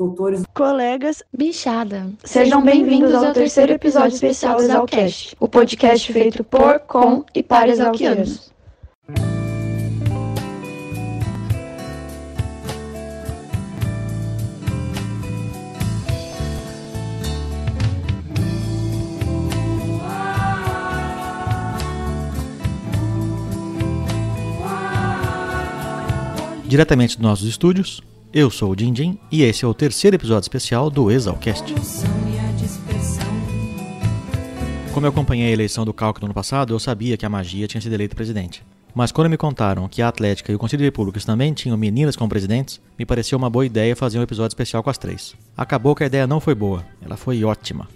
doutores, colegas, bichada. Sejam bem-vindos ao terceiro episódio especial do Exalcast, o podcast feito por, com e para exalquianos. Diretamente dos nossos estúdios, eu sou o Dindim e esse é o terceiro episódio especial do Exalcast. Como eu acompanhei a eleição do Calque no ano passado, eu sabia que a magia tinha sido eleita presidente. Mas quando me contaram que a Atlética e o Conselho de Repúblicas também tinham meninas como presidentes, me pareceu uma boa ideia fazer um episódio especial com as três. Acabou que a ideia não foi boa, ela foi ótima.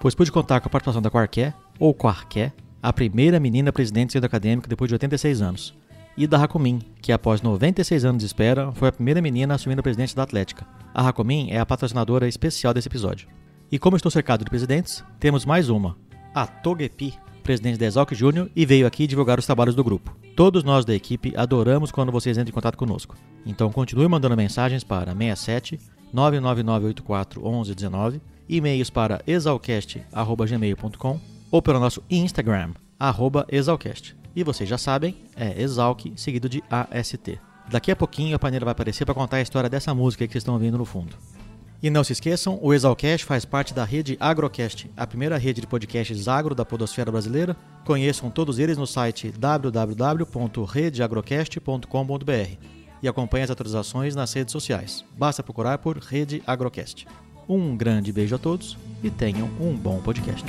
Pois pude contar com a participação da Quarqué, ou Quarqué, a primeira menina presidente do centro acadêmico depois de 86 anos, e da Racomin, que após 96 anos de espera foi a primeira menina a assumir a presidência da Atlética. A Racomin é a patrocinadora especial desse episódio. E como estou cercado de presidentes, temos mais uma, a Togepi, presidente da Exalc Júnior, e veio aqui divulgar os trabalhos do grupo. Todos nós da equipe adoramos quando vocês entram em contato conosco. Então continue mandando mensagens para 67 99984 1119, e-mails para exalcast.gmail.com ou pelo nosso Instagram, arroba exalcast. E vocês já sabem, é Exalc seguido de AST. Daqui a pouquinho a paneira vai aparecer para contar a história dessa música que vocês estão ouvindo no fundo. E não se esqueçam, o Exalcast faz parte da rede Agrocast, a primeira rede de podcasts agro da podosfera brasileira. Conheçam todos eles no site www.redeagrocast.com.br e acompanhem as atualizações nas redes sociais. Basta procurar por Rede Agrocast. Um grande beijo a todos e tenham um bom podcast.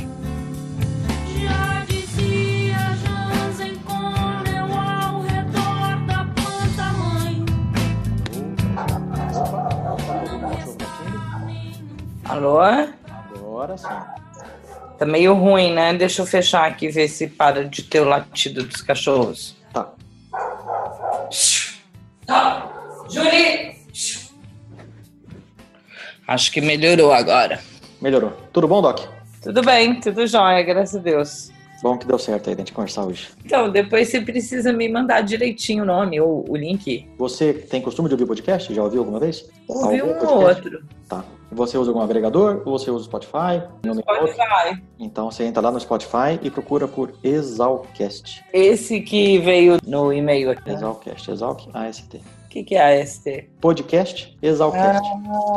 Alô? Agora sim. Tá meio ruim, né? Deixa eu fechar aqui e ver se para de ter o latido dos cachorros. Tá. Tá. Julie! Acho que melhorou agora. Melhorou. Tudo bom, Doc? Tudo bem, tudo jóia, graças a Deus. Bom que deu certo aí da gente conversar hoje. Então, depois você precisa me mandar direitinho o nome ou o link. Você tem costume de ouvir podcast? Já ouviu alguma vez? Ouvi Algum um ou outro. Tá. Você usa algum agregador ou você usa o Spotify? Spotify. Então você entra lá no Spotify e procura por Exalcast. Esse que veio no e-mail aqui. Exalcast, Exalc AST. O que, que é AST? Podcast Exalcast.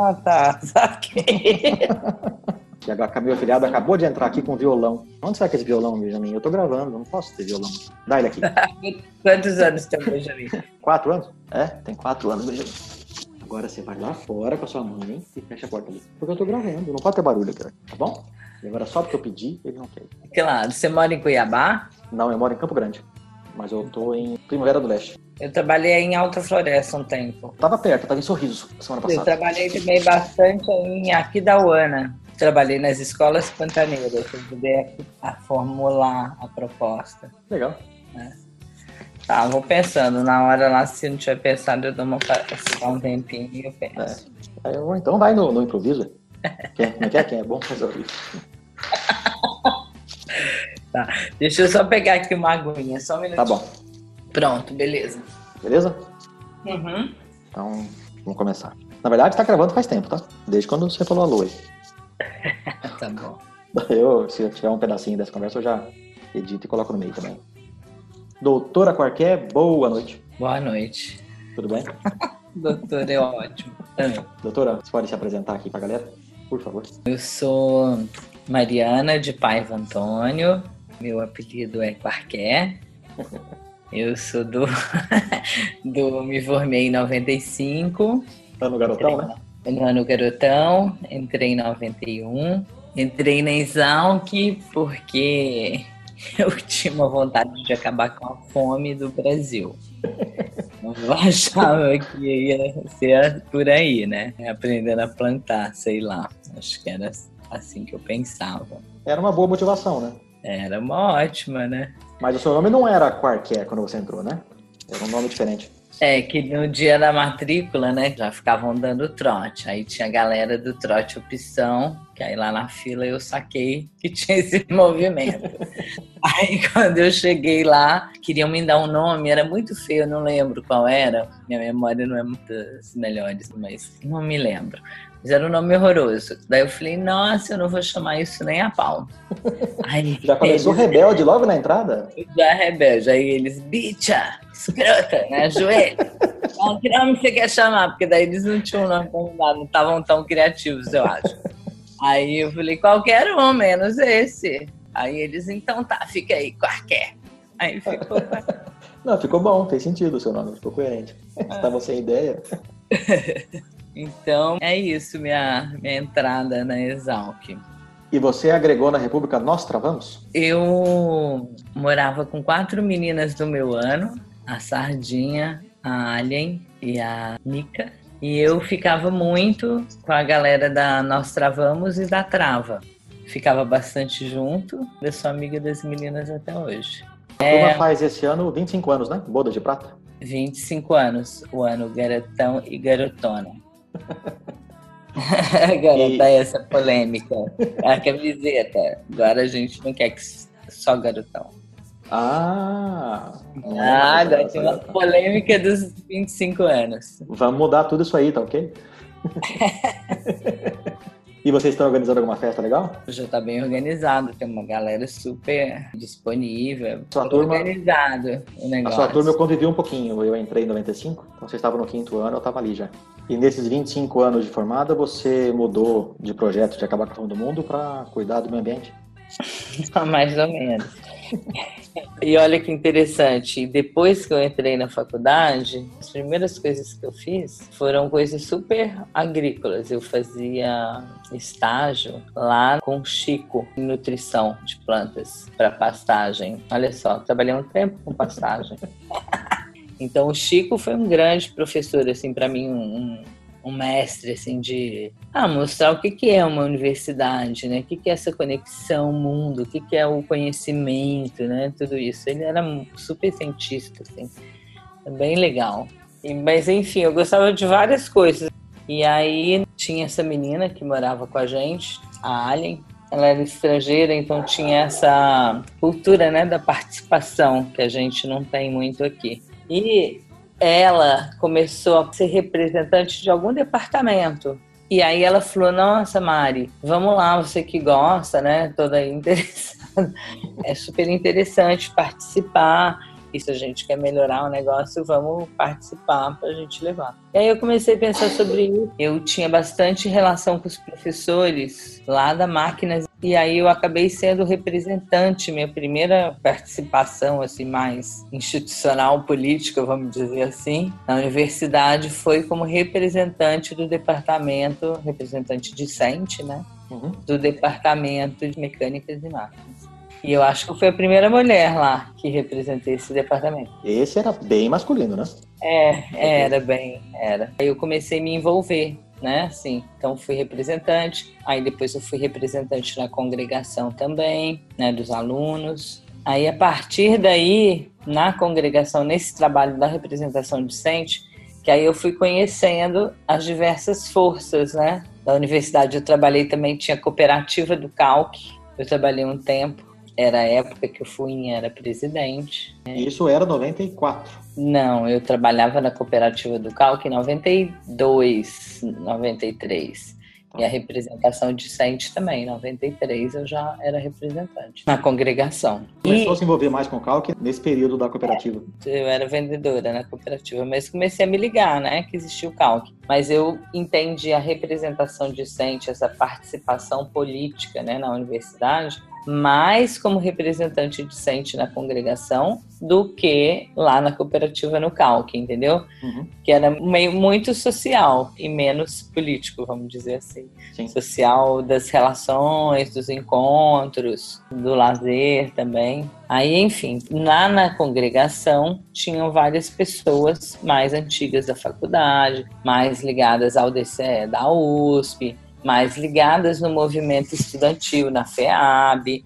Ah, tá. Saquei. E a Camila Filhado acabou de entrar aqui com violão. Onde será que é esse violão, Benjamin? Eu tô gravando, eu não posso ter violão. Dá ele aqui. Quantos anos tem o Benjamin? quatro anos? É, tem quatro anos, Benjamin. Agora você vai lá fora com a sua mãe e fecha a porta ali. Porque eu tô gravando, não pode ter barulho aqui, tá bom? E agora só porque eu pedi, ele não quer. Claro, você mora em Cuiabá? Não, eu moro em Campo Grande. Mas eu tô em Primavera do Leste. Eu trabalhei em Alta Floresta um tempo. Tava perto, tava em Sorriso semana Eu passada. trabalhei também bastante em Aquidauana. Trabalhei nas escolas pantaneiras, para poder a formular a proposta. Legal. Tá, vou pensando. Na hora lá, se não tiver pensado, eu dou uma se dá um tempinho e eu penso. Aí eu- então vai no, no improviso. Quem, não quer? Quem é bom faz ao vivo. Deixa eu só pegar aqui uma aguinha, só um minuto. Tá bom. Pronto, beleza. Beleza? Uhum. Então, vamos começar. Na verdade, tá gravando faz tempo, tá? Desde quando você falou alô aí. Tá bom. Eu, se eu tiver um pedacinho dessa conversa, eu já edito e coloco no meio também. Doutora Quarqué, boa noite. Boa noite. Tudo bem? Doutor, é ótimo. Ah. Doutora, você pode se apresentar aqui pra galera? Por favor. Eu sou Mariana de Paiva Antônio. Meu apelido é Quarqué. Eu sou do, do. Me formei em 95. Tá no garotão, né? No ano garotão. Entrei em 91. Entrei na Exalc porque eu tinha uma vontade de acabar com a fome do Brasil. Eu achava que ia ser por aí, né? Aprendendo a plantar, sei lá. Acho que era assim que eu pensava. Era uma boa motivação, né? Era uma ótima, né? Mas o seu nome não era Quarqué quando você entrou, né? Era um nome diferente. É que no dia da matrícula, né, já ficavam dando trote. Aí tinha a galera do trote opção, que aí lá na fila eu saquei que tinha esse movimento. aí quando eu cheguei lá, queriam me dar um nome, era muito feio, eu não lembro qual era. Minha memória não é muito das melhores, mas não me lembro. Mas era um nome horroroso. Daí eu falei, nossa, eu não vou chamar isso nem a pau. Aí, já começou eles, rebelde logo na entrada? Já rebelde. Aí eles, bicha, escrota, né? Joelho. que nome você quer chamar? Porque daí eles não tinham nome combinado, não estavam tão criativos, eu acho. Aí eu falei, qualquer um, menos esse. Aí eles, então tá, fica aí, qualquer. Aí ficou. não, ficou bom, fez sentido o seu nome, ficou coerente. Estava ah. sem ideia. Então, é isso, minha, minha entrada na Exalc. E você agregou na República Nós Travamos? Eu morava com quatro meninas do meu ano, a Sardinha, a Alien e a Nica. E eu ficava muito com a galera da Nós Travamos e da Trava. Ficava bastante junto. Eu sou amiga das meninas até hoje. A turma é... faz esse ano 25 anos, né? Boda de prata. 25 anos, o ano garotão e garotona. Agora e... tá essa polêmica. A camiseta. Agora a gente não quer que só garotão. Ah! Ah, agora tem uma polêmica dos 25 anos. Vamos mudar tudo isso aí, tá ok? E vocês estão organizando alguma festa legal? Já está bem organizado, tem uma galera super disponível. Sua turma, organizado o negócio. A sua turma eu convivi um pouquinho, eu entrei em 95, então você estava no quinto ano, eu estava ali já. E nesses 25 anos de formada, você mudou de projeto de acabar com a fome do mundo para cuidar do meio ambiente? Mais ou menos. E olha que interessante, depois que eu entrei na faculdade, as primeiras coisas que eu fiz foram coisas super agrícolas. Eu fazia estágio lá com Chico em nutrição de plantas para pastagem. Olha só, trabalhei um tempo com pastagem. então o Chico foi um grande professor assim para mim, um, um mestre assim de ah, mostrar o que, que é uma universidade, né? O que, que é essa conexão mundo, o que, que é o conhecimento, né? Tudo isso. Ele era super cientista, assim, bem legal. E, mas enfim, eu gostava de várias coisas. E aí tinha essa menina que morava com a gente, a Alien. Ela era estrangeira, então tinha essa cultura, né, da participação que a gente não tem muito aqui. E ela começou a ser representante de algum departamento. E aí ela falou: Nossa, Mari, vamos lá, você que gosta, né? Toda interessada. É super interessante participar. E se a gente quer melhorar o negócio, vamos participar para a gente levar. E aí eu comecei a pensar sobre isso. Eu tinha bastante relação com os professores lá da Máquinas e aí eu acabei sendo representante, minha primeira participação assim mais institucional política, vamos dizer assim, na universidade foi como representante do departamento, representante discente, né? Uhum. Do departamento de mecânicas e máquinas. E eu acho que foi a primeira mulher lá que representei esse departamento. Esse era bem masculino, né? É, era bem, era. Aí eu comecei a me envolver, né? Assim, então fui representante, aí depois eu fui representante na congregação também, né, dos alunos. Aí a partir daí, na congregação, nesse trabalho da representação discente, que aí eu fui conhecendo as diversas forças, né? Da universidade eu trabalhei também, tinha cooperativa do Calque, eu trabalhei um tempo era a época que o Fuinha era presidente. Né? Isso era 94? Não, eu trabalhava na cooperativa do Calque em 92, 93. E a representação discente também, em 93 eu já era representante na congregação. Começou e... a se envolver mais com o Calque nesse período da cooperativa? É, eu era vendedora na cooperativa, mas comecei a me ligar, né, que existia o Calque. Mas eu entendi a representação discente, essa participação política, né, na universidade, mais como representante discente na congregação do que lá na cooperativa no Calque, entendeu? Uhum. Que era meio muito social e menos político, vamos dizer assim. Sim. Social das relações, dos encontros, do lazer também. Aí, enfim, lá na congregação tinham várias pessoas mais antigas da faculdade, mais ligadas ao DCE da USP, mais ligadas no movimento estudantil, na FEAB.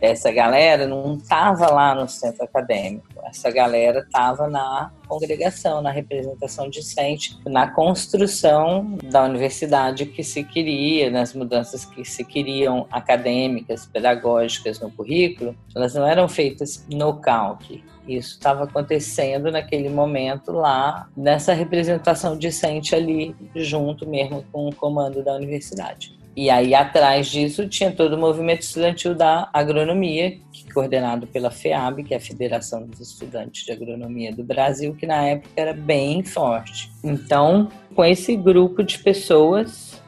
essa galera não estava lá no centro acadêmico, essa galera estava na congregação, na representação discente, na construção da universidade que se queria, nas mudanças que se queriam acadêmicas, pedagógicas no currículo, elas não eram feitas no calque. Isso estava acontecendo naquele momento lá, nessa representação discente ali, junto mesmo com o comando da universidade. E aí, atrás disso, tinha todo o movimento estudantil da agronomia, que, coordenado pela FEAB, que é a Federação dos Estudantes de Agronomia do Brasil, que na época era bem forte. Então, com esse grupo de pessoas,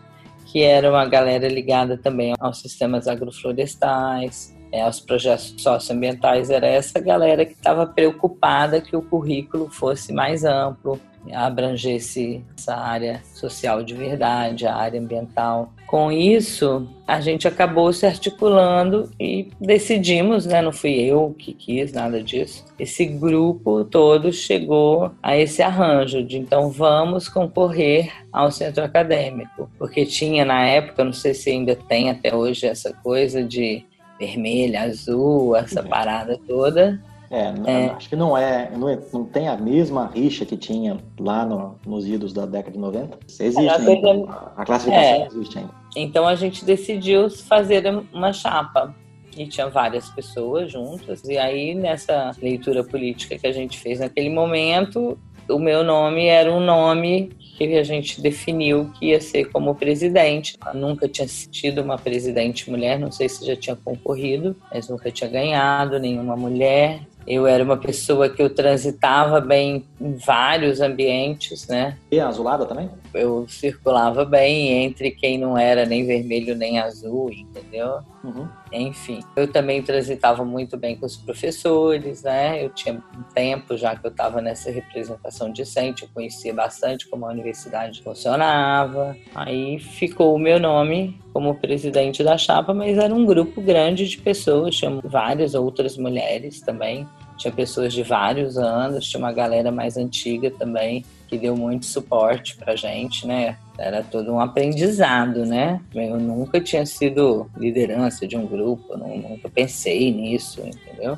que era uma galera ligada também aos sistemas agroflorestais, é, aos projetos socioambientais, era essa galera que estava preocupada que o currículo fosse mais amplo, abrangesse essa área social de verdade, a área ambiental. Com isso, a gente acabou se articulando e decidimos, né, não fui eu que quis nada disso. Esse grupo todo chegou a esse arranjo de então vamos concorrer ao centro acadêmico, porque tinha na época, não sei se ainda tem até hoje essa coisa de vermelha, azul, essa parada toda. É, é, acho que não é, não é, não tem a mesma rixa que tinha lá no, nos idos da década de 90. Existe é, ainda, a classificação é, existe ainda. Então a gente decidiu fazer uma chapa e tinha várias pessoas juntas. E aí nessa leitura política que a gente fez naquele momento, o meu nome era um nome que a gente definiu que ia ser como presidente. Eu nunca tinha tido uma presidente mulher, não sei se já tinha concorrido, mas nunca tinha ganhado nenhuma mulher. Eu era uma pessoa que eu transitava bem em vários ambientes, né? E azulada também? Eu circulava bem entre quem não era nem vermelho nem azul, entendeu? Uhum. Enfim, eu também transitava muito bem com os professores, né? Eu tinha um tempo já que eu estava nessa representação discente, eu conhecia bastante como a universidade funcionava. Aí ficou o meu nome como presidente da chapa, mas era um grupo grande de pessoas, tinha várias outras mulheres também, tinha pessoas de vários anos, tinha uma galera mais antiga também que deu muito suporte pra gente, né? Era todo um aprendizado, né? Eu nunca tinha sido liderança de um grupo, nunca pensei nisso, entendeu?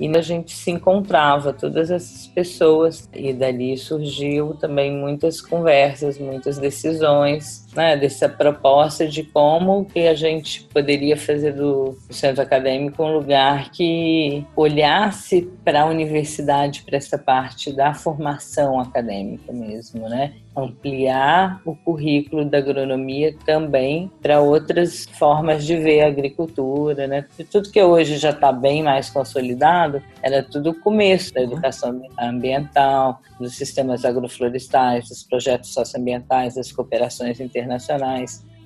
E a gente se encontrava, todas essas pessoas, e dali surgiu também muitas conversas, muitas decisões, né, dessa proposta de como que a gente poderia fazer do centro acadêmico um lugar que olhasse para a universidade, para essa parte da formação acadêmica mesmo, né? ampliar o currículo da agronomia também para outras formas de ver a agricultura, né? tudo que hoje já está bem mais consolidado era tudo o começo da educação ambiental, dos sistemas agroflorestais, dos projetos socioambientais, das cooperações internacionais,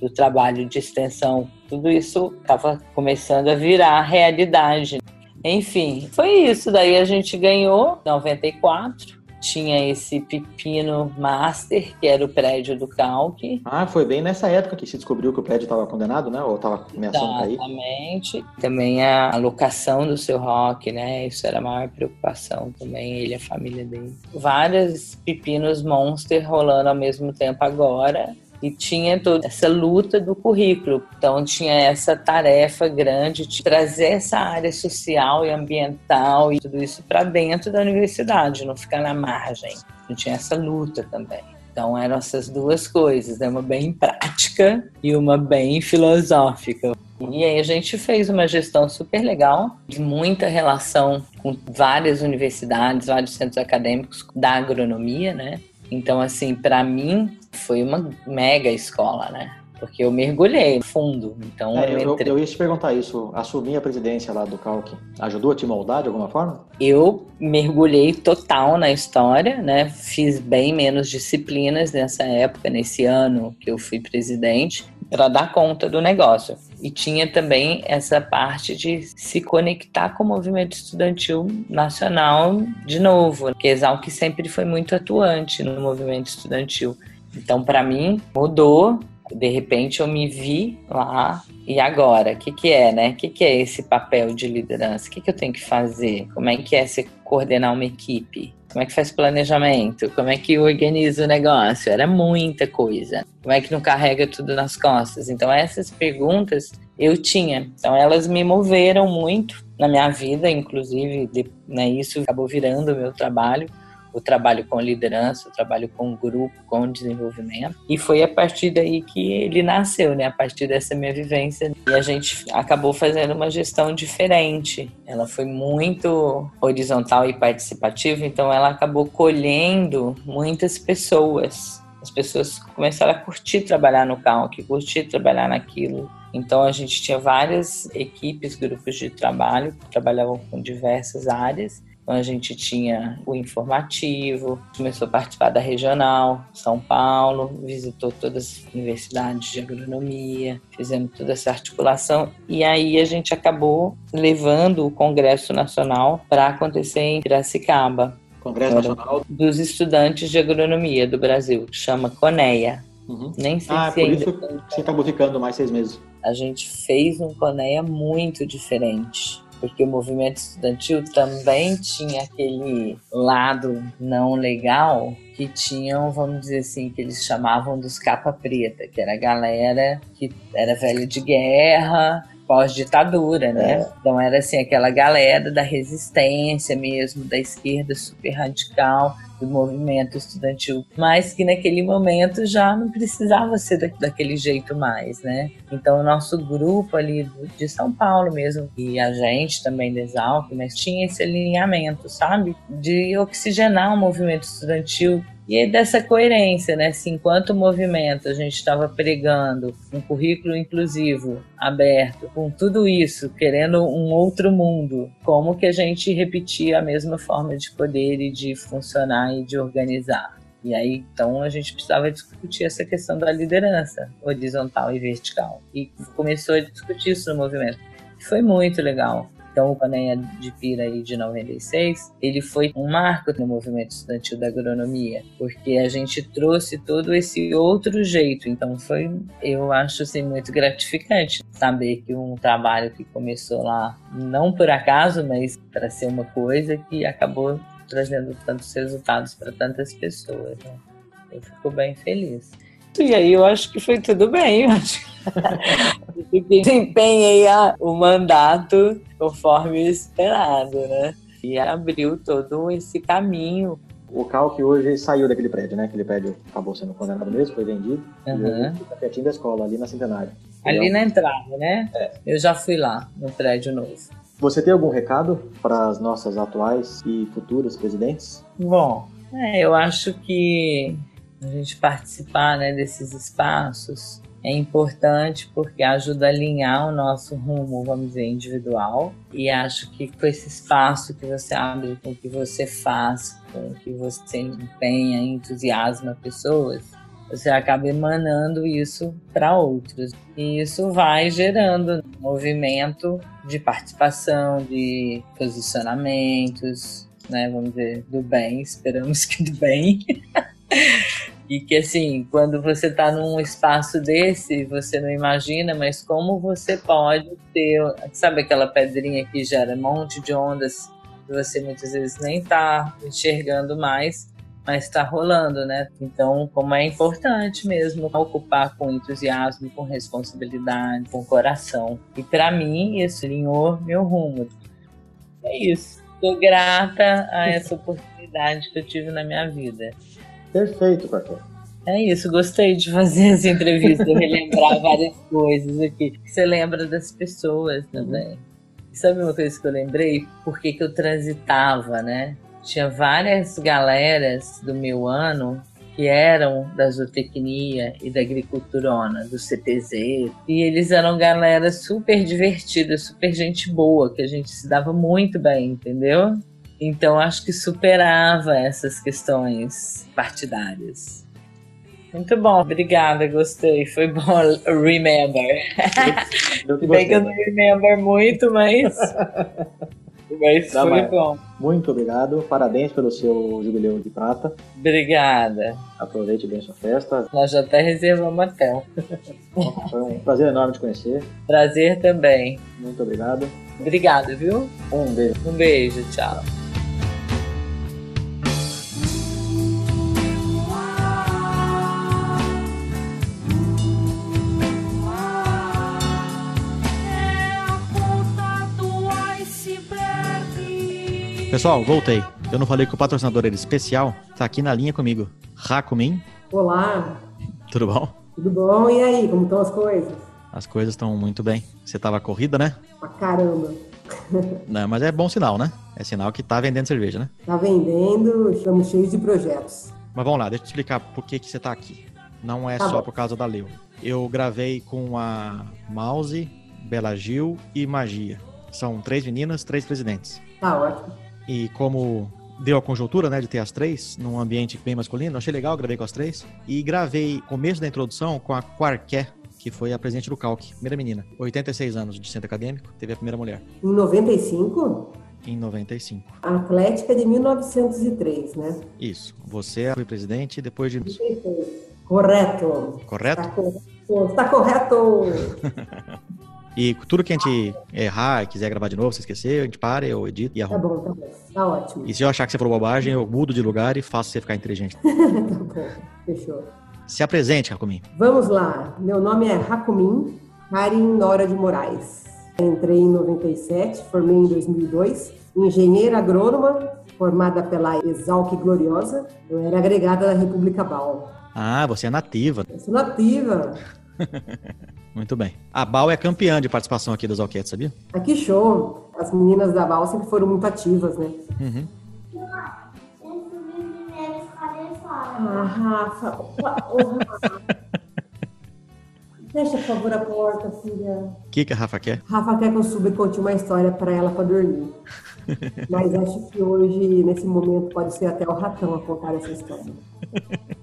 do trabalho de extensão. Tudo isso estava começando a virar realidade. Enfim, foi isso. Daí a gente ganhou em 94 tinha esse Pepino Master, que era o prédio do Calque. Ah, foi bem nessa época que se descobriu que o prédio estava condenado, né? Ou estava ameaçando cair. Exatamente. Também a locação do seu rock, né? Isso era a maior preocupação também, ele e a família dele. Vários pepinos monster rolando ao mesmo tempo agora e tinha toda essa luta do currículo. Então tinha essa tarefa grande de trazer essa área social e ambiental e tudo isso para dentro da universidade, não ficar na margem. E tinha essa luta também. Então eram essas duas coisas, né? uma bem prática e uma bem filosófica. E aí a gente fez uma gestão super legal, de muita relação com várias universidades, vários centros acadêmicos da agronomia, né? Então, assim, para mim foi uma mega escola, né? Porque eu mergulhei fundo. Então é, eu, entrei... eu, ia te perguntar isso. Assumir a presidência lá do Calque ajudou a te moldar de alguma forma? Eu mergulhei total na história, né? Fiz bem menos disciplinas nessa época, nesse ano que eu fui presidente, para dar conta do negócio. E tinha também essa parte de se conectar com o movimento estudantil nacional de novo, que Exalc sempre foi muito atuante no movimento estudantil. Então, para mim, mudou. De repente, eu me vi lá. E agora? O que, que é, né? O que, que é esse papel de liderança? O que, que eu tenho que fazer? Como é que é se coordenar uma equipe? Como é que faz planejamento? Como é que organiza o negócio? Era muita coisa. Como é que não carrega tudo nas costas? Então, essas perguntas eu tinha. Então elas me moveram muito na minha vida, inclusive, né, isso acabou virando o meu trabalho o trabalho com liderança, o trabalho com grupo, com desenvolvimento. E foi a partir daí que ele nasceu, né? A partir dessa minha vivência. E a gente acabou fazendo uma gestão diferente. Ela foi muito horizontal e participativa, então ela acabou colhendo muitas pessoas. As pessoas começaram a curtir trabalhar no CALC, curtir trabalhar naquilo. Então a gente tinha várias equipes, grupos de trabalho que trabalhavam com diversas áreas então a gente tinha o informativo, começou a participar da regional, São Paulo, visitou todas as universidades de agronomia, fizemos toda essa articulação e aí a gente acabou levando o Congresso Nacional para acontecer em Piracicaba. Congresso Nacional dos Estudantes de Agronomia do Brasil, que chama CONEA. Uhum. Nem sei ah, se por isso que você acabou ficando mais seis meses. A gente fez um CONEA muito diferente porque o movimento estudantil também tinha aquele lado não legal que tinham, vamos dizer assim, que eles chamavam dos capa preta, que era a galera que era velha de guerra, pós-ditadura, né? É. Então era assim aquela galera da resistência mesmo, da esquerda super radical, do movimento estudantil, mas que naquele momento já não precisava ser da, daquele jeito mais, né? Então o nosso grupo ali de São Paulo mesmo e a gente também da Exalc, mas tinha esse alinhamento, sabe? De oxigenar o movimento estudantil e é dessa coerência, né? Se enquanto movimento a gente estava pregando um currículo inclusivo, aberto, com tudo isso, querendo um outro mundo, como que a gente repetia a mesma forma de poder e de funcionar e de organizar? E aí, então, a gente precisava discutir essa questão da liderança horizontal e vertical. E começou a discutir isso no movimento. Foi muito legal. Então, o Paneia de Pira aí de 96, ele foi um marco no movimento estudantil da agronomia, porque a gente trouxe todo esse outro jeito. Então, foi, eu acho assim, muito gratificante saber que um trabalho que começou lá, não por acaso, mas para ser uma coisa que acabou trazendo tantos resultados para tantas pessoas. Né? Eu fico bem feliz. E aí eu acho que foi tudo bem. Eu acho desempenhei o mandato conforme esperado, né? E abriu todo esse caminho. O Cal que hoje saiu daquele prédio, né? Aquele prédio acabou sendo condenado mesmo, foi vendido. Uhum. E fica pertinho da escola, ali na Centenário. Ali na entrada, né? É. Eu já fui lá, no prédio novo. Você tem algum recado para as nossas atuais e futuras presidentes? Bom, é, eu acho que a gente participar né, desses espaços é importante porque ajuda a alinhar o nosso rumo, vamos dizer, individual. E acho que com esse espaço que você abre, com o que você faz, com o que você empenha, entusiasma pessoas, você acaba emanando isso para outros. E isso vai gerando movimento de participação, de posicionamentos, né, vamos dizer, do bem, esperamos que do bem. E que assim, quando você está num espaço desse, você não imagina, mas como você pode ter, sabe aquela pedrinha que gera um monte de ondas que você muitas vezes nem está enxergando mais, mas está rolando, né? Então, como é importante mesmo ocupar com entusiasmo, com responsabilidade, com coração. E para mim, isso alinhou meu rumo. É isso. Estou grata a essa oportunidade que eu tive na minha vida. Perfeito, Cacau. É isso, gostei de fazer essa entrevista, relembrar várias coisas aqui. Você lembra das pessoas também. Sabe uma coisa que eu lembrei? Por que, que eu transitava, né? Tinha várias galeras do meu ano que eram da zootecnia e da agriculturona, do CTZ, e eles eram galera super divertida, super gente boa, que a gente se dava muito bem, entendeu? Então acho que superava essas questões partidárias. Muito bom, obrigada, gostei. Foi bom remember. Bem que eu não remember muito, mas. mas Dá foi mais. bom. Muito obrigado, parabéns pelo seu jubileu de prata. Obrigada. Aproveite bem sua festa. Nós já até reservamos hotel. Foi um prazer enorme te conhecer. Prazer também. Muito obrigado. Obrigada, viu? Um beijo. Um beijo, tchau. Pessoal, voltei. Eu não falei que o patrocinador era especial. Tá aqui na linha comigo. Rakumin. Olá. Tudo bom? Tudo bom? E aí, como estão as coisas? As coisas estão muito bem. Você tava corrida, né? Pra caramba. Não, mas é bom sinal, né? É sinal que tá vendendo cerveja, né? Tá vendendo, estamos cheios de projetos. Mas vamos lá, deixa eu te explicar por que, que você tá aqui. Não é Tá só bom. por causa da Leu. Eu gravei com a Mouse, Bela Gil e Magia. São três meninas, três presidentes. Tá ótimo. E como deu a conjuntura, né, de ter as três, num ambiente bem masculino, achei legal, gravei com as três. E gravei começo da introdução com a Quarqué, que foi a presidente do Calc, primeira menina. 86 anos de centro acadêmico, teve a primeira mulher, Em 95, em 95. a Atlética de 1903, né? Isso. Você foi presidente depois de. Correto. Correto? Está correto. Está correto. E tudo que a gente errar e quiser gravar de novo, se esquecer, a gente para, eu edito e Tá arrumo. bom, tá bom. Tá ótimo. E se eu achar que você falou bobagem, eu mudo de lugar e faço você ficar inteligente. tá bom. Fechou. Se apresente, Rakumin. Vamos lá. Meu nome é Rakumin Karin Nora de Moraes. Entrei em 97, formei em 2002. Engenheira agrônoma, formada pela Exalc Gloriosa. Eu era agregada da República Bal. Ah, você é nativa. Eu sou nativa. Muito bem. A Bal é campeã de participação aqui das Alquetes, sabia? Ah, que show! As meninas da Bal sempre foram muito ativas, né? Uhum. Ah, Rafa. Fecha, por favor, a porta, filha. O que, que a Rafa quer? Rafa quer que eu suba e conte uma história para ela para dormir. Mas acho que hoje, nesse momento, pode ser até o ratão a contar essa história.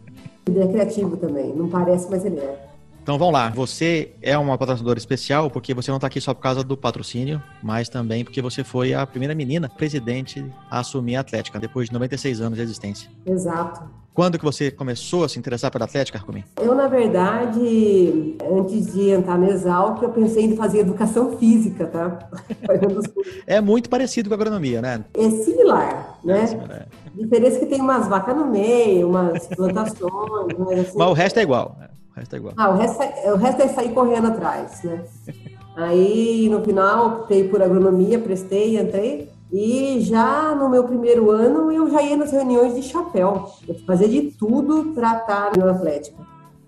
Ele é criativo também, não parece, mas ele é. Então vamos lá. Você é uma patrocinadora especial porque você não está aqui só por causa do patrocínio, mas também porque você foi a primeira menina presidente a assumir a Atlética, depois de 96 anos de existência. Exato. Quando que você começou a se interessar pela Atlética, Rakumin? Eu, na verdade, antes de entrar no Exalc, eu pensei em fazer educação física, tá? É muito parecido com a agronomia, né? É similar, né? É. Diferença é que tem umas vacas no meio, umas plantações, mas assim... Mas o resto é igual. né? O resto é igual. Ah, o resto, é, o resto é sair correndo atrás, né? Aí, no final, optei por agronomia, prestei, entrei. E já no meu primeiro ano, eu já ia nas reuniões de chapéu. Eu fazia de tudo para estar na Atlética.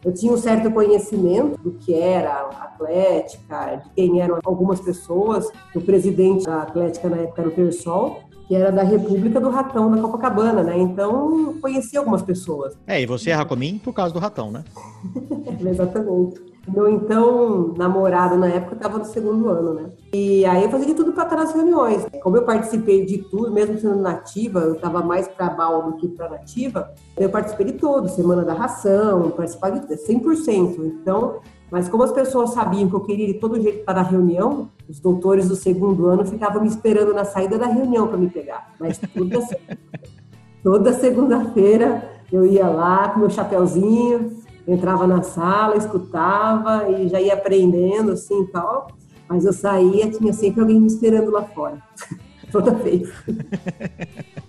Eu tinha um certo conhecimento do que era a Atlética, de quem eram algumas pessoas. O presidente da Atlética na época era o Persol, que era da República do Ratão, da Copacabana, né? Então, conheci algumas pessoas. É, e você é Rakumin por causa do ratão, né? Exatamente. Meu então namorado na época estava no segundo ano, né? E aí eu fazia de tudo para estar nas reuniões. Como eu participei de tudo, mesmo sendo nativa, eu estava mais para BAL do que para nativa, eu participei de tudo, Semana da Ração, participava de 100%. Então, mas como as pessoas sabiam que eu queria de todo jeito para a reunião, os doutores do segundo ano ficavam me esperando na saída da reunião para me pegar. Mas toda, toda segunda-feira eu ia lá com meu chapéuzinho, entrava na sala, escutava e já ia aprendendo assim e tal. Mas eu saía, tinha sempre alguém me esperando lá fora. Toda vez.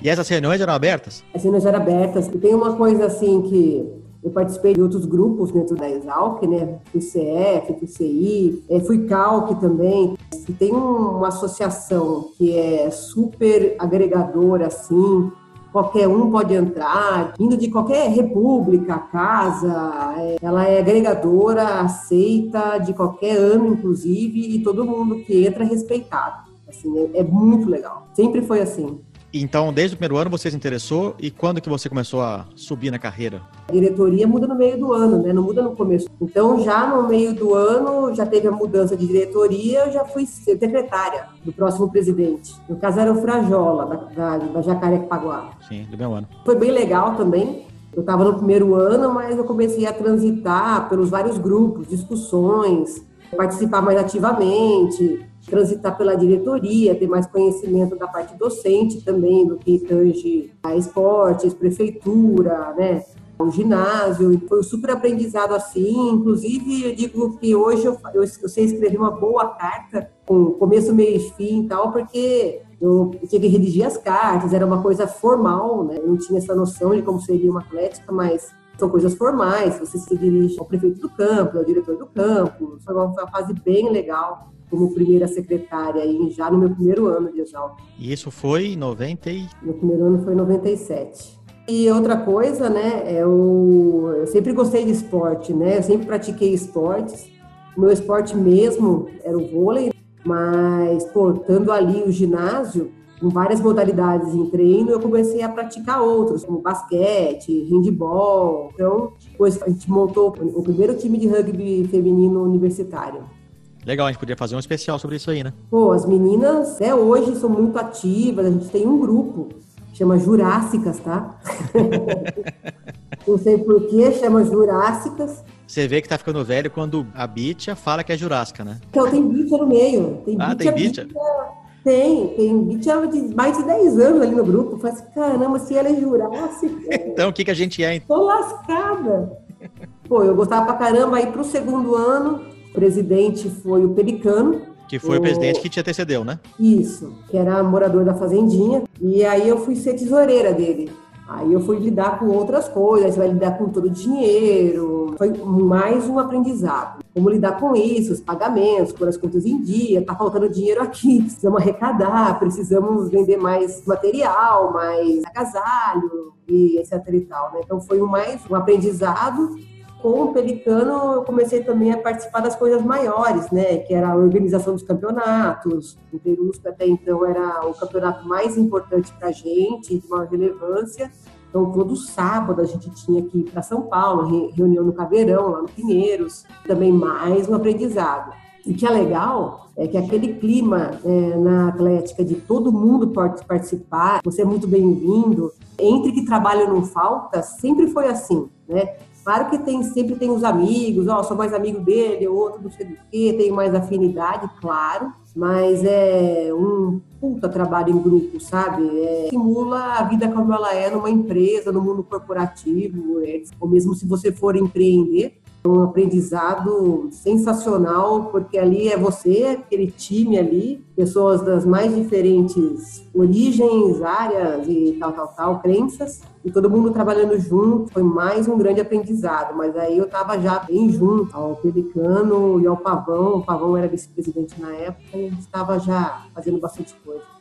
E essas reuniões eram abertas? As cenas eram abertas. E tem uma coisa assim que eu participei de outros grupos dentro da Exalc, né? Fui CF, fui CI, fui CALC também. E tem um- uma associação que é super agregadora, assim, qualquer um pode entrar, vindo de qualquer república, casa, é, ela é agregadora, aceita de qualquer ano, inclusive, e todo mundo que entra é respeitado. Assim, é, é muito legal. Sempre foi assim. Então, desde o primeiro ano você se interessou e quando que você começou a subir na carreira? A diretoria muda no meio do ano, né? Não muda no começo. Então, já no meio do ano, já teve a mudança de diretoria, eu já fui secretária do próximo presidente. No caso, era o Frajola, da, da, da Jacarepaguá. Sim, do meu ano. Foi bem legal também. Eu estava no primeiro ano, mas eu comecei a transitar pelos vários grupos, discussões, participar mais ativamente, transitar pela diretoria, ter mais conhecimento da parte docente também, do que tange a esportes, prefeitura, né? O ginásio, foi um super aprendizado assim. Inclusive, eu digo que hoje eu, eu, eu sei escrever uma boa carta, com começo, meio e fim e tal, porque eu tinha que redigir as cartas, era uma coisa formal, né? Eu não tinha essa noção de como seria uma atlética, mas são coisas formais. Você se dirige ao prefeito do campo, ao diretor do campo. Foi uma fase bem legal. Como primeira secretária, aí, já no meu primeiro ano de Exalc. E isso foi em 90 e... Meu primeiro ano foi em 97. E outra coisa, né, é o... eu sempre gostei de esporte, né, eu sempre pratiquei esportes. O meu esporte mesmo era o vôlei, mas, pô, estando ali o ginásio, com várias modalidades em treino, eu comecei a praticar outros, como basquete, handball. Então, depois a gente montou o primeiro time de rugby feminino universitário. Legal, a gente podia fazer um especial sobre isso aí, né? Pô, as meninas até hoje são muito ativas, a gente tem um grupo, chama Jurássicas, tá? Não sei por que chama Jurássicas. Você vê que tá ficando velho quando a Bitia fala que é Jurássica, né? Então tem Bitia no meio. Tem ah, tem Bitia? Tem, tem Bitia de mais de 10 anos ali no grupo. Falei assim, caramba, se ela é Jurássica. então o que, que a gente é? Então? Tô lascada. Pô, eu gostava pra caramba. Aí pro segundo ano, presidente foi o Pelicano. Que foi o, o presidente que te antecedeu, né? Isso, que era morador da fazendinha. E aí eu fui ser tesoureira dele. Aí eu fui lidar com outras coisas, você vai lidar com todo o dinheiro. Foi mais um aprendizado. Como lidar com isso, os pagamentos, pôr as contas em dia, tá faltando dinheiro aqui, precisamos arrecadar, precisamos vender mais material, mais agasalho e etc e tal, né? Então foi mais um aprendizado com o Pelicano, eu comecei também a participar das coisas maiores, né? Que era a organização dos campeonatos. O Perusco até então era o campeonato mais importante para a gente, de maior relevância. Então, todo sábado a gente tinha que ir para São Paulo, reunião no Caveirão, lá no Pinheiros. Também mais um aprendizado. O que é legal é que aquele clima é, na Atlética de todo mundo pode participar, você é muito bem-vindo. Entre que trabalho não falta, sempre foi assim, né? Claro que tem, sempre tem os amigos, ó, oh, sou mais amigo dele, outro não sei do que, tenho mais afinidade, claro, mas é um puta trabalho em grupo, sabe? É, simula a vida como ela é numa empresa, no mundo corporativo, é, ou mesmo se você for empreender, um aprendizado sensacional, porque ali é você, aquele time ali, pessoas das mais diferentes origens, áreas e tal, tal, tal, crenças, e todo mundo trabalhando junto, foi mais um grande aprendizado, mas aí eu estava já bem junto ao Pelicano e ao Pavão, o Pavão era vice-presidente na época, e estava já fazendo bastante coisa.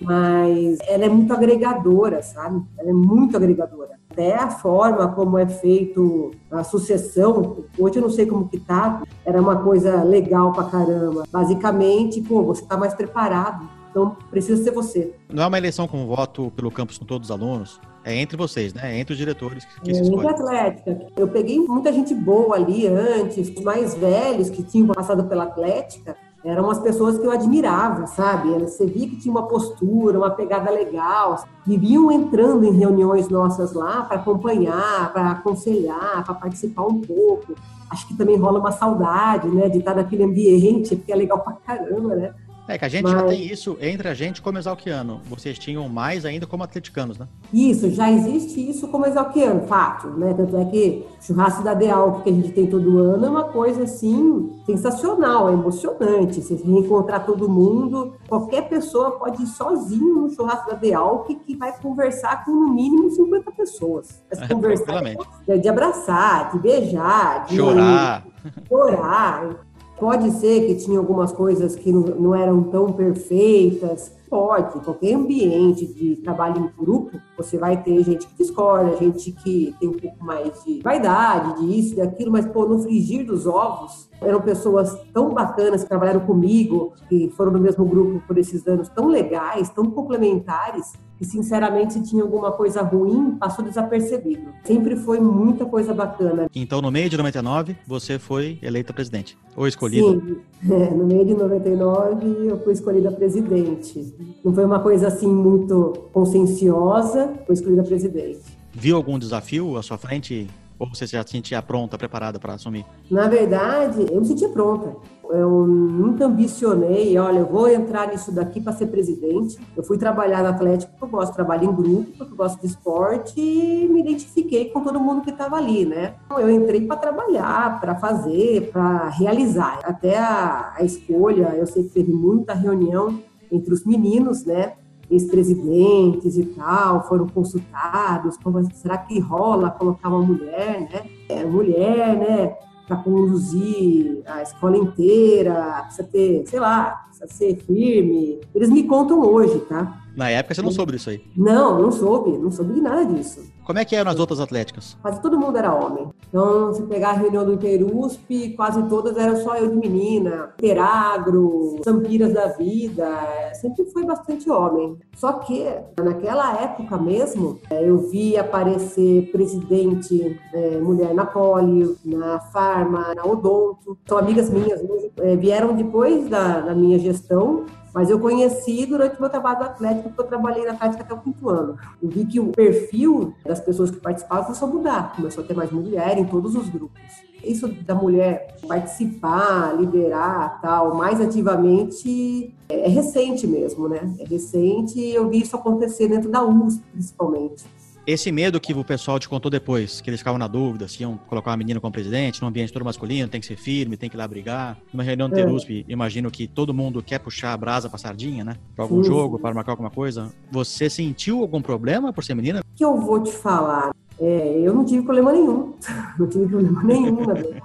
Mas ela é muito agregadora, sabe? Ela é muito agregadora até a forma como é feito a sucessão, hoje eu não sei como que tá, era uma coisa legal pra caramba. Basicamente, pô, você tá mais preparado, então precisa ser você. Não é uma eleição com voto pelo campus com todos os alunos? É entre vocês, né? É entre os diretores que, é, se escolhem. Atlética. Eu peguei muita gente boa ali antes, os mais velhos que tinham passado pela Atlética, eram as pessoas que eu admirava, sabe? Você via que tinha uma postura, uma pegada legal, viviam entrando em reuniões nossas lá para acompanhar, para aconselhar, para participar um pouco. Acho que também rola uma saudade, né, de estar naquele ambiente, porque é legal pra caramba, né? É que a gente Mas... já tem isso entre a gente como exalquiano. Vocês tinham mais ainda como atleticanos, né? Isso, já existe isso como exalquiano, fato, né? Tanto é que o churrasco da Deal que a gente tem todo ano é uma coisa assim sensacional, é emocionante. Você reencontrar todo mundo, qualquer pessoa pode ir sozinho no churrasco da Deal que vai conversar com no mínimo 50 pessoas. Mas é, conversar de, de abraçar, de beijar, de chorar. Chorar. Pode ser que tinha algumas coisas que não, não eram tão perfeitas, Pode, qualquer ambiente de trabalho em grupo, você vai ter gente que discorda, gente que tem um pouco mais de vaidade, disso, daquilo, mas, pô, no frigir dos ovos, eram pessoas tão bacanas que trabalharam comigo, que foram do mesmo grupo por esses anos, tão legais, tão complementares, que sinceramente se tinha alguma coisa ruim, passou desapercebido. Sempre foi muita coisa bacana. Então, no meio de 99, você foi eleita presidente, ou escolhida? Sim, é, no meio de 99 eu fui escolhida presidente. Não foi uma coisa assim muito conscienciosa, foi escolhida presidente. Viu algum desafio à sua frente ou você já se sentia pronta, preparada para assumir? Na verdade, eu me sentia pronta. Eu nunca ambicionei, olha, eu vou entrar nisso daqui para ser presidente. Eu fui trabalhar no Atlético porque eu gosto de trabalhar em grupo, porque eu gosto de esporte e me identifiquei com todo mundo que estava ali, né? Então, eu entrei para trabalhar, para fazer, para realizar. Até a, a escolha, eu sei que teve muita reunião entre os meninos, né? ex-presidentes e tal foram consultados, como, será que rola colocar uma mulher, né? É, mulher, né? Para conduzir a escola inteira, precisa ter, sei lá, precisa ser firme. Eles me contam hoje, tá? Na época você não soube disso aí? Não, não soube, não soube de nada disso. Como é que eram as outras atléticas? Quase todo mundo era homem. Então, se pegar a reunião do Interusp, quase todas eram só eu de menina. Interagro, Sampiras da Vida, sempre foi bastante homem. Só que, naquela época mesmo, é, eu vi aparecer presidente é, mulher na Poli, na Farma, na Odonto. São amigas minhas, é, vieram depois da, da minha gestão mas eu conheci durante o meu trabalho atlético, porque eu trabalhei na Atlética até o quinto ano. Eu vi que o perfil das pessoas que participavam começou a mudar, começou a ter mais mulher em todos os grupos. Isso da mulher participar, liderar, tal, mais ativamente, é recente mesmo, né? É recente e eu vi isso acontecer dentro da USP, principalmente. Esse medo que o pessoal te contou depois, que eles ficavam na dúvida se iam colocar uma menina como presidente, num ambiente todo masculino, tem que ser firme, tem que ir lá brigar. Numa reunião do é. Terusp, imagino que todo mundo quer puxar a brasa pra sardinha, né? Pra algum Sim. jogo, para marcar alguma coisa. Você sentiu algum problema por ser menina? O que eu vou te falar? É, eu não tive problema nenhum. Não tive problema nenhum, na verdade.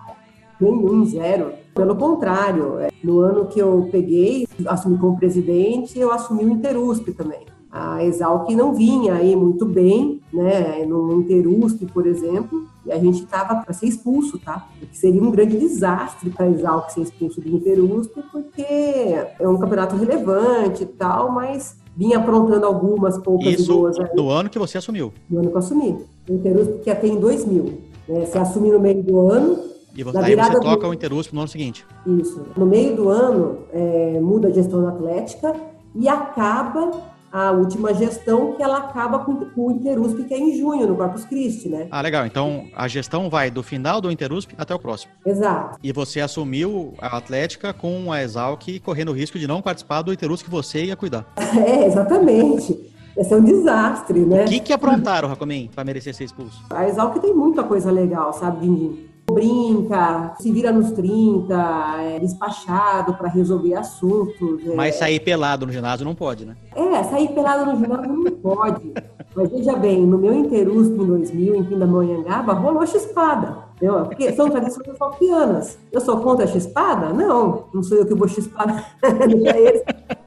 Nenhum, zero. Pelo contrário, é, no ano que eu peguei, assumi como presidente, eu assumi o Interusp também a Exalc não vinha aí muito bem, né, no Interusp, por exemplo, e a gente estava para ser expulso, tá? Que seria um grande desastre para a Exalc ser expulso do Interusp, porque é um campeonato relevante e tal, mas vinha aprontando algumas poucas Isso boas. Isso do ano que você assumiu? Do ano que eu assumi. O Interusp que até em 2000. Né? Você assume no meio do ano, e você, aí você toca do... o Interusp no ano seguinte. Isso. No meio do ano, é, muda a gestão atlética e acaba a última gestão, que ela acaba com, o Interusp, que é em junho, no Corpus Christi, né? Ah, legal. Então, a gestão vai do final do Interusp até o próximo. Exato. E você assumiu a Atlética com a Exalc correndo o risco de não participar do Interusp que você ia cuidar. É, exatamente. Esse é um desastre, né? O que que aprontaram, Racomim, para merecer ser expulso? A Exalc tem muita coisa legal, sabe, Dindim? Brinca, se vira nos 30, é despachado para resolver assuntos. É... Mas sair pelado no ginásio não pode, né? É, sair pelado no ginásio não pode. Mas veja bem, no meu Interusp em 2000, em Pindamonhangaba, rolou chispada. Entendeu? Porque são tradições falquianas. Eu sou contra a chispada? Não, não sou eu que vou chispar. eles.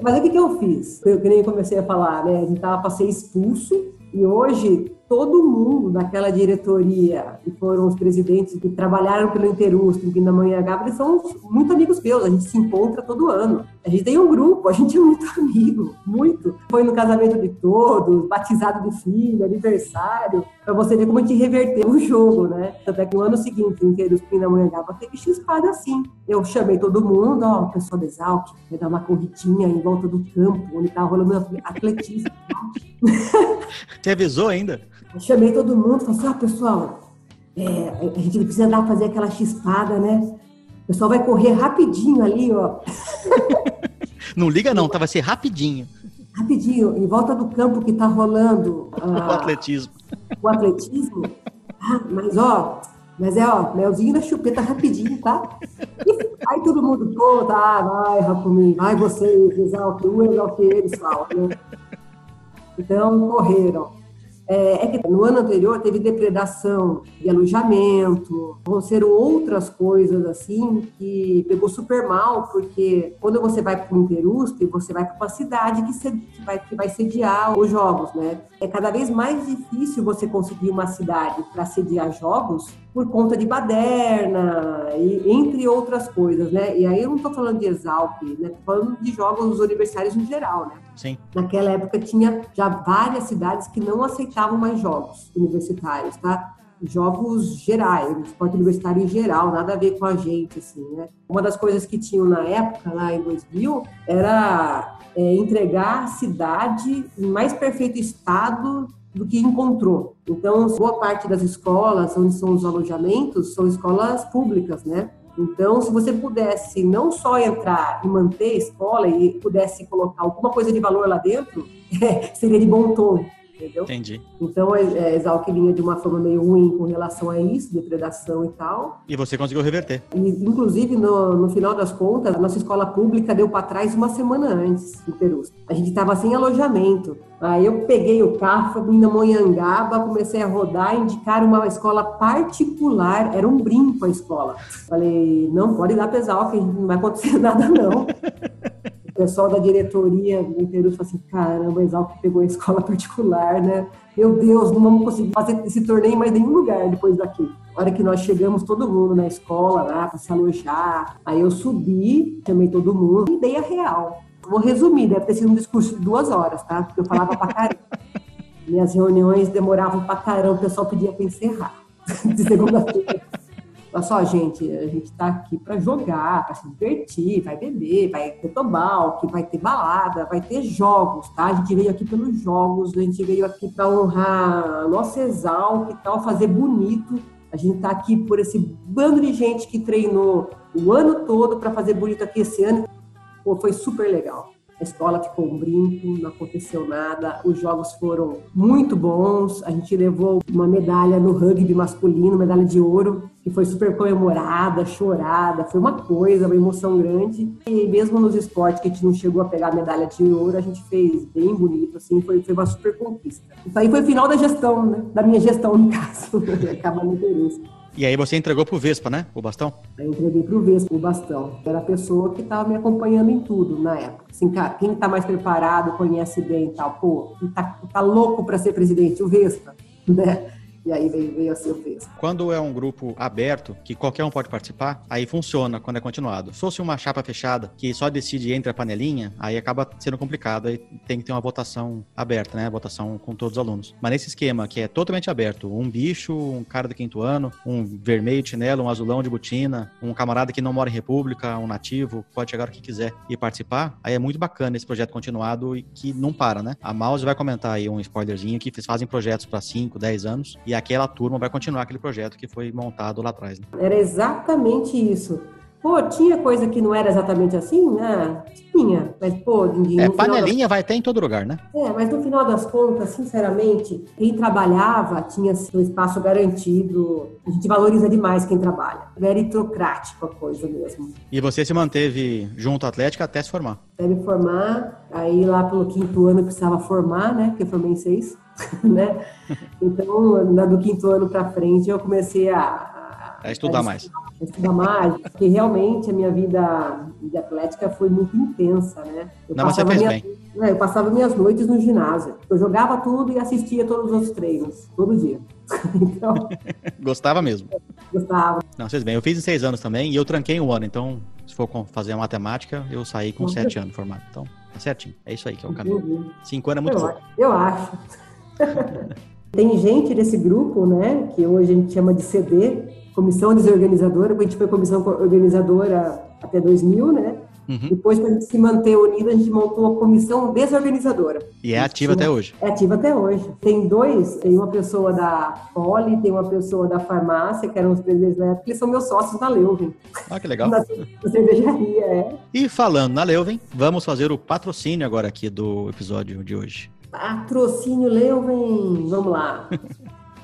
Mas o que, que eu fiz? Eu que nem comecei a falar, né? A gente tava para ser expulso e hoje todo mundo daquela diretoria, que foram os presidentes que trabalharam pelo Interusp, que na Manhã Gabra, são muito amigos meus, a gente se encontra todo ano. A gente tem um grupo, a gente é muito amigo, muito. Foi no casamento de todos, batizado de filho, aniversário, para você ver como a gente reverteu o jogo, né? Até que no ano seguinte, o Interusp na Manhã Gabra teve chispada assim. Eu chamei todo mundo, ó, o pessoal da Exalc, vai dar uma corridinha em volta do campo, onde tá rolando atletismo. Você avisou ainda? Eu chamei todo mundo, falei assim, ah, pessoal, é, a gente precisa dar fazer aquela chispada, né? O pessoal vai correr rapidinho ali, ó. Não liga não, tá, vai ser rapidinho. Rapidinho, em volta do campo que tá rolando. Ah, o atletismo. O atletismo. Ah, mas ó, mas é ó, melzinho na chupeta rapidinho, tá? E aí todo mundo, pô, tá, vai, Rapumin, vai vocês, exalta um, exalta eles, falam, né? Então, correram. É, é, que no ano anterior teve depredação de alojamento, aconteceram outras coisas assim que pegou super mal, porque quando você vai para o Interusp, você vai para uma cidade que, se, que, vai, que vai sediar os jogos, né? É cada vez mais difícil você conseguir uma cidade para sediar jogos por conta de baderna, e, entre outras coisas, né? E aí eu não estou falando de Exalc, né? Estou falando de jogos universitários em geral, né? Sim. Naquela época tinha já várias cidades que não aceitavam mais jogos universitários, tá? Jogos gerais, esporte universitário em geral, nada a ver com a gente, assim, né? Uma das coisas que tinham na época, lá em 2000, era é, entregar a cidade em mais perfeito estado do que encontrou. Então, boa parte das escolas onde são os alojamentos são escolas públicas, né? Então, se você pudesse não só entrar e manter a escola e pudesse colocar alguma coisa de valor lá dentro, seria de bom tom. Entendeu? Entendi. Então, é, é, Exalc vinha de uma forma meio ruim com relação a isso, depredação e tal. E você conseguiu reverter. E, inclusive, no, no final das contas, a nossa escola pública deu para trás uma semana antes, em Perus. A gente estava sem alojamento. Aí eu peguei o carro, fui na Monhangaba, comecei a rodar, indicar uma escola particular, era um brinco a escola. Falei, não pode dar pesal, que não vai acontecer nada não. O pessoal da diretoria do Perus falou assim, caramba, Exalc pegou a escola particular, né? Meu Deus, não vamos conseguir fazer esse torneio em mais nenhum lugar depois daqui. A hora que nós chegamos, todo mundo na escola lá para se alojar. Aí eu subi, chamei todo mundo e dei a real. Vou resumir, deve ter sido um discurso de duas horas, tá? Porque eu falava pra caramba. Minhas reuniões demoravam pra caramba, o pessoal pedia pra encerrar. De segunda-feira. Olha só, gente, a gente tá aqui para jogar, para se divertir, vai beber, vai ter tobalque, vai ter balada, vai ter jogos, tá? A gente veio aqui pelos jogos, a gente veio aqui para honrar nosso exalc e tal, fazer bonito. A gente tá aqui por esse bando de gente que treinou o ano todo para fazer bonito aqui esse ano. Pô, foi super legal. A escola ficou um brinco, não aconteceu nada. Os jogos foram muito bons. A gente levou uma medalha no rugby masculino, medalha de ouro, que foi super comemorada, chorada. Foi uma coisa, uma emoção grande. E mesmo nos esportes que a gente não chegou a pegar a medalha de ouro, a gente fez bem bonito, assim, foi, foi uma super conquista. Isso aí foi o final da gestão, né? Da minha gestão, no caso. Acaba no interesse. E aí você entregou pro Vespa, né? O bastão? Eu entreguei pro Vespa o bastão. Era a pessoa que estava me acompanhando em tudo na época. Assim, cara, quem tá mais preparado, conhece bem e tal, pô, tá, tá louco para ser presidente? O Vespa, né? E aí veio, veio a Vespa. Quando é um grupo aberto, que qualquer um pode participar, aí funciona quando é continuado. Se fosse uma chapa fechada, que só decide entre a panelinha, aí acaba sendo complicado. Aí tem que ter uma votação aberta, né? Votação com todos os alunos. Mas nesse esquema que é totalmente aberto, um bicho, um cara do quinto ano, um vermelho de chinelo, um azulão de botina, um camarada que não mora em república, um nativo, pode chegar o que quiser e participar, aí é muito bacana esse projeto continuado e que não para, né? A Mouse vai comentar aí um spoilerzinho que eles fazem projetos para 5, 10 anos e aquela turma vai continuar aquele projeto que foi montado lá atrás. Né? Era exatamente isso. Pô, tinha coisa que não era exatamente assim? Ah, tinha. Mas, pô, ninguém. É, panelinha das... vai ter em todo lugar, né? É, mas no final das contas, sinceramente, quem trabalhava tinha seu espaço garantido. A gente valoriza demais quem trabalha. Meritocrático a coisa mesmo. E você se manteve junto à Atlética até se formar? Até me formar. Aí lá pelo quinto ano eu precisava formar, né? Porque eu formei em seis. né? Então, na do quinto ano para frente, eu comecei a, a estudar a mais. A estudar mais, porque realmente a minha vida de atlética foi muito intensa, né? Eu Não, mas você fez minha, bem. Né, eu passava minhas noites no ginásio. Eu jogava tudo e assistia todos os treinos, todo dia. então, Gostava mesmo? Gostava. Não, vocês bem. Eu fiz em seis anos também e eu tranquei um ano, então se for fazer a matemática, eu saí com sete anos formado. Então, tá certinho. É isso aí que é o caminho. Cinco anos é muito eu, pouco. Eu acho. Tem gente desse grupo, né, que hoje a gente chama de CD, Comissão Desorganizadora, a gente foi comissão organizadora até 2000, né? Uhum. Depois, para a gente se manter unido, a gente montou a comissão desorganizadora. E é ativa até hoje? É ativa até hoje. Tem dois, tem uma pessoa da Poli, tem uma pessoa da farmácia, que eram os presidentes da época, eles são meus sócios da Leuven. Ah, que legal. Na cervejaria, é. E falando na Leuven, vamos fazer o patrocínio agora aqui do episódio de hoje. Patrocínio Leuven, vamos lá.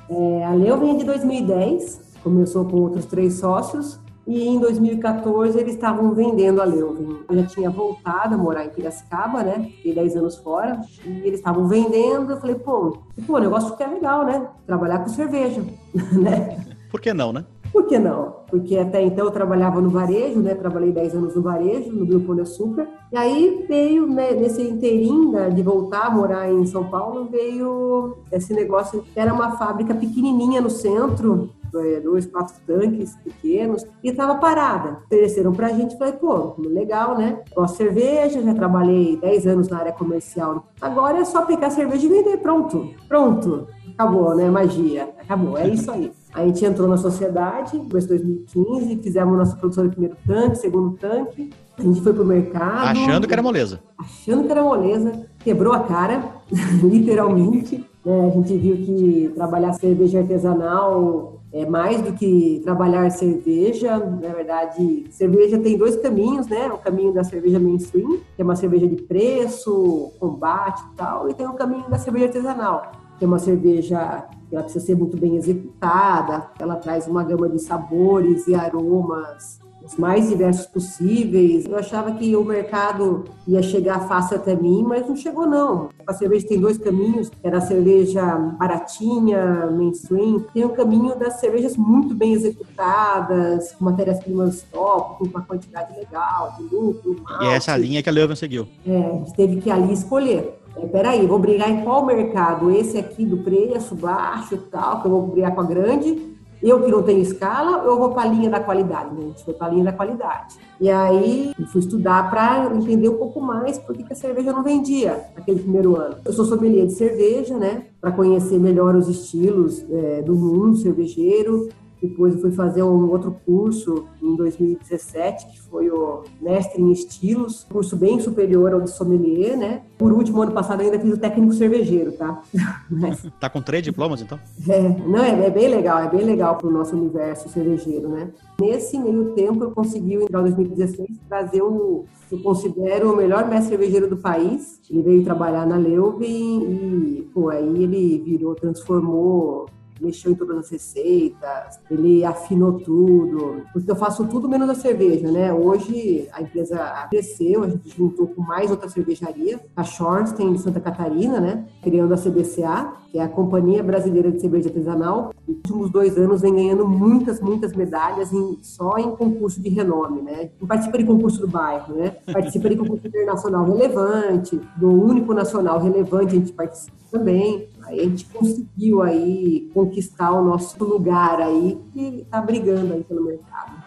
É, a Leuven é de 2010, começou com outros três sócios, e em 2014 eles estavam vendendo a Leuven. Eu já tinha voltado a morar em Piracicaba, né? Fiquei 10 anos fora, e eles estavam vendendo. Eu falei, pô, pô, o negócio que é legal, né? Trabalhar com cerveja, né? Por que não, né? Por que não? Porque até então eu trabalhava no varejo, né? Trabalhei 10 anos no varejo, no Grupo de Açúcar. E aí veio, né, nesse inteirinho né, de voltar a morar em São Paulo, veio esse negócio. Era uma fábrica pequenininha no centro, é, dois, quatro tanques pequenos, e estava parada. Ofereceram para a gente, falei, pô, legal, né? Gosto de cerveja, já trabalhei 10 anos na área comercial. Agora é só pegar cerveja e vender, pronto, pronto. Acabou, né? Magia, acabou, é isso aí. A gente entrou na sociedade, de 2015, fizemos nossa produção de primeiro tanque, segundo tanque. A gente foi pro mercado. Achando que era moleza. Achando que era moleza. Quebrou a cara, literalmente. É, a gente viu que trabalhar cerveja artesanal é mais do que trabalhar cerveja. Na verdade, cerveja tem dois caminhos, né? O caminho da cerveja mainstream, que é uma cerveja de preço, combate e tal, e tem o caminho da cerveja artesanal que é uma cerveja ela precisa ser muito bem executada, ela traz uma gama de sabores e aromas os mais diversos possíveis. Eu achava que o mercado ia chegar fácil até mim, mas não chegou não. A cerveja tem dois caminhos, era a cerveja baratinha, mainstream, tem o caminho das cervejas muito bem executadas, com matérias-primas top, com uma quantidade legal, de lucro. E é essa linha que a Leuven seguiu. É, a gente teve que ali escolher. É, peraí, vou brigar em qual mercado? Esse aqui do preço baixo tal, que eu vou brigar com a grande, eu que não tenho escala, eu vou para a linha da qualidade, né? Gente foi para a linha da qualidade. E aí fui estudar para entender um pouco mais por que, a cerveja não vendia naquele primeiro ano. Eu sou sommelier de cerveja, né? Para conhecer melhor os estilos é, do mundo cervejeiro, depois eu fui fazer um outro curso em 2017, que foi o Mestre em Estilos, curso bem superior ao de sommelier, né? Por último, ano passado ainda fiz o técnico cervejeiro, tá? Mas... Tá com três diplomas, então? É, não, é, é bem legal, é bem legal para o nosso universo cervejeiro, né? Nesse meio tempo, eu consegui, em 2016, trazer o eu considero o melhor mestre cervejeiro do país. Ele veio trabalhar na Leuven e, pô, aí ele virou, transformou mexeu em todas as receitas, ele afinou tudo, porque eu faço tudo menos a cerveja, né? Hoje a empresa cresceu, a gente juntou com mais outra cervejaria, a Shorts tem de Santa Catarina, né? Criando a CBCA, que é a Companhia Brasileira de Cerveja Artesanal. Nos últimos dois anos vem ganhando muitas, muitas medalhas em, só em concurso de renome, né? Participa de concurso do bairro, né? Participa de concurso internacional relevante, do único nacional relevante a gente participa também. A gente conseguiu aí conquistar o nosso lugar aí e está brigando aí pelo mercado.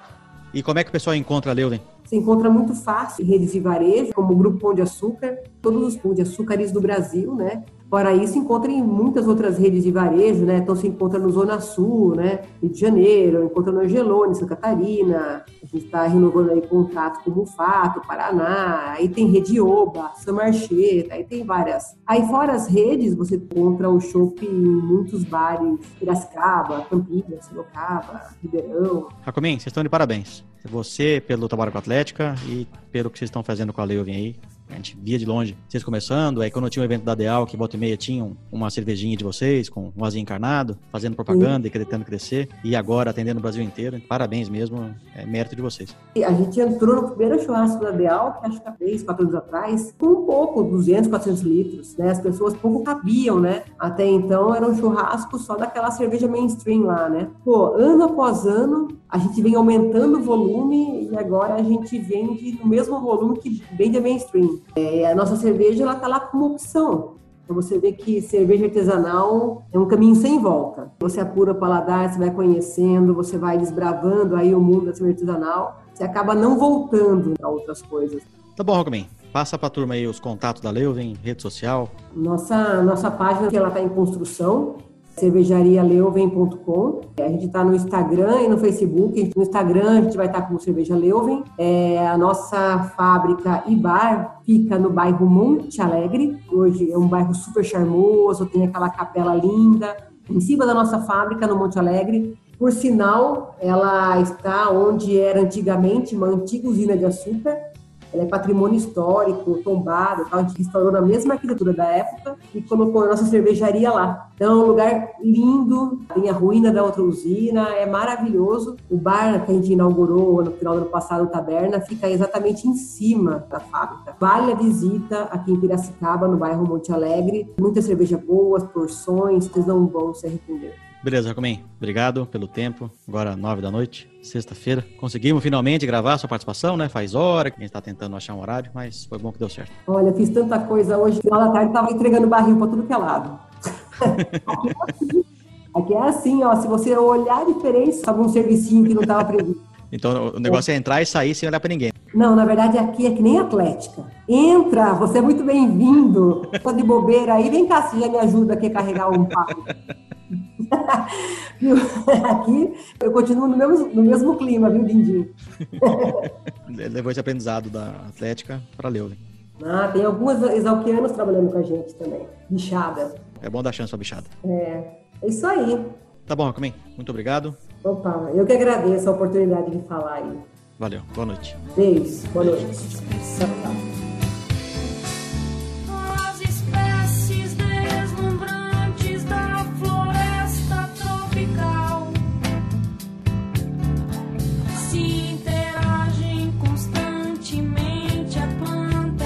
E como é que o pessoal encontra a Leuven? Se encontra muito fácil em redes de varejo, como o Grupo Pão de Açúcar, todos os pão de açúcares do Brasil, né? Fora isso, encontra em muitas outras redes de varejo, né? Então se encontra no Zona Sul, né? Rio de Janeiro, encontra no Angelone, Santa Catarina. A gente está renovando aí contrato com o Mufato, Paraná. Aí tem Rede Oba, Samarcheta, aí tem várias. Aí fora as redes, você encontra o shopping em muitos bares, Piracicaba, Campinas, Sorocaba, Ribeirão. Jacomim, vocês estão de parabéns. Você pelo trabalho com a Atlética e pelo que vocês estão fazendo com a Leuven aí. A gente via de longe vocês começando. Aí quando tinha o evento da Deal, que volta e meia tinham uma cervejinha de vocês, com um azinho encarnado, fazendo propaganda e tentando crescer. E agora atendendo o Brasil inteiro. Parabéns mesmo, é mérito de vocês. A gente entrou no primeiro churrasco da Deal, que acho que há três, quatro anos atrás, com um pouco, 200, 400 litros. Né? As pessoas pouco cabiam, né? Até então era um churrasco só daquela cerveja mainstream lá, né? Pô, ano após ano, a gente vem aumentando o volume e agora a gente vende no mesmo volume que vende a mainstream. É, a nossa cerveja ela está lá como opção. Então você vê que cerveja artesanal é um caminho sem volta. Você apura o paladar, você vai conhecendo, você vai desbravando aí o mundo da cerveja artesanal, você acaba não voltando a outras coisas. Tá bom, Rocamin. Passa para a turma aí os contatos da Leuven, rede social. Nossa, nossa página ela está em construção, cervejarialeuven.com. A gente está no Instagram e no Facebook. No Instagram a gente vai estar tá como Cerveja Leuven. É, a nossa fábrica e bar fica no bairro Monte Alegre. Hoje é um bairro super charmoso, tem aquela capela linda. Em cima da nossa fábrica, no Monte Alegre, por sinal, ela está onde era antigamente uma antiga usina de açúcar, ela é patrimônio histórico, tombado, tal. a gente restaurou na mesma arquitetura da época e colocou a nossa cervejaria lá. Então, é um lugar lindo, tem a ruína da outra usina, é maravilhoso. O bar que a gente inaugurou no final do ano passado, Taberna, fica exatamente em cima da fábrica. Vale a visita aqui em Piracicaba, no bairro Monte Alegre. Muita cerveja boa, porções, vocês não vão se arrepender. Beleza, Jacomim. Obrigado pelo tempo. Agora, nove da noite, sexta-feira. Conseguimos finalmente gravar a sua participação, né? Faz hora que a gente está tentando achar um horário, mas foi bom que deu certo. Olha, fiz tanta coisa hoje. Final da tarde estava entregando barril para tudo que é lado. Aqui é assim, ó. Se você olhar a diferença, algum servicinho que não estava previsto. Então o negócio é. é entrar e sair sem olhar para ninguém. Não, na verdade aqui é que nem Atlética. Entra, você é muito bem-vindo. Tô de bobeira aí, vem cá, você já me ajuda aqui a carregar um papo. Aqui eu continuo no mesmo, no mesmo clima, viu, Dindim? Levou esse aprendizado da Atlética para Leuven. Ah, tem algumas exalquianos trabalhando com a gente também. Bichada. É bom dar chance pra bichada. É, é isso aí. Tá bom, Camim. Muito obrigado. Opa, eu que agradeço a oportunidade de falar aí. Valeu, boa noite. Beijo, boa noite. Tchau, tchau.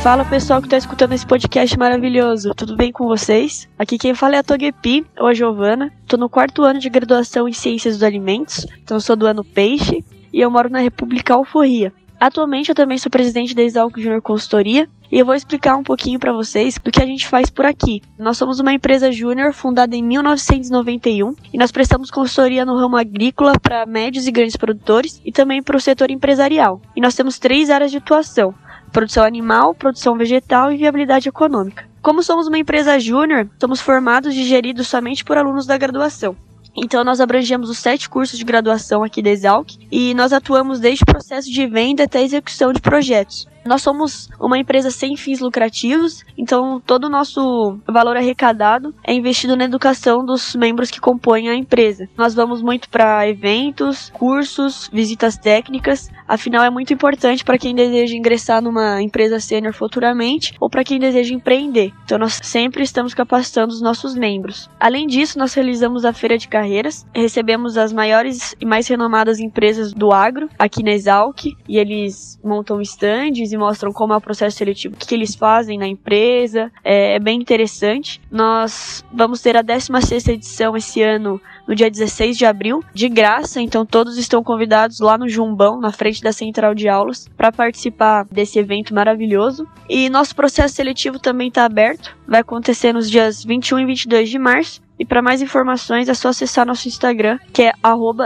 Fala pessoal que está escutando esse podcast maravilhoso, tudo bem com vocês? Aqui quem fala é a Togepi, ou a Giovana. Tô no quarto ano de graduação em Ciências dos Alimentos, então sou do ano Peixe e eu moro na República Alforria. Atualmente eu também sou presidente da Exalco Junior Consultoria e eu vou explicar um pouquinho para vocês do que a gente faz por aqui. Nós somos uma empresa júnior fundada em 1991 e nós prestamos consultoria no ramo agrícola para médios e grandes produtores e também para o setor empresarial. E nós temos três áreas de atuação: produção animal, produção vegetal e viabilidade econômica. Como somos uma empresa júnior, somos formados e geridos somente por alunos da graduação. Então, nós abrangemos os sete cursos de graduação aqui da Exalc e nós atuamos desde o processo de venda até a execução de projetos. Nós somos uma empresa sem fins lucrativos, então todo o nosso valor arrecadado é investido na educação dos membros que compõem a empresa. Nós vamos muito para eventos, cursos, visitas técnicas, afinal é muito importante para quem deseja ingressar numa empresa sênior futuramente ou para quem deseja empreender. Então nós sempre estamos capacitando os nossos membros. Além disso, nós realizamos a feira de carreiras, recebemos as maiores e mais renomadas empresas do agro aqui na Exalc e eles montam estandes e mostram como é o processo seletivo, o que eles fazem na empresa. É, é bem interessante. Nós vamos ter a 16 edição esse ano, no dia 16 de abril, de graça, então todos estão convidados lá no Jumbão, na frente da central de aulas, para participar desse evento maravilhoso. E nosso processo seletivo também está aberto, vai acontecer nos dias 21 e 22 de março. E para mais informações é só acessar nosso Instagram, que é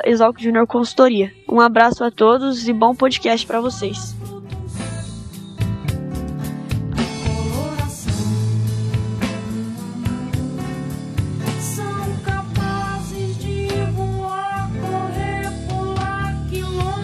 @exalcjuniorconsultoria. Um abraço a todos e bom podcast para vocês.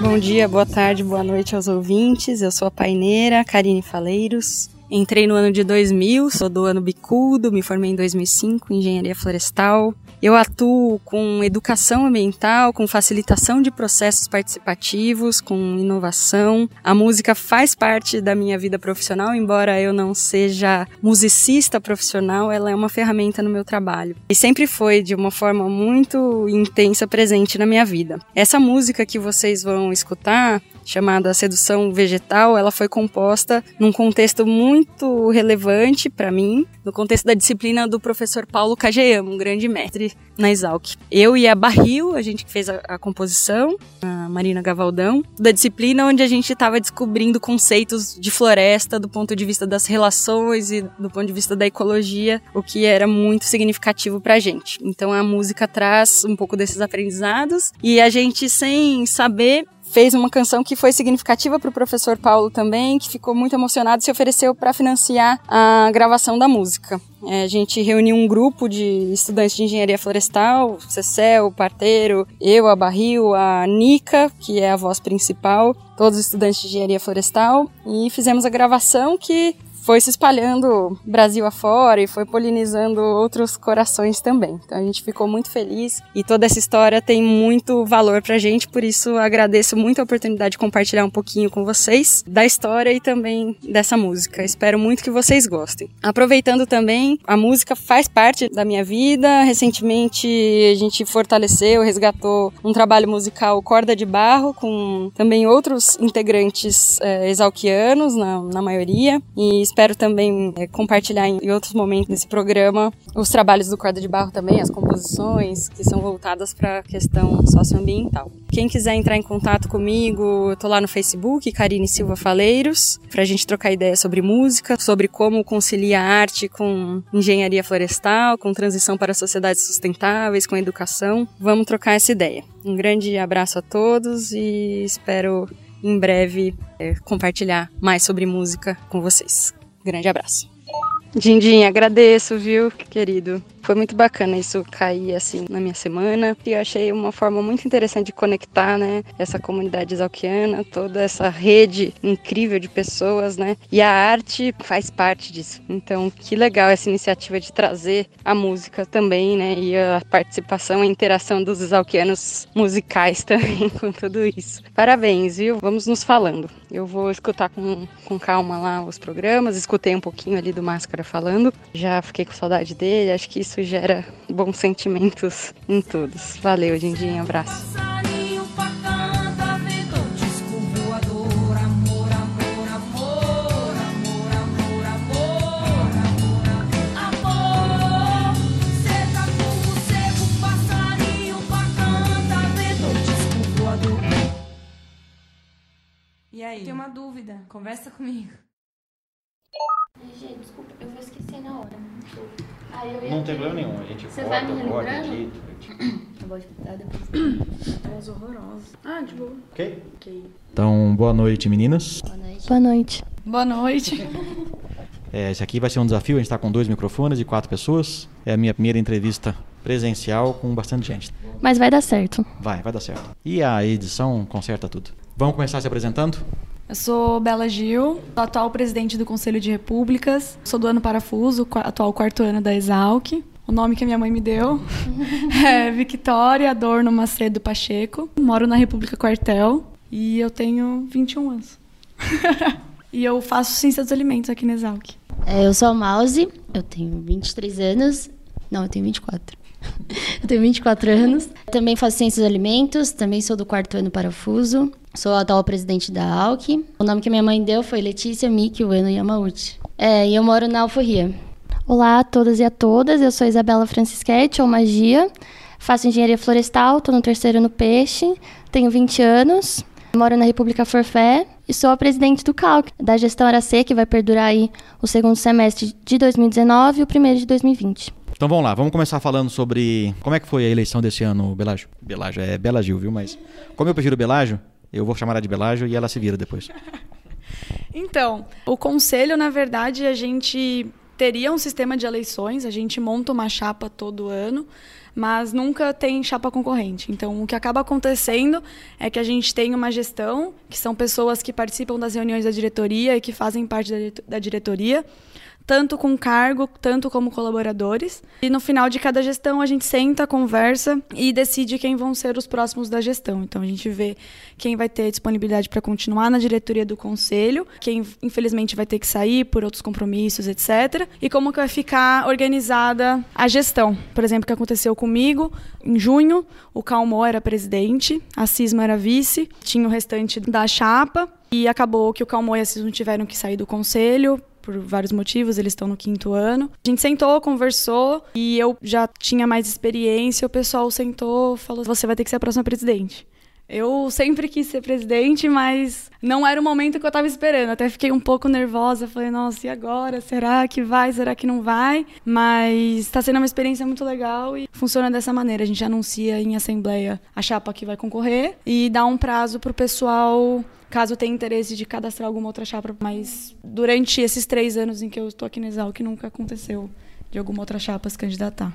Bom dia, boa tarde, boa noite aos ouvintes. Eu sou a paineira Karine Faleiros. Entrei no ano de 2000, sou do ano bicudo, me formei em 2005 em engenharia florestal. Eu atuo com educação ambiental, com facilitação de processos participativos, com inovação. A música faz parte da minha vida profissional, embora eu não seja musicista profissional, ela é uma ferramenta no meu trabalho. E sempre foi de uma forma muito intensa presente na minha vida. Essa música que vocês vão escutar chamada Sedução Vegetal, ela foi composta num contexto muito relevante para mim, no contexto da disciplina do professor Paulo Cageyama, um grande mestre na Exalc. Eu e a Barril, a gente que fez a, a, composição, a Marina Gavaldão, da disciplina onde a gente estava descobrindo conceitos de floresta do ponto de vista das relações e do ponto de vista da ecologia, o que era muito significativo pra gente. Então a música traz um pouco desses aprendizados e a gente sem saber fez uma canção que foi significativa para o professor Paulo também, que ficou muito emocionado e se ofereceu para financiar a gravação da música. É, a gente reuniu um grupo de estudantes de engenharia florestal, Cecel, parteiro, eu, a Barril, a Nica, que é a voz principal, todos estudantes de engenharia florestal, e fizemos a gravação que foi se espalhando Brasil afora e foi polinizando outros corações também. Então a gente ficou muito feliz e toda essa história tem muito valor pra gente, por isso agradeço muito a oportunidade de compartilhar um pouquinho com vocês da história e também dessa música. Espero muito que vocês gostem. Aproveitando também, a música faz parte da minha vida. Recentemente a gente fortaleceu, resgatou um trabalho musical Corda de Barro com também outros integrantes é, exalquianos na, na maioria e espero também é, compartilhar em, outros momentos desse programa os trabalhos do Corda de Barro também, as composições que são voltadas para a questão socioambiental. Quem quiser entrar em contato comigo, eu tô lá no Facebook, Karine Silva Faleiros, para a gente trocar ideia sobre música, sobre como conciliar arte com engenharia florestal, com transição para sociedades sustentáveis, com educação. Vamos trocar essa ideia. Um grande abraço a todos e espero em breve é, compartilhar mais sobre música com vocês. Grande abraço. Dindinha, agradeço, viu, querido? Foi muito bacana isso cair assim na minha semana. E eu achei uma forma muito interessante de conectar, né, essa comunidade exalquiana, toda essa rede incrível de pessoas, né? E a arte faz parte disso. Então, que legal essa iniciativa de trazer a música também, né? E a participação, a interação dos exalquianos musicais também com tudo isso. Parabéns, viu? Vamos nos falando. Eu vou escutar com, com calma lá os programas, escutei um pouquinho ali do Máscara falando. Já fiquei com saudade dele, acho que isso isso gera bons sentimentos em todos. Valeu, Dindinha, um abraço. E aí? Tem uma dúvida? Conversa comigo. Gente, desculpa, eu vou esquecer na hora. Não tem problema nenhum, a gente Você corta, vai me corta, edita. Eu vou escutar depois. Voz horrorosa. Ah, de boa. Ok? Ok. Então, boa noite, meninas. Boa noite. Boa noite. Boa noite. É, esse aqui vai ser um desafio, a gente está com dois microfones e quatro pessoas. É a minha primeira entrevista presencial com bastante gente. Mas vai dar certo. Vai, vai dar certo. E a edição conserta tudo. Vamos começar se apresentando? Eu sou Bela Gil, atual presidente do Conselho de Repúblicas. Sou do ano Parafuso, atual quarto ano da Exalc. O nome que a minha mãe me deu é Victoria Adorno Macedo Pacheco. Moro na República Quartel e eu tenho 21 anos. e eu faço ciência dos alimentos aqui na Exalc. É, eu sou a Mouse, eu tenho 23 anos. Não, eu tenho 24. eu tenho 24 anos. Também faço ciências dos alimentos, também sou do quarto ano parafuso. Sou a atual presidente da ALC. O nome que minha mãe deu foi Letícia Miki Ueno Yamauchi. É, e eu moro na Alforria. Olá a todas e a todas, eu sou Isabela Francisquete, ou Magia. Faço engenharia florestal, estou no terceiro ano peixe, tenho 20 anos, moro na República Forfé e sou a presidente do CALC, da gestão Aracê, que vai perdurar aí o segundo semestre de 2019 e o primeiro de 2020. Então vamos lá, vamos começar falando sobre como é que foi a eleição desse ano, Belágio. Belágio, é Bela Gil, viu? Mas como eu prefiro Belágio, eu vou chamar ela de Belágio e ela se vira depois. Então, o conselho, na verdade, a gente teria um sistema de eleições, a gente monta uma chapa todo ano, mas nunca tem chapa concorrente. Então, o que acaba acontecendo é que a gente tem uma gestão, que são pessoas que participam das reuniões da diretoria e que fazem parte da direto- da diretoria, tanto com cargo, tanto como colaboradores. E no final de cada gestão a gente senta, conversa e decide quem vão ser os próximos da gestão. Então a gente vê quem vai ter disponibilidade para continuar na diretoria do conselho, quem infelizmente vai ter que sair por outros compromissos, etc. E como que vai ficar organizada a gestão. Por exemplo, o que aconteceu comigo em junho, o Calmó era presidente, a Cisma era vice, tinha o restante da chapa e acabou que o Calmó e a Cisma tiveram que sair do conselho por vários motivos, eles estão no quinto ano. A gente sentou, conversou e eu já tinha mais experiência. O pessoal sentou, falou: você vai ter que ser a próxima presidente. Eu sempre quis ser presidente, mas não era o momento que eu estava esperando. Até fiquei um pouco nervosa. Falei, nossa, e agora? Será que vai? Será que não vai? Mas está sendo uma experiência muito legal e funciona dessa maneira. A gente anuncia em assembleia a chapa que vai concorrer e dá um prazo para o pessoal caso tenha interesse de cadastrar alguma outra chapa, mas durante esses três anos em que eu estou aqui na Exalc nunca aconteceu de alguma outra chapa se candidatar.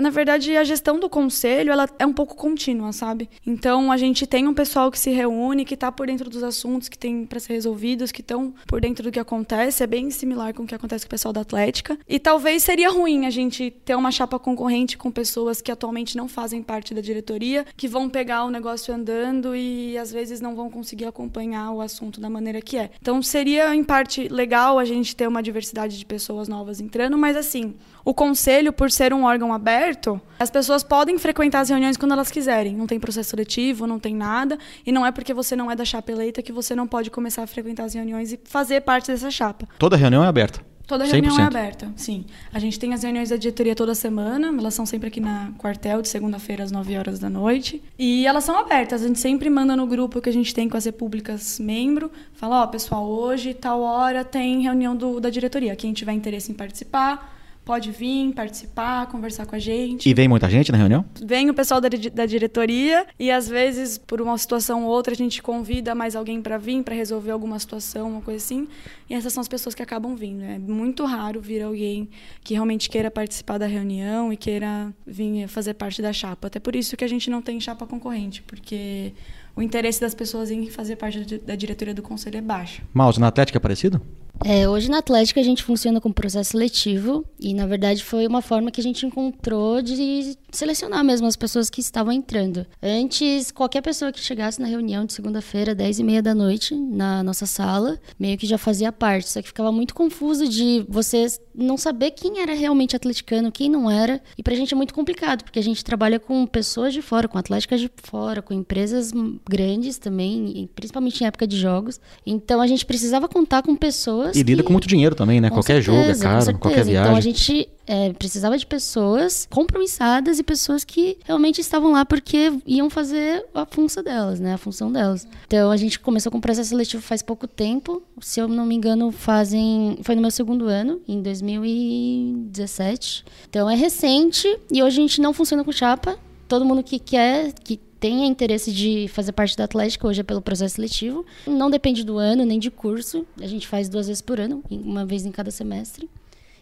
Na verdade, a gestão do conselho ela é um pouco contínua, sabe? Então, a gente tem um pessoal que se reúne, que está por dentro dos assuntos que tem para ser resolvidos, que estão por dentro do que acontece. É bem similar com o que acontece com o pessoal da Atlética. E talvez seria ruim a gente ter uma chapa concorrente com pessoas que atualmente não fazem parte da diretoria, que vão pegar o negócio andando e às vezes não vão conseguir acompanhar o assunto da maneira que é. Então, seria em parte legal a gente ter uma diversidade de pessoas novas entrando, mas assim, o conselho, por ser um órgão aberto, as pessoas podem frequentar as reuniões quando elas quiserem. Não tem processo seletivo, não tem nada. E não é porque você não é da chapa eleita que você não pode começar a frequentar as reuniões e fazer parte dessa chapa. Toda reunião é aberta. Toda reunião é 100%. aberta, sim. A gente tem as reuniões da diretoria toda semana, elas são sempre aqui na quartel, de segunda-feira às 9 horas da noite. E elas são abertas, a gente sempre manda no grupo que a gente tem com as repúblicas membro, fala, ó, pessoal, hoje, tal hora, tem reunião do, da diretoria. Quem tiver interesse em participar, pode vir, participar, conversar com a gente. E vem muita gente na reunião? Vem o pessoal da, da diretoria e às vezes, por uma situação ou outra, a gente convida mais alguém para vir, para resolver alguma situação, uma coisa assim. E essas são as pessoas que acabam vindo. É muito raro vir alguém que realmente queira participar da reunião e queira vir fazer parte da chapa. Até por isso que a gente não tem chapa concorrente, porque o interesse das pessoas em fazer parte da di- da diretoria do conselho é baixo. Mouse, na Atlética é parecido? É, hoje na Atlética a gente funciona com processo seletivo e na verdade foi uma forma que a gente encontrou de selecionar mesmo as pessoas que estavam entrando. Antes, qualquer pessoa que chegasse na reunião de segunda-feira, 10 e meia da noite, na nossa sala, meio que já fazia parte. Só que ficava muito confuso de você não saber quem era realmente atleticano, quem não era. E pra gente é muito complicado, porque a gente trabalha com pessoas de fora, com atléticas de fora, com empresas grandes também, principalmente em época de jogos. Então a gente precisava contar com pessoas. E lida com muito dinheiro também, né? Com qualquer certeza, jogo é caro, qualquer viagem. Então a gente é, precisava de pessoas compromissadas e pessoas que realmente estavam lá porque iam fazer a função delas, né? A função delas. Então a gente começou com o processo seletivo faz pouco tempo. Se eu não me engano, fazem. Foi no meu segundo ano, em 2017. Então é recente e hoje a gente não funciona com chapa. Todo mundo que quer, que tenha interesse de fazer parte da Atlética hoje é pelo processo seletivo. Não depende do ano nem de curso. A gente faz duas vezes por ano, uma vez em cada semestre.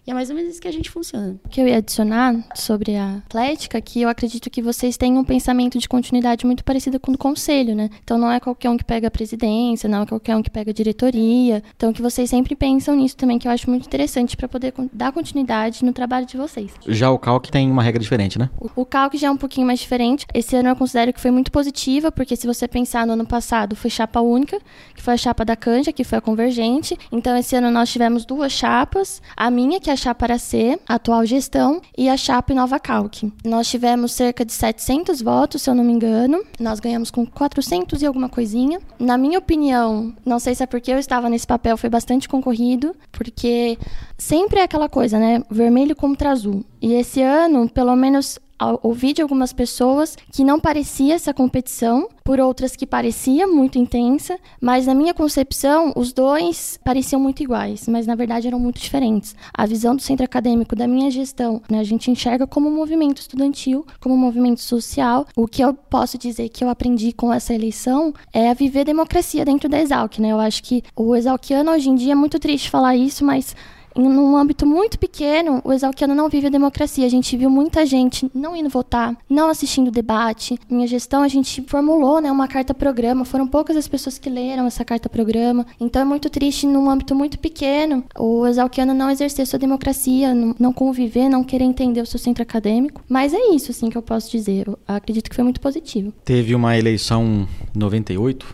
E é mais ou menos isso que a gente funciona. O que eu ia adicionar sobre a Atlética, que eu acredito que vocês têm um pensamento de continuidade muito parecido com o do conselho, né? Então não é qualquer um que pega a presidência, não é qualquer um que pega a diretoria. Então que vocês sempre pensam nisso também, que eu acho muito interessante para poder dar continuidade no trabalho de vocês. Já o Calc tem uma regra diferente, né? O- O CALC já é um pouquinho mais diferente. Esse ano eu considero que foi muito positiva, porque se você pensar no ano passado, foi chapa única, que foi a chapa da Canja, que foi a Convergente. Então, esse ano nós tivemos duas chapas. A minha, que é a chapa Aracê, a atual gestão, e a chapa Nova Calc. Nós tivemos cerca de 700 votos, se eu não me engano. Nós ganhamos com 400 e alguma coisinha. Na minha opinião, não sei se é porque eu estava nesse papel, foi bastante concorrido, porque sempre é aquela coisa, né? Vermelho contra azul. E esse ano, pelo menos ouvi de algumas pessoas que não parecia essa competição, por outras que parecia muito intensa, mas na minha concepção, os dois pareciam muito iguais, mas na verdade eram muito diferentes. A visão do centro acadêmico da minha gestão, né, a gente enxerga como um movimento estudantil, como um movimento social. O que eu posso dizer que eu aprendi com essa eleição é a viver democracia dentro da Exalc, né? Eu acho que o exalquiano hoje em dia é muito triste falar isso, mas em um âmbito muito pequeno, o exalquiano não vive a democracia. A gente viu muita gente não indo votar, não assistindo o debate. Minha gestão, a gente formulou né, uma carta-programa. Foram poucas as pessoas que leram essa carta-programa. Então é muito triste, num âmbito muito pequeno, o exalquiano não exercer sua democracia, não, conviver, não querer entender o seu centro acadêmico. Mas é isso, assim, que eu posso dizer. Eu acredito que foi muito positivo. Teve uma eleição em 98,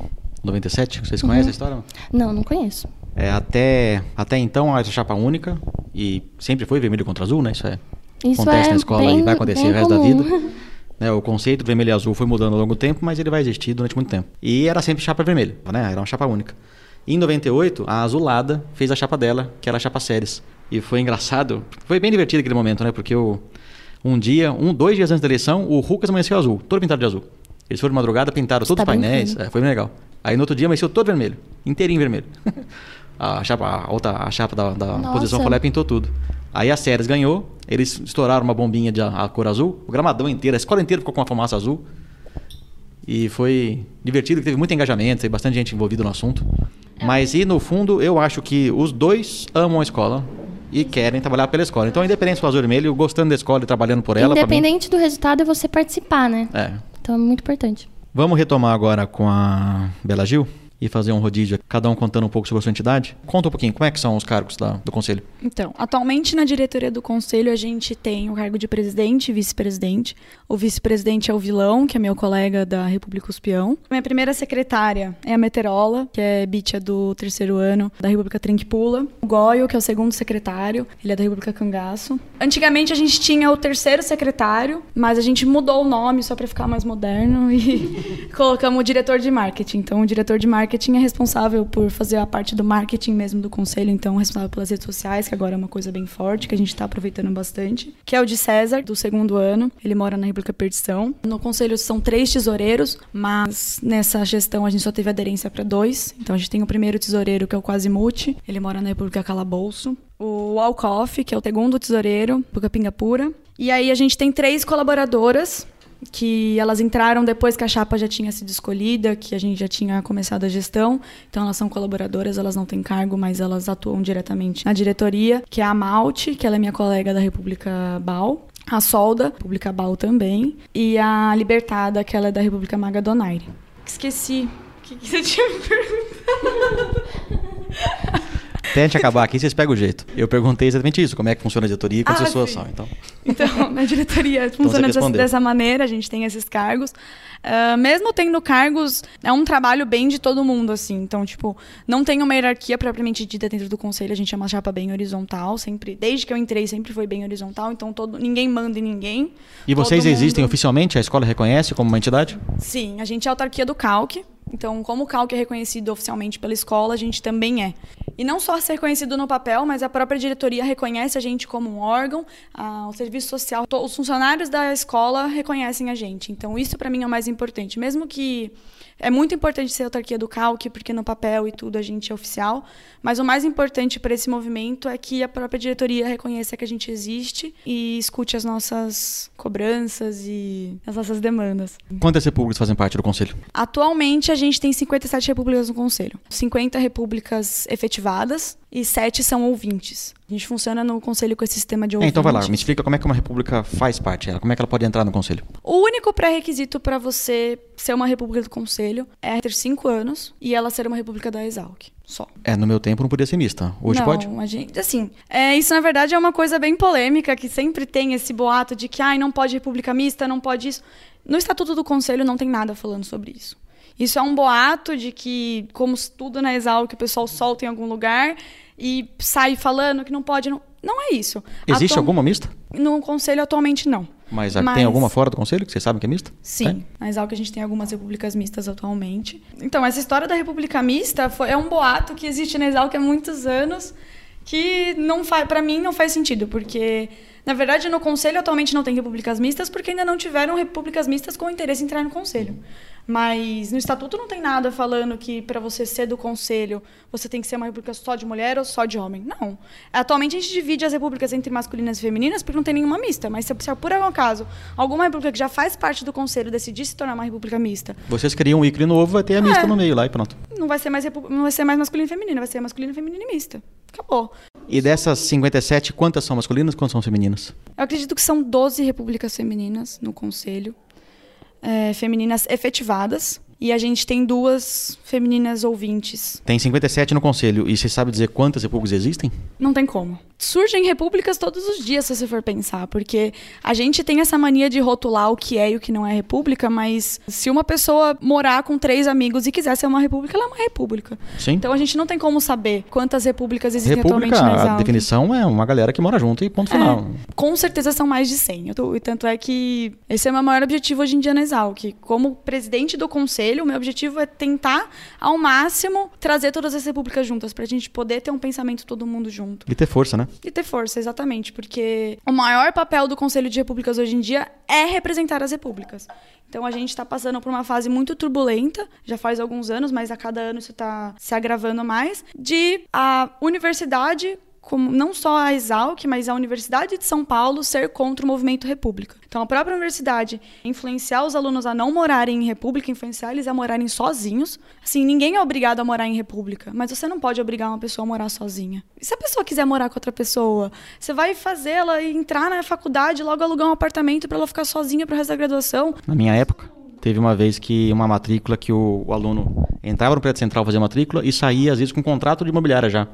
97, vocês conhecem Uhum. a história? Não, não conheço. É, até, até então era chapa única e sempre foi vermelho contra azul, né? Isso é Isso acontece é na escola bem- e vai acontecer o resto da comum. vida. Né, o conceito vermelho e azul foi mudando ao longo do tempo, mas ele vai existir durante muito tempo. E era sempre chapa vermelha, né? Era uma chapa única. Em 98, a Azulada fez a chapa dela, que era a chapa Séries. E foi engraçado, foi bem divertido aquele momento, né? Porque o, um dia, um, dois dias antes da eleição, o Lucas amanheceu azul, todo pintado de azul. Eles foram de madrugada, pintaram todos tá os painéis, é, foi bem legal. Aí no outro dia amanheceu todo vermelho, inteirinho vermelho. a chapa, a outra, a chapa da, da Nossa. posição falé pintou tudo. Aí a Séries ganhou, eles estouraram uma bombinha de a, a cor azul, o gramadão inteiro, a escola inteira ficou com uma fumaça azul. E foi divertido, teve muito engajamento, teve bastante gente envolvida no assunto. Mas e no fundo, eu acho que os dois amam a escola e querem trabalhar pela escola. Então, independente do azul e vermelho, gostando da escola e trabalhando por ela, pra mim, Independente do resultado, é você participar, né? é. Então é muito importante. Vamos retomar agora com a Bela Gil e fazer um rodízio, cada um contando um pouco sobre a sua entidade. Conta um pouquinho, como é que são os cargos da- do conselho? Então, atualmente na diretoria do conselho a gente tem o cargo de presidente e vice-presidente. O vice-presidente é o Vilão, que é meu colega da República Espião. Minha primeira secretária é a Meterola, que é bicha do terceiro ano da República Trinquipula. O Goio, que é o segundo secretário, ele é da República Cangaço. Antigamente a gente tinha o terceiro secretário, mas a gente mudou o nome só para ficar mais moderno e colocamos o diretor de marketing. Então, o diretor de marketing é responsável por fazer a parte do marketing mesmo do conselho, então responsável pelas redes sociais, que agora é uma coisa bem forte, que a gente está aproveitando bastante. Que é o de César, do segundo ano. Ele mora na República Perdição. No conselho são três tesoureiros, mas nessa gestão a gente só teve aderência para dois. Então a gente tem o primeiro tesoureiro, que é o Quasimote. Ele mora na República Calabouço. O Alcoff, que é o segundo tesoureiro, República Pingapura. E aí a gente tem três colaboradoras que elas entraram depois que a chapa já tinha sido escolhida, que a gente já tinha começado a gestão. Então elas são colaboradoras, elas não têm cargo, mas elas atuam diretamente na diretoria, que é a Malte, que ela é minha colega da República Bal. A Solda, República Bal também. E a Libertada, que ela é da República Maga Donaire. Esqueci. O que, que você tinha me perguntado? Gente acabar aqui, vocês pegam o jeito. Eu perguntei exatamente isso, como é que funciona a diretoria e quantas Ah, pessoas sim. são. Então, Então, na diretoria Então, funciona dessa, dessa maneira, a gente tem esses cargos. Ah, mesmo tendo cargos, é um trabalho bem de todo mundo, assim. Então, tipo, não tem uma hierarquia propriamente dita dentro do conselho, a gente é uma chapa bem horizontal, sempre, desde que eu entrei, sempre foi bem horizontal, então todo, ninguém manda em ninguém. E vocês Todo existem mundo- oficialmente? A escola reconhece como uma entidade? Sim, a gente é a autarquia do CALC. Então, como o CALC é reconhecido oficialmente pela escola, a gente também é. E não só ser reconhecido no papel, mas a própria diretoria reconhece a gente como um órgão, a- o serviço social, os funcionários da escola reconhecem a gente. Então, isso para mim é o mais importante. Mesmo que é muito importante ser autarquia do CALC, porque no papel e tudo a gente é oficial, mas o mais importante para esse movimento é que a própria diretoria reconheça que a gente existe e escute as nossas cobranças e as nossas demandas. Quantas repúblicas fazem parte do conselho? Atualmente, a gente tem 57 repúblicas no Conselho. 50 repúblicas efetivadas e 7 são ouvintes. A gente funciona no Conselho com esse sistema de É, ouvintes. então vai lá, me explica como é que uma república faz parte, como é que ela pode entrar no conselho? O único pré-requisito para você ser uma república do Conselho é ter 5 anos e ela ser uma república da Exalc. Só. É, no meu tempo não podia ser mista. Hoje não, pode? A gente, assim, é, isso na verdade é uma coisa bem polêmica, que sempre tem esse boato de que ai, não pode república mista, não pode isso. No Estatuto do Conselho não tem nada falando sobre isso. Isso é um boato de que, como tudo na Exal, que o pessoal solta em algum lugar e sai falando que não pode. Não, não é isso. Existe Atu- alguma mista? No Conselho atualmente não. Mas, a- tem alguma fora do conselho que vocês sabem que é mista? Sim, na Exalc a gente tem algumas repúblicas mistas atualmente. Então, essa história da república mista foi, é um boato que existe na Exalc há muitos anos, que não para mim não faz sentido, porque na verdade no conselho atualmente não tem repúblicas mistas porque ainda não tiveram repúblicas mistas com interesse em entrar no conselho. Mas no estatuto não tem nada falando que para você ser do conselho, você tem que ser uma república só de mulher ou só de homem. Não. Atualmente a gente divide as repúblicas entre masculinas e femininas porque não tem nenhuma mista, mas se, se por algum acaso alguma república que já faz parte do conselho decidir se tornar uma república mista, Vocês criam um ícone novo, vai ter a mista É. no meio lá e pronto. não vai ser mais não vai ser mais masculina e feminina, vai ser masculina, feminina e mista. Acabou. E dessas 57, quantas são masculinas e quantas são femininas? Eu acredito que são 12 repúblicas femininas no conselho, é, femininas efetivadas, e a gente tem duas femininas ouvintes. Tem 57 no conselho. E você sabe dizer quantas repúblicas existem? Não tem como. Surgem repúblicas todos os dias, se você for pensar, porque a gente tem essa mania de rotular o que é e o que não é república, mas se uma pessoa morar com três amigos e quiser ser uma república, ela é uma república. Sim. Então a gente não tem como saber quantas repúblicas existem República, atualmente na a Exalc. definição é uma galera que mora junto e ponto É, final. com certeza são mais de 100. Eu tô- E tanto é que esse é o meu maior objetivo hoje em dia na Exalc. Como presidente do conselho, o meu objetivo é tentar, ao máximo, trazer todas as repúblicas juntas, pra gente poder ter um pensamento todo mundo junto. E ter força, né? E ter força, exatamente, porque o maior papel do Conselho de Repúblicas hoje em dia é representar as repúblicas. Então a gente está passando por uma fase muito turbulenta, já faz alguns anos, mas a cada ano isso está se agravando mais, de a universidade como não só a Exalc, mas a Universidade de São Paulo ser contra o movimento República. Então, a própria universidade influenciar os alunos a não morarem em República, influenciar eles a morarem sozinhos. Assim, ninguém é obrigado a morar em República, mas você não pode obrigar uma pessoa a morar sozinha. E se a pessoa quiser morar com outra pessoa, você vai fazê-la entrar na faculdade, logo alugar um apartamento para ela ficar sozinha pro resto da graduação. Na minha época, teve uma vez que uma matrícula que o, o aluno entrava no prédio central fazer matrícula e saía, às vezes, com um contrato de imobiliária já.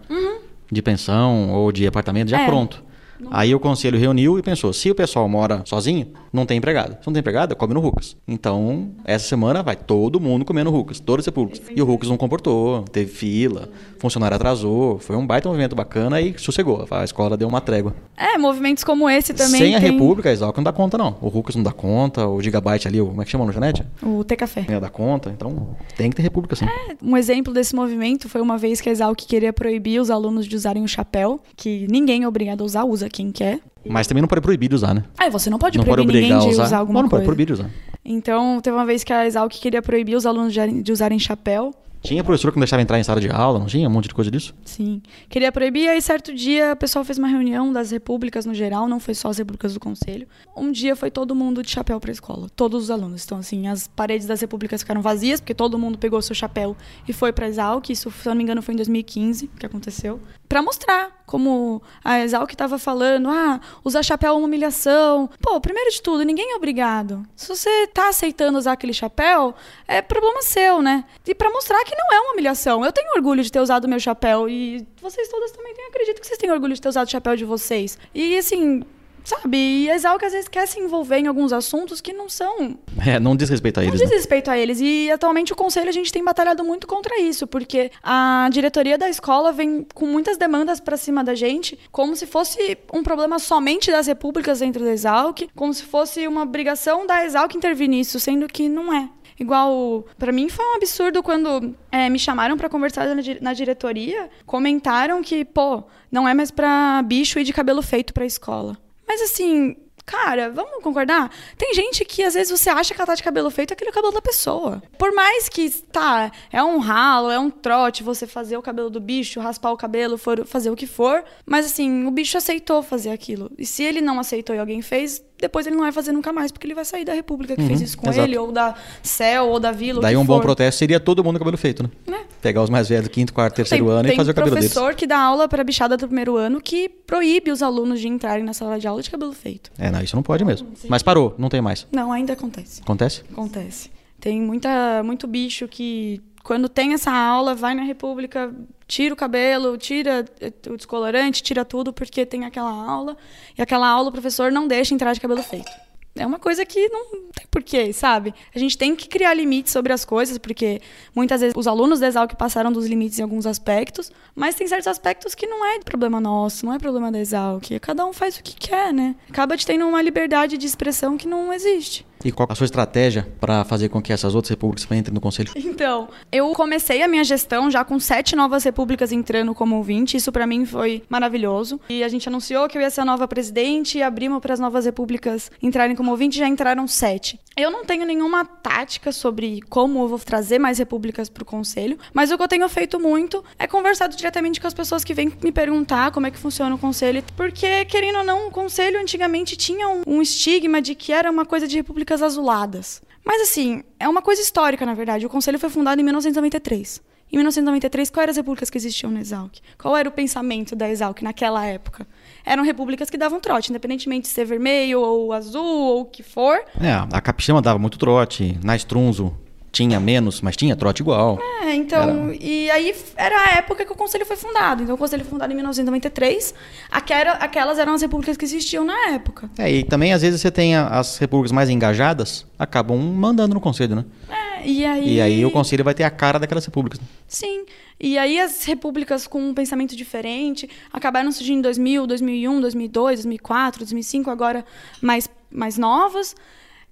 De pensão ou de apartamento já É. pronto. Aí o conselho reuniu e pensou: se o pessoal mora sozinho, não tem empregada. Se não tem empregada, come no Rucas. Então, essa semana vai todo mundo comendo Rucas, todas as repúblicas. E o Rucas não comportou, teve fila, funcionário atrasou, foi um baita movimento bacana e sossegou. A escola deu uma trégua. É, movimentos como esse também Sem a tem República, a Exalc não dá conta, não. O Rucas não dá conta, o Gigabyte ali, o, como é que chama no Janete? o T-Café. Não dá conta, então tem que ter República, sim. Um exemplo desse movimento foi uma vez que a Exalc queria proibir os alunos de usarem o chapéu, que ninguém é obrigado a usar, usa quem quer. Mas também não pode proibir de usar, né? Ah, você não pode não proibir pode ninguém de usar. usar alguma não, não coisa. pode proibir de usar. Então, teve uma vez que a Exalc queria proibir os alunos de usarem- de usarem chapéu. Tinha professor que não deixava entrar em sala de aula, não tinha? Um monte de coisa disso? Sim. Queria proibir, aí certo dia o pessoal fez uma reunião das repúblicas no geral, não foi só as repúblicas do conselho. Um dia foi todo mundo de chapéu pra escola, todos os alunos. Então, assim, as paredes das repúblicas ficaram vazias, porque todo mundo pegou seu chapéu e foi pra Exalc. Isso, se eu não me engano, foi em 2015 que aconteceu. Pra mostrar como a Exalc tava falando, ah, usar chapéu é uma humilhação. Pô, primeiro de tudo, ninguém é obrigado. Se você tá aceitando usar aquele chapéu, é problema seu, né? E pra mostrar que não é uma humilhação. Eu tenho orgulho de ter usado meu chapéu e vocês todas também têm. Acredito que vocês têm orgulho de ter usado o chapéu de vocês. E assim, Sabe? E a Exalc às vezes quer se envolver em alguns assuntos que não são. É, não diz respeito a eles. Não diz né? respeito a eles. E atualmente o conselho a gente tem batalhado muito contra isso, porque a diretoria da escola vem com muitas demandas para cima da gente, como se fosse um problema somente das repúblicas dentro da Exalc, como se fosse uma obrigação da Exalc intervir nisso, sendo que não é. Igual, para mim foi um absurdo quando é, me chamaram para conversar na, na, diretoria, comentaram que, pô, não é mais para bicho ir de cabelo feito para escola. Mas assim, cara, vamos concordar? Tem gente que às vezes você acha que ela tá de cabelo feito, é aquele cabelo da pessoa. Por mais que, tá, é um ralo, é um trote você fazer o cabelo do bicho, raspar o cabelo, for, fazer o que for, mas assim, o bicho aceitou fazer aquilo. E se ele não aceitou e alguém fez, depois ele não vai fazer nunca mais, porque ele vai sair da República que Uhum, fez isso com exato. ele, ou da CEL, ou da Vila. Daí um bom for. protesto seria todo mundo com cabelo feito, né? Pegar os mais velhos quinto, quarto, terceiro tem, ano tem e fazer o cabelo deles. professor que dá aula para bichada do primeiro ano que proíbe os alunos de entrarem na sala de aula de cabelo feito. É, não, isso não pode mesmo. Mas parou, não tem mais. Não, ainda acontece. Acontece? Acontece. Tem muita, muito bicho que, quando tem essa aula, vai na República, tira o cabelo, tira eh, o descolorante, tira tudo, porque tem aquela aula. E aquela aula o professor não deixa entrar de cabelo feito. É uma coisa que não tem porquê, sabe? A gente tem que criar limites sobre as coisas, porque muitas vezes os alunos da Exalc passaram dos limites em alguns aspectos, mas tem certos aspectos que não é problema nosso, não é problema da Exalc. Cada um faz o que quer, né? Acaba de tendo uma liberdade de expressão que não existe. E qual a sua estratégia para fazer com que essas outras repúblicas entrem no conselho? Então, eu comecei a minha gestão já com sete novas repúblicas entrando como ouvinte. Isso pra mim foi maravilhoso. E a gente anunciou que eu ia ser a nova presidente e abrimos para as novas repúblicas entrarem como ouvinte. Já entraram sete. Eu não tenho nenhuma tática sobre como eu vou trazer mais repúblicas pro conselho, mas o que eu tenho feito muito é conversado diretamente com as pessoas que vêm me perguntar como é que funciona o conselho. Porque, querendo ou não, o conselho antigamente tinha um, um estigma de que era uma coisa de repúblicas azuladas. Mas assim, é uma coisa histórica, na verdade. O conselho foi fundado em 1993. Em 1993, quais eram as repúblicas que existiam na Exalc? Qual era o pensamento da Exalc naquela época? Eram repúblicas que davam trote, independentemente de ser vermelho ou azul ou o que for. É, a Capixama dava muito trote, na Strunzo tinha menos, mas tinha trote igual. É, então, e aí era a época que o conselho foi fundado. Então, o conselho foi fundado em 1993. Aquela, aquelas eram as repúblicas que existiam na época. É, e também às vezes você tem as repúblicas mais engajadas, acabam mandando no conselho, né? É, e aí... E aí o conselho vai ter a cara daquelas repúblicas. Sim. E aí as repúblicas com um pensamento diferente acabaram surgindo em 2000, 2001, 2002, 2004, 2005, agora mais, mais novas.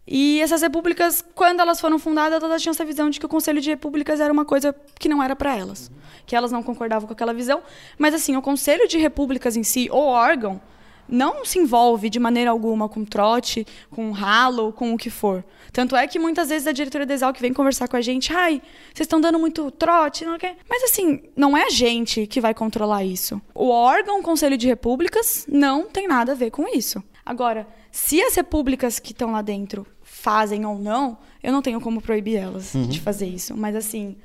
E essas repúblicas, quando elas foram fundadas, elas tinham essa visão de que o Conselho de Repúblicas era uma coisa que não era para elas. Que elas não concordavam com aquela visão. Mas, assim, o Conselho de Repúblicas em si, o órgão, não se envolve de maneira alguma com trote, com ralo, com o que for. Tanto é que muitas vezes a diretoria da Exalc vem conversar com a gente, ai, vocês estão dando muito trote, não quer. Mas assim, não é a gente que vai controlar isso. O órgão Conselho de Repúblicas não tem nada a ver com isso. Agora, se as repúblicas que estão lá dentro fazem ou não, eu não tenho como proibir elas Uhum. de fazer isso. Mas assim,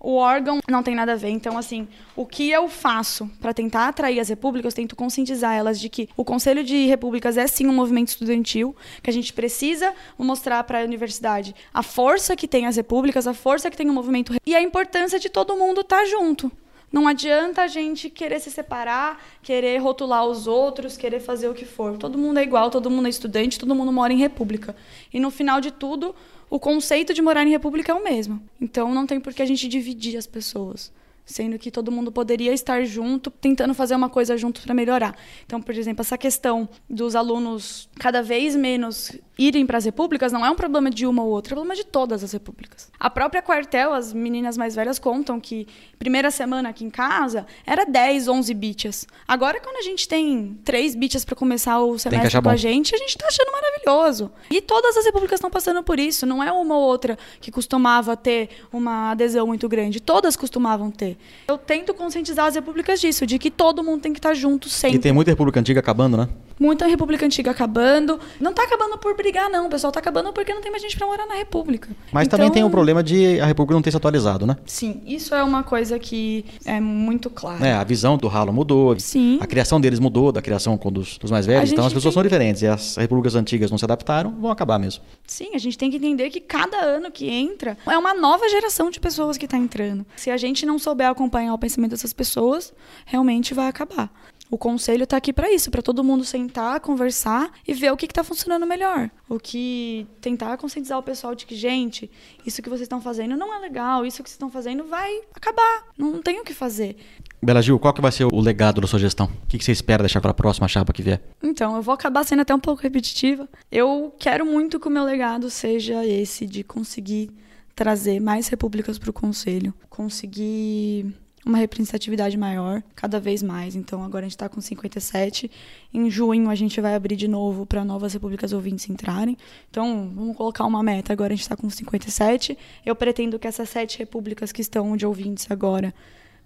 o órgão não tem nada a ver. Então, assim, o que eu faço para tentar atrair as repúblicas, eu tento conscientizar elas de que o Conselho de Repúblicas é sim um movimento estudantil, que a gente precisa mostrar para a universidade a força que tem as repúblicas, a força que tem o movimento e a importância de todo mundo estar junto. Não adianta a gente querer se separar, querer rotular os outros, querer fazer o que for. Todo mundo é igual, todo mundo é estudante, todo mundo mora em república. E no final de tudo, o conceito de morar em república é o mesmo. Então não tem por que a gente dividir as pessoas. Sendo que todo mundo poderia estar junto, tentando fazer uma coisa junto para melhorar. Então, por exemplo, essa questão dos alunos cada vez menos irem para as repúblicas não é um problema de uma ou outra, é um problema de todas as repúblicas. A própria quartel, as meninas mais velhas contam que primeira semana aqui em casa era 10, 11 bichas. Agora, quando a gente tem três bichas para começar o semestre com a gente, a gente tá achando maravilhoso. E todas as repúblicas estão passando por isso. Não é uma ou outra que costumava ter uma adesão muito grande. Todas costumavam ter. Eu tento conscientizar as repúblicas disso, de que todo mundo tem que estar junto sempre. E tem muita república antiga acabando, né? Muita república antiga acabando. Não tá acabando por brigar, não. O pessoal tá acabando porque não tem mais gente pra morar na república. Mas Então, também tem o problema de a república não ter se atualizado, né? Sim, isso é uma coisa que é muito clara. É, a visão do ralo mudou. Sim. A criação deles mudou, da criação com dos, dos mais velhos. Então as pessoas tem- são diferentes. E as repúblicas antigas não se adaptaram, vão acabar mesmo. Sim, a gente tem que entender que cada ano que entra é uma nova geração de pessoas que está entrando. Se a gente não souber acompanhar o pensamento dessas pessoas, realmente vai acabar. O conselho está aqui para isso, para todo mundo sentar, conversar e ver o que está funcionando melhor. O que tentar conscientizar o pessoal de que, gente, isso que vocês estão fazendo não é legal, isso que vocês estão fazendo vai acabar, não tem o que fazer. Bela Gil, qual que vai ser o legado da sua gestão? O que você espera deixar para a próxima chapa que vier? Então, eu vou acabar sendo até um pouco repetitiva. Eu quero muito que o meu legado seja esse de conseguir trazer mais repúblicas para o conselho, conseguir uma representatividade maior, cada vez mais. Então, agora a gente está com 57. Em junho, a gente vai abrir de novo para novas repúblicas ouvintes entrarem. Então, vamos colocar uma meta. Agora a gente está com 57. Eu pretendo que essas sete repúblicas que estão de ouvintes agora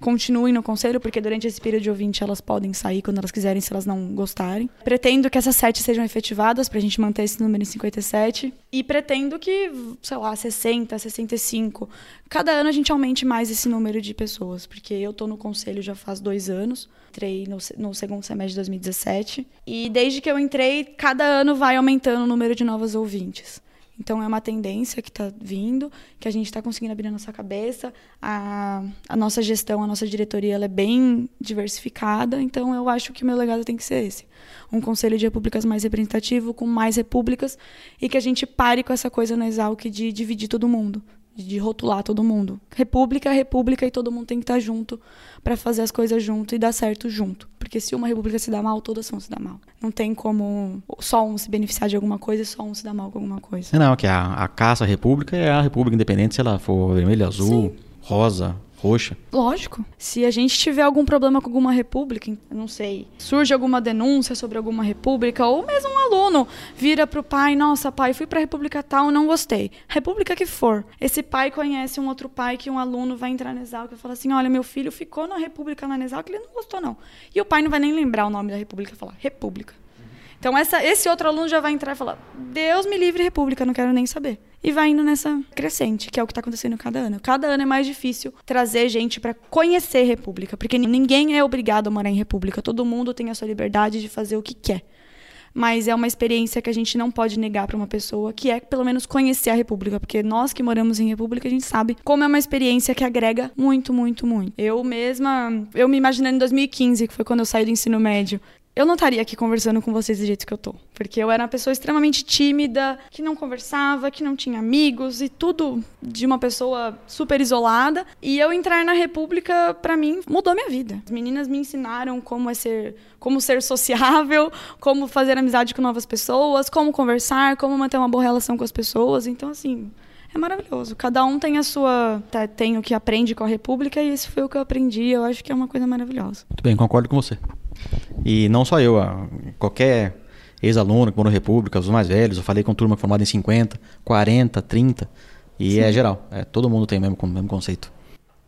continuem no conselho, porque durante esse período de ouvinte elas podem sair quando elas quiserem, se elas não gostarem. Pretendo que essas sete sejam efetivadas para a gente manter esse número em 57. E pretendo que, sei lá, 60, 65. Cada ano a gente aumente mais esse número de pessoas, porque eu estou no conselho já faz dois anos. Entrei no, no segundo semestre de 2017. E desde que eu entrei, cada ano vai aumentando o número de novas ouvintes. Então, é uma tendência que está vindo, que a gente está conseguindo abrir a nossa cabeça. A, a nossa gestão, a nossa diretoria, ela é bem diversificada. Então, eu acho que o meu legado tem que ser esse. Um conselho de repúblicas mais representativo, com mais repúblicas, e que a gente pare com essa coisa na Exalc de dividir todo mundo de rotular todo mundo. República é república e todo mundo tem que estar junto para fazer as coisas junto e dar certo junto. Porque se uma república se dá mal, todas vão se dar mal. Não tem como só um se beneficiar de alguma coisa e só um se dar mal com alguma coisa. Não, que a, a caça república é a república independente se ela for vermelha, azul, Sim. rosa, roxa. Lógico. Se a gente tiver algum problema com alguma república, não sei, surge alguma denúncia sobre alguma república, ou mesmo um aluno vira pro pai, nossa, pai, fui pra república tal, não gostei. República que for. Esse pai conhece um outro pai que um aluno vai entrar na Exalc e fala assim, olha, meu filho ficou na república na Exalc, ele não gostou não. E o pai não vai nem lembrar o nome da república, falar república. Então essa, esse outro aluno já vai entrar e falar: Deus me livre, República, não quero nem saber. E vai indo nessa crescente, que é o que está acontecendo cada ano. Cada ano é mais difícil trazer gente para conhecer República, porque ninguém é obrigado a morar em República. Todo mundo tem a sua liberdade de fazer o que quer. Mas é uma experiência que a gente não pode negar para uma pessoa, que é pelo menos conhecer a República, porque nós que moramos em República, a gente sabe como é uma experiência que agrega muito, muito, muito. Eu mesma, eu me imaginando em 2015, que foi quando eu saí do ensino médio, eu não estaria aqui conversando com vocês do jeito que eu tô. Porque eu era uma pessoa extremamente tímida, que não conversava, que não tinha amigos e tudo de uma pessoa super isolada. E eu entrar na República, para mim, mudou minha vida. As meninas me ensinaram como é ser, como ser sociável, como fazer amizade com novas pessoas, como conversar, como manter uma boa relação com as pessoas. Então, assim, é maravilhoso. Cada um tem a sua. Tá, tem o que aprende com a República e isso foi o que eu aprendi. Eu acho que é uma coisa maravilhosa. Muito bem, concordo com você. E não só eu, qualquer ex-aluno que morou na República, os mais velhos, eu falei com turma formada em 50, 40, 30, e Sim. é geral, é, todo mundo tem o mesmo, o mesmo conceito.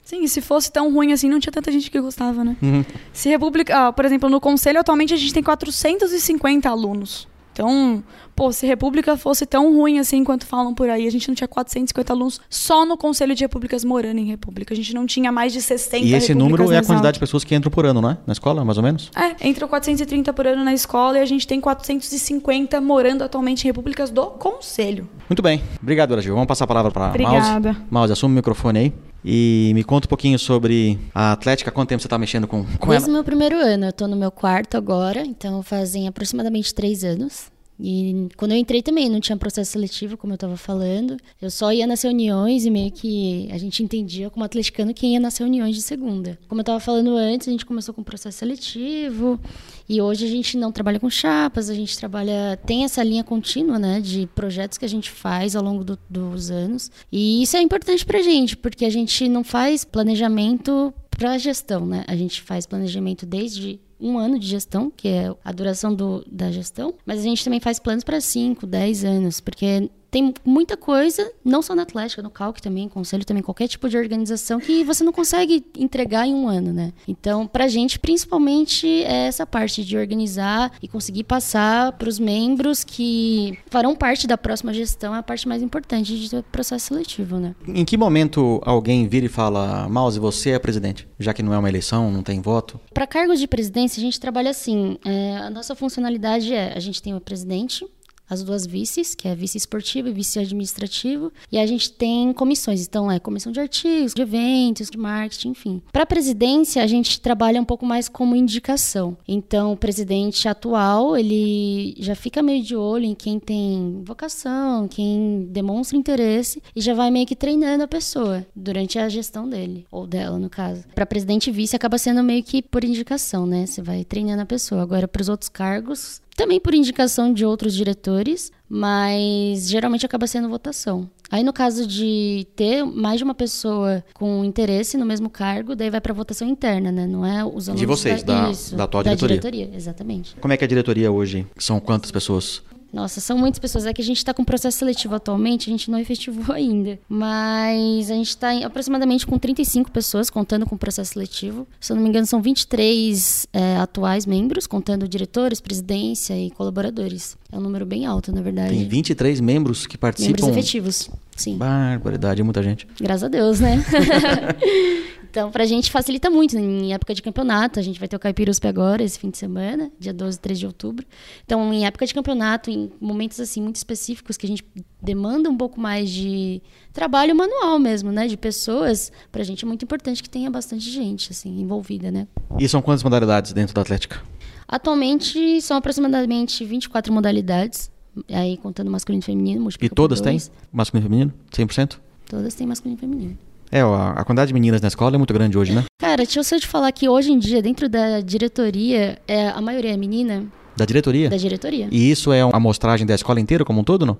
Sim, e se fosse tão ruim assim, não tinha tanta gente que gostava, né? Uhum. Se República, ah, por exemplo, no conselho atualmente a gente tem 450 alunos. Então, pô, se República fosse tão ruim assim quanto falam por aí, a gente não tinha 450 alunos só no Conselho de Repúblicas morando em República. A gente não tinha mais de 60 E esse número é a quantidade de pessoas que entram por ano, não é? Na escola, mais ou menos? É, entram 430 por ano na escola e a gente tem 450 morando atualmente em repúblicas do Conselho. Muito bem. Obrigado, Brasil. Vamos passar a palavra para Obrigada. Mouse. Mouse, assume o microfone aí. E me conta um pouquinho sobre a Atlética. Quanto tempo você está mexendo com, com Desde ela? meu primeiro ano. Eu estou no meu quarto agora, então fazem aproximadamente três anos. E quando eu entrei também, não tinha processo seletivo, como eu estava falando. Eu só ia nas reuniões e meio que a gente entendia como atleticano quem ia nas reuniões de segunda. Como eu estava falando antes, a gente começou com processo seletivo e hoje a gente não trabalha com chapas, a gente trabalha, tem essa linha contínua, né, de projetos que a gente faz ao longo do, dos anos. E isso é importante pra gente, porque a gente não faz planejamento para gestão, né? A gente faz planejamento desde um ano de gestão, que é a duração do, da gestão, mas a gente também faz planos para 5, 10 anos, porque tem muita coisa, não só na Atlética, no Calc também, conselho também, qualquer tipo de organização que você não consegue entregar em um ano, né? Então, pra gente, principalmente, é essa parte de organizar e conseguir passar para os membros que farão parte da próxima gestão, é a parte mais importante do processo seletivo, né? Em que momento alguém vira e fala, Mouse, você é presidente? Já que não é uma eleição, não tem voto? Para cargos de presidência, a gente trabalha assim, é, a nossa funcionalidade é, a gente tem o presidente, as duas vices, que é vice esportivo e vice administrativo, e a gente tem comissões, então é comissão de artigos, de eventos, de marketing, enfim. Para a presidência, a gente trabalha um pouco mais como indicação. Então, o presidente atual, ele já fica meio de olho em quem tem vocação, quem demonstra interesse e já vai meio que treinando a pessoa durante a gestão dele ou dela, no caso. Para presidente e vice acaba sendo meio que por indicação, né? Você vai treinando a pessoa. Agora para os outros cargos, também por indicação de outros diretores, mas geralmente acaba sendo votação. Aí no caso de ter mais de uma pessoa com interesse no mesmo cargo, daí vai para votação interna, né? Não é os alunos De vocês, da, da, isso, da atual da diretoria. diretoria, exatamente. Como é que é a diretoria hoje? São quantas pessoas? Nossa, são muitas pessoas. É que a gente está com processo seletivo atualmente, a gente não efetivou ainda. Mas a gente está aproximadamente com 35 pessoas, contando com o processo seletivo. Se eu não me engano, são 23 é, atuais membros, contando diretores, presidência e colaboradores. É um número bem alto, na verdade. Tem 23 membros que participam. Membros efetivos, sim. Barbaridade, é muita gente. Graças a Deus, né? então, pra gente facilita muito. Em época de campeonato, a gente vai ter o Caipirusp agora, esse fim de semana, dia 12 e 13 de outubro. Então, em época de campeonato, em momentos assim muito específicos que a gente demanda um pouco mais de trabalho manual mesmo, né? De pessoas, pra gente é muito importante que tenha bastante gente, assim, envolvida, né? E são quantas modalidades dentro da Atlética? Atualmente, são aproximadamente 24 modalidades. Aí, contando masculino e feminino, E todas têm? Masculino e feminino? 100%? Todas têm masculino e feminino. É, ó, a quantidade de meninas na escola é muito grande hoje, né? Cara, deixa eu só te falar que hoje em dia, dentro da diretoria, é, a maioria é menina Da diretoria? da diretoria. E isso é uma amostragem da escola inteira como um todo, não?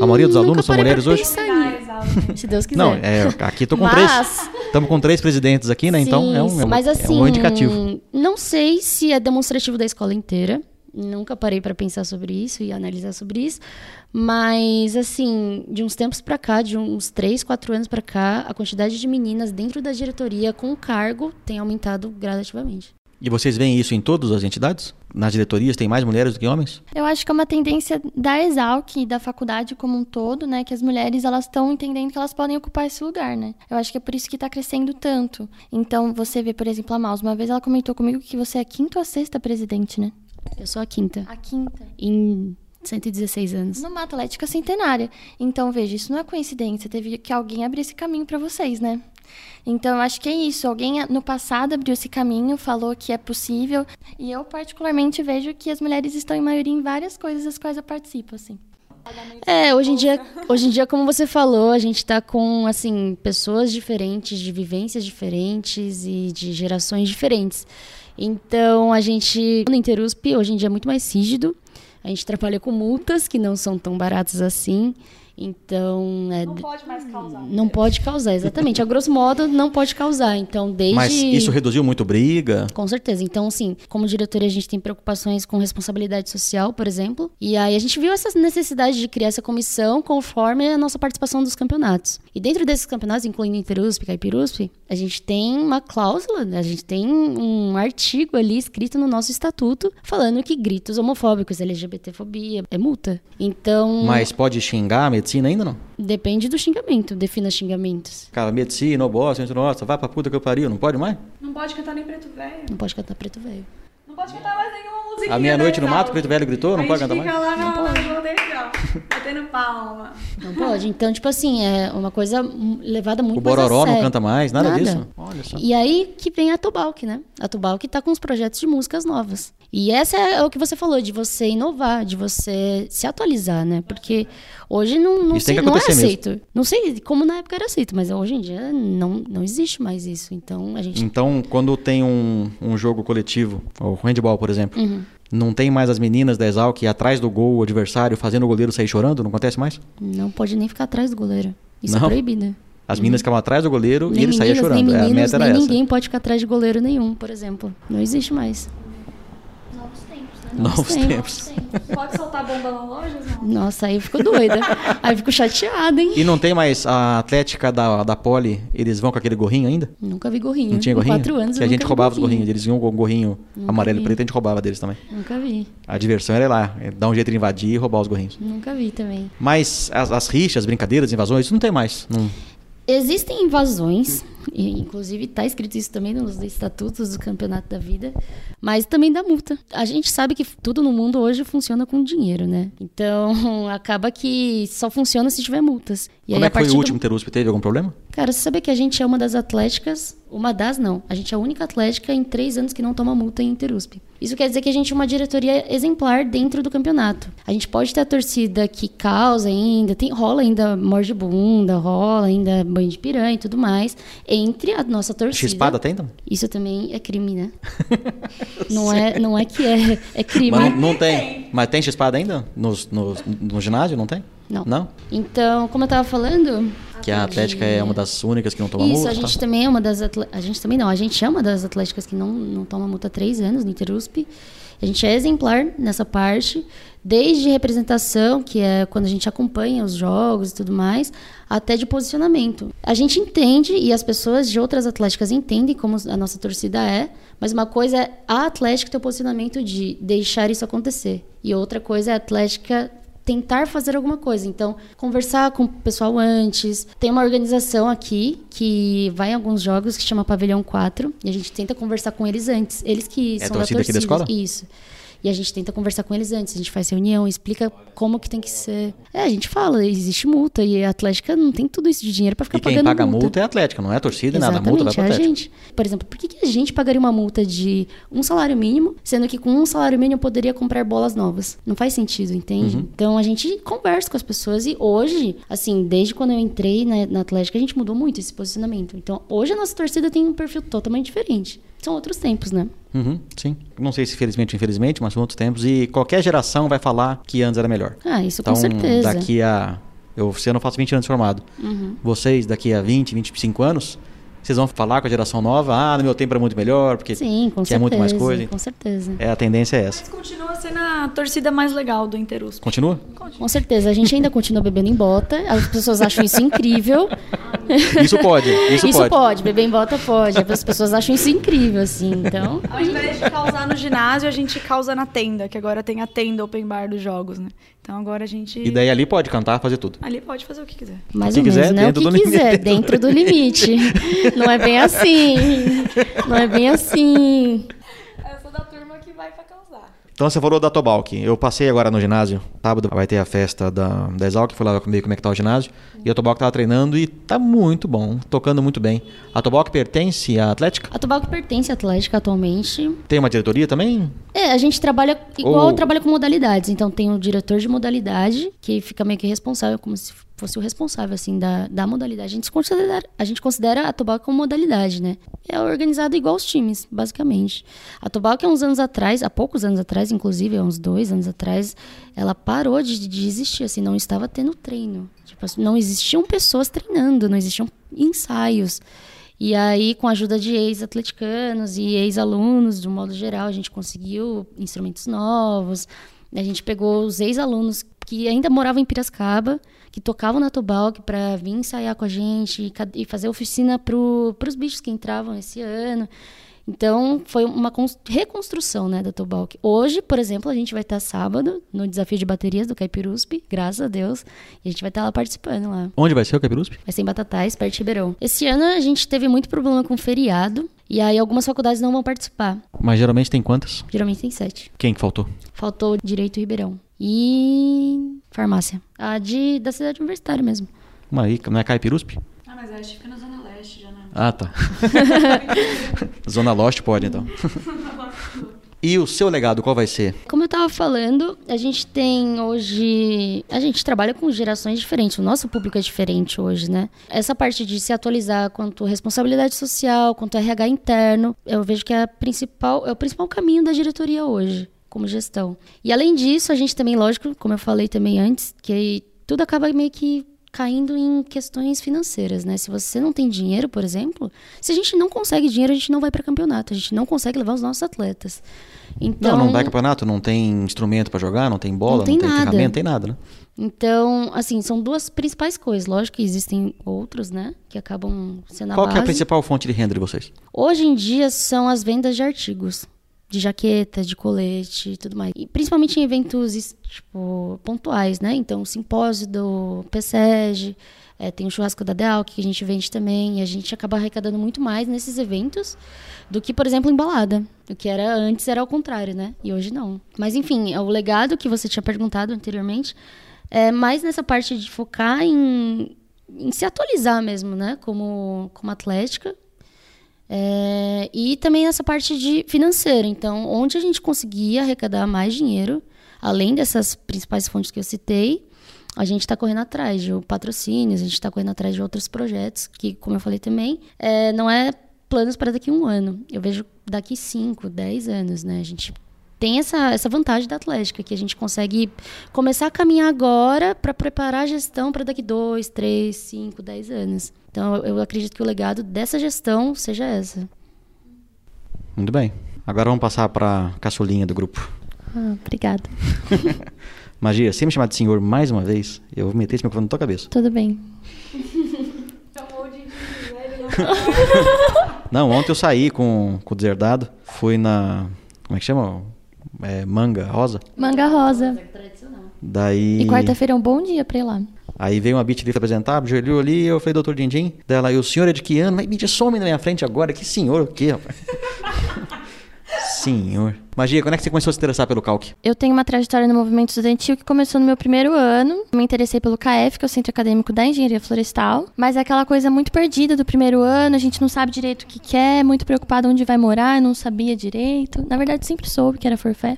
A maioria dos Hum, alunos são mulheres hoje? Se Deus quiser. Não, é, aqui tô com Mas- três. Estamos com três presidentes aqui, né? então é um, é um, mas é assim, um bom indicativo. não sei se é demonstrativo da escola inteira. Nunca parei para pensar sobre isso e analisar sobre isso. Mas, assim, de uns tempos para cá, de uns 3, 4 anos para cá, a quantidade de meninas dentro da diretoria com cargo tem aumentado gradativamente. E vocês veem isso em todas as entidades? Nas diretorias tem mais mulheres do que homens? Eu acho que é uma tendência da Exalc e da faculdade como um todo, né? Que as mulheres elas estão entendendo que elas podem ocupar esse lugar, né? Eu acho que é por isso que está crescendo tanto. Então, você vê, por exemplo, a Maus. Uma vez ela comentou comigo que você é a quinta ou a sexta presidente, né? Eu sou a quinta. A quinta. Em 116 anos. Numa atlética centenária. Então, veja, isso não é coincidência. Teve que alguém abrir esse caminho para vocês, né? Então, acho que é isso. Alguém no passado abriu esse caminho, falou que é possível. E eu, particularmente, vejo que as mulheres estão em maioria em várias coisas das quais eu participo, assim. É, hoje em dia, hoje em dia, como você falou, a gente tá com assim pessoas diferentes, de vivências diferentes e de gerações diferentes. Então a gente no Interusp hoje em dia é muito mais rígido. A gente trabalha com multas que não são tão baratas assim. Então, é, Não pode mais causar. não pode causar, exatamente. A grosso modo, não pode causar. Então, desde. Mas isso reduziu muito briga? Com certeza. Então, assim, como diretoria, a gente tem preocupações com responsabilidade social, por exemplo. E aí a gente viu essa necessidade de criar essa comissão conforme a nossa participação dos campeonatos. E dentro desses campeonatos, incluindo Interusp e Caipirusp, a gente tem uma cláusula, né? a gente tem um artigo ali escrito no nosso estatuto falando que gritos homofóbicos, LGBTfobia é multa. Então, Mas pode xingar a medicina ainda não? depende do xingamento, defina xingamentos. Cara, medicina, ô bosta, gente, nossa, vai pra puta que eu pariu, não pode mais? Não pode cantar nem preto velho. Não pode cantar preto velho. Não pode cantar mais nenhuma música. A meia-noite no mato, preto velho gritou, não pode cantar fica mais? lá no bodegão, batendo palma. Não pode. Então, tipo assim, é uma coisa levada muito O Bororó não canta mais, nada, Nada. disso? Olha só. E aí que vem a Tubalc, né? A Tubalc tá com os projetos de músicas novas. E essa é o que você falou, de você inovar, de você se atualizar, né? Porque hoje não, não, sei, que não é mesmo. aceito. Não sei como na época era aceito, mas hoje em dia não, não existe mais isso. Então a gente. Então, quando tem um, um jogo coletivo, o handball, por exemplo, Uhum. não tem mais as meninas da Exalc atrás do gol o adversário fazendo o goleiro sair chorando? Não acontece mais? Não pode nem ficar atrás do goleiro. Isso Não? é proibido. As meninas ficavam atrás do goleiro Nem e ele saía meninas, chorando. nem É, a meninos, meta era nem essa. ninguém pode ficar atrás de goleiro nenhum, por exemplo. Não existe mais. Novos tempos, tempos. Pode soltar bomba na loja, não? Nossa, aí eu fico doida. aí eu fico chateada, hein? E não tem mais a atlética da, da Poli, eles vão com aquele gorrinho ainda? Nunca vi gorrinho. Não tinha Com gorrinho? quatro anos que a gente roubava os gorrinho. gorrinhos, eles vinham com o gorrinho Nunca amarelo e vi. preto, a gente roubava deles também. Nunca vi. A diversão era ir lá, é dar um jeito de invadir e roubar os gorrinhos. Nunca vi também. Mas as, as rixas, brincadeiras, invasões, isso não tem mais. Não- Existem invasões, inclusive está escrito isso também nos estatutos do Campeonato da Vida, mas também dá multa. A gente sabe que tudo no mundo hoje funciona com dinheiro, né? Então acaba que só funciona se tiver multas. E Como aí, é que foi o último do... Terusp? Teve algum problema? Cara, você sabe que a gente é uma das atléticas, uma das não, a gente é a única atlética em três anos que não toma multa em Interusp. Isso quer dizer que a gente é uma diretoria exemplar dentro do campeonato. A gente pode ter a torcida que causa ainda, tem, rola ainda morde bunda, rola ainda banho de piranha e tudo mais, entre a nossa torcida. X-espada tem então? Isso também é crime, né? não, é, não é que é, é crime. Mas não, não tem. Mas tem X-espada ainda? No, no, no ginásio, não tem? Não. Não? Então, como eu estava falando, que a Atlética é uma das únicas que não toma Isso, multa. Isso, a gente também é uma das a gente também não, a gente é uma das atléticas que não, não toma multa há três anos no Interusp. A gente é exemplar nessa parte, desde representação, que é quando a gente acompanha os jogos e tudo mais, até de posicionamento. A gente entende e as pessoas de outras atléticas entendem como a nossa torcida é, mas uma coisa é a Atlética ter o posicionamento de deixar isso acontecer. E outra coisa é a Atlética tentar fazer alguma coisa. Então, conversar com o pessoal antes. Tem uma organização aqui que vai em alguns jogos que chama Pavilhão 4 e a gente tenta conversar com eles antes. Eles que é são torcida da torcida. Aqui da escola? Isso. E a gente tenta conversar com eles antes, a gente faz reunião, explica como que tem que ser. É, a gente fala, existe multa e a Atlética não tem tudo isso de dinheiro para ficar e quem pagando paga multa. multa é a Atlética, não é a torcida e nada. A Exatamente, multa vai pra é a Atlética. gente. Por exemplo, por que, que a gente pagaria uma multa de um salário mínimo, sendo que com um salário mínimo eu poderia comprar bolas novas? Não faz sentido, entende? Uhum. Então a gente conversa com as pessoas e hoje, assim, desde quando eu entrei na, na Atlética, a gente mudou muito esse posicionamento. Então hoje a nossa torcida tem um perfil totalmente diferente. São outros tempos, né? Uhum, sim. Não sei se felizmente ou infelizmente, mas são outros tempos. E qualquer geração vai falar que antes era melhor. Ah, isso então, com certeza. daqui a. Eu, ano eu faço 20 anos formado. Uhum. Vocês, daqui a 20, 25 anos, vocês vão falar com a geração nova, ah, no meu tempo era muito melhor, porque Sim, com certeza, muito mais coisa. Com certeza. É, a tendência é essa. Mas continua sendo a torcida mais legal do Interusp. Continua? Com certeza. A gente ainda continua bebendo em bota. As pessoas acham isso incrível. Isso pode, isso, Isso pode. pode, beber em bota pode. As pessoas acham isso incrível, assim. Então, Ao invés de causar no ginásio, a gente causa na tenda, que agora tem a tenda open bar dos jogos, né? Então agora a gente. E daí ali pode cantar, fazer tudo. Ali pode fazer o que quiser. mais ou menos, quiser, né? O dentro que do quiser, limite. dentro do limite. Não é bem assim. Não é bem assim. Eu sou da turma que vai pra causar. Então você falou da Tobalk. Eu passei agora no ginásio. Sábado vai ter a festa da, da Exalc. Fui lá comigo como é que tá o ginásio. E a Tobalk tava treinando e tá muito bom. Tocando muito bem. A Tobalk pertence à Atlética? A Tobalco pertence à Atlética atualmente. Tem uma diretoria também? É, a gente trabalha igual Ou- trabalha com modalidades. Então tem o diretor de modalidade, que fica meio que responsável, como se fosse o responsável, assim, da, da modalidade. A gente, considera, a gente considera a como modalidade, né? É organizado igual os times, basicamente. A Tobalco, há uns anos atrás, há poucos anos atrás, inclusive, há uns dois anos atrás, ela parou de, de existir, assim, não estava tendo treino. Tipo, não existiam pessoas treinando, não existiam ensaios. E aí, com a ajuda de ex-atleticanos e ex-alunos, de um modo geral, a gente conseguiu instrumentos novos. A gente pegou os ex-alunos que ainda moravam em Piracicaba, que tocavam na Tobalc para vir ensaiar com a gente e fazer oficina para os bichos que entravam esse ano. Então, foi uma cons- reconstrução né, da Tobalc. Hoje, por exemplo, a gente vai estar sábado no desafio de baterias do Caipirusp, graças a Deus. E a gente vai estar lá participando lá. Onde vai ser o Capirusp? Vai ser em Batatais, perto de Ribeirão. Esse ano a gente teve muito problema com feriado. E aí algumas faculdades não vão participar. Mas geralmente tem quantas? Geralmente tem sete. Quem que faltou? Faltou Direito Ribeirão. E farmácia. A de, da cidade universitária mesmo. Uma aí, não é Caipirusp? Ah, mas acho que fica na Zona Leste? Ah, tá. Zona Lost pode, então. e o seu legado, qual vai ser? Como eu tava falando, a gente tem hoje. A gente trabalha com gerações diferentes. O nosso público é diferente hoje, né? Essa parte de se atualizar quanto responsabilidade social, quanto RH interno, eu vejo que é, a principal, é o principal caminho da diretoria hoje, como gestão. E além disso, a gente também, lógico, como eu falei também antes, que tudo acaba meio que caindo em questões financeiras, né? Se você não tem dinheiro, por exemplo, se a gente não consegue dinheiro, a gente não vai para campeonato, a gente não consegue levar os nossos atletas. Então, Não, não vai campeonato, não tem instrumento pra jogar, não tem bola, Não tem nada. ferramenta, não tem nada, né? Então, assim, são duas principais coisas. Lógico que existem outros, né? Que acabam sendo a Qual é a principal fonte de renda de vocês? Hoje em dia são as vendas de artigos. De jaqueta, de colete e tudo mais. E principalmente em eventos, tipo, pontuais, né? Então, o simpósio do PSEG, é, tem o churrasco da Delk, que a gente vende também, e a gente acaba arrecadando muito mais nesses eventos do que, por exemplo, em balada. O que era antes era ao contrário, né? E hoje não. Mas, enfim, o legado que você tinha perguntado anteriormente é mais nessa parte de focar em, em se atualizar mesmo, né? Como, como atlética. É, e também essa parte de financeira. Então, onde a gente conseguia arrecadar mais dinheiro, além dessas principais fontes que eu citei, a gente está correndo atrás de patrocínios, a gente está correndo atrás de outros projetos, que, como eu falei também, é, não é planos para daqui a um ano. Eu vejo daqui 5, 10 anos, né? A gente tem essa, essa vantagem da Atlética, que a gente consegue começar a caminhar agora para preparar a gestão para daqui 2, 3, 5, 10 anos. Então, eu acredito que o legado dessa gestão seja essa. Muito bem. Agora vamos passar para a caçulinha do grupo. Ah, obrigada. Magia, se me chamar de senhor mais uma vez, eu vou meter esse microfone na tua cabeça. Tudo bem. Não, ontem eu saí com, com o deserdado, fui na. Como é que chama? É, manga rosa? Manga rosa. Daí. E quarta-feira é um bom dia pra ir lá. Aí veio uma pra apresentar, ajoelhou ali, eu falei, doutor Dindim. Dela, e o senhor é de que ano? Mas beat some na minha frente agora, que senhor o quê, rapaz? senhor. Magia, quando é que você começou a se interessar pelo calque? Eu tenho uma trajetória no movimento estudantil que começou no meu primeiro ano. Me interessei pelo KF, que é o Centro Acadêmico da Engenharia Florestal. Mas é aquela coisa muito perdida do primeiro ano, a gente não sabe direito o que quer, muito preocupado onde vai morar, não sabia direito. Na verdade, sempre soube que era forfé.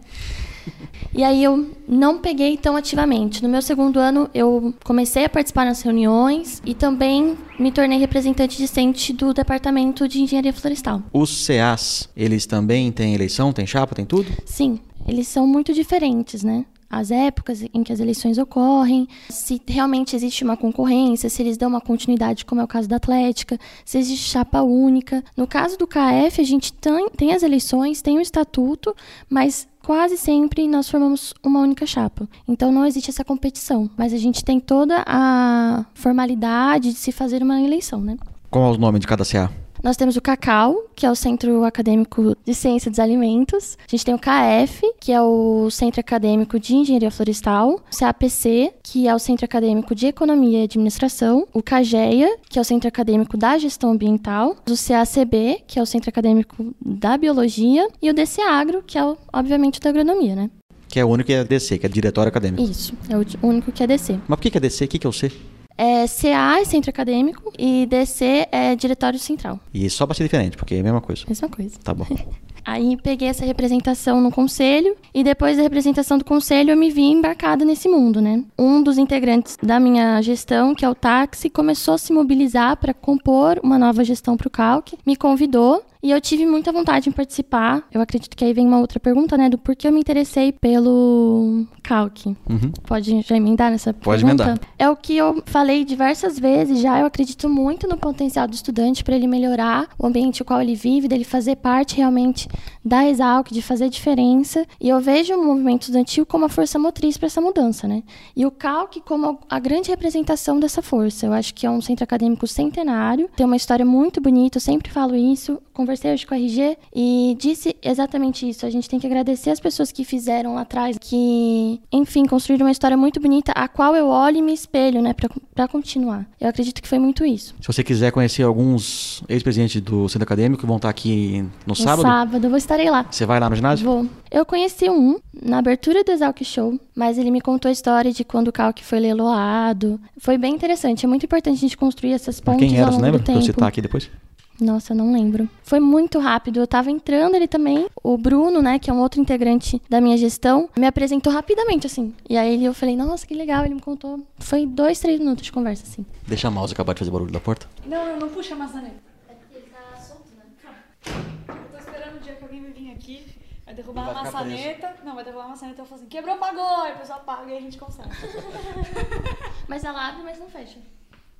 E aí eu não peguei tão ativamente. No meu segundo ano, eu comecei a participar nas reuniões e também me tornei representante discente do Departamento de Engenharia Florestal. Os CAs, eles também têm eleição, tem chapa, tem tudo? Sim, eles são muito diferentes, né? As épocas em que as eleições ocorrem, se realmente existe uma concorrência, se eles dão uma continuidade, como é o caso da Atlética, se existe chapa única. No caso do KF, a gente tem, tem as eleições, tem o estatuto, mas quase sempre nós formamos uma única chapa. Então não existe essa competição, mas a gente tem toda a formalidade de se fazer uma eleição, né? Qual é o nome de cada CA? Nós temos o CACAU, que é o Centro Acadêmico de Ciência dos Alimentos. A gente tem o KF, que é o Centro Acadêmico de Engenharia Florestal. O CAPC, que é o Centro Acadêmico de Economia e Administração. O CAGEA, que é o Centro Acadêmico da Gestão Ambiental. O CACB, que é o Centro Acadêmico da Biologia. E o DCAgro, que é, obviamente, da Agronomia, né? Que é o único que é DC, que é Diretório Acadêmico. Isso, é o único que é DC. Mas por que é DC? O que é o C? É, CA é centro acadêmico e DC é diretório central. E só para ser diferente, porque é a mesma coisa. Mesma coisa. Tá bom. Aí peguei essa representação no conselho e depois da representação do conselho eu me vi embarcada nesse mundo, né? Um dos integrantes da minha gestão, que é o táxi, começou a se mobilizar para compor uma nova gestão para o Calc, me convidou e eu tive muita vontade em participar. Eu acredito que aí vem uma outra pergunta, né? Do porquê eu me interessei pelo Calc. Uhum. Pode já emendar nessa Pode pergunta? emendar. É o que eu falei diversas vezes já. Eu acredito muito no potencial do estudante para ele melhorar o ambiente no qual ele vive, dele fazer parte realmente da Exalc, de fazer diferença. E eu vejo o movimento estudantil como a força motriz para essa mudança, né? E o Calc como a grande representação dessa força. Eu acho que é um centro acadêmico centenário, tem uma história muito bonita, eu sempre falo isso. Conversei hoje com a RG e disse exatamente isso. A gente tem que agradecer as pessoas que fizeram lá atrás, que, enfim, construíram uma história muito bonita, a qual eu olho e me espelho, né, para continuar. Eu acredito que foi muito isso. Se você quiser conhecer alguns ex-presidentes do centro acadêmico que vão estar aqui no No sábado, sábado, eu vou estarei lá. você vai lá no ginásio? Vou. Eu conheci um na abertura do Exalc Show, mas ele me contou a história de quando o Calc foi leiloado. Foi bem interessante. É muito importante a gente construir essas pontes Quem era, ao você longo lembra? do Pra eu tempo. citar aqui depois. Nossa, eu não lembro. Foi muito rápido. Eu tava entrando ali também. O Bruno, né, que é um outro integrante da minha gestão, me apresentou rapidamente, assim. E aí eu falei, nossa, que legal. Ele me contou. Foi dois, três minutos de conversa, assim. Deixa a mouse acabar de fazer barulho da porta. Não, não, não puxa a maçaneta. É porque ele tá solto, né? Eu tô esperando o dia que alguém vai vir aqui, vai derrubar Vai a maçaneta. Não, vai derrubar a maçaneta e eu falo assim, quebrou, pagou. E o pessoal paga e a gente consegue. Mas ela abre, mas não fecha.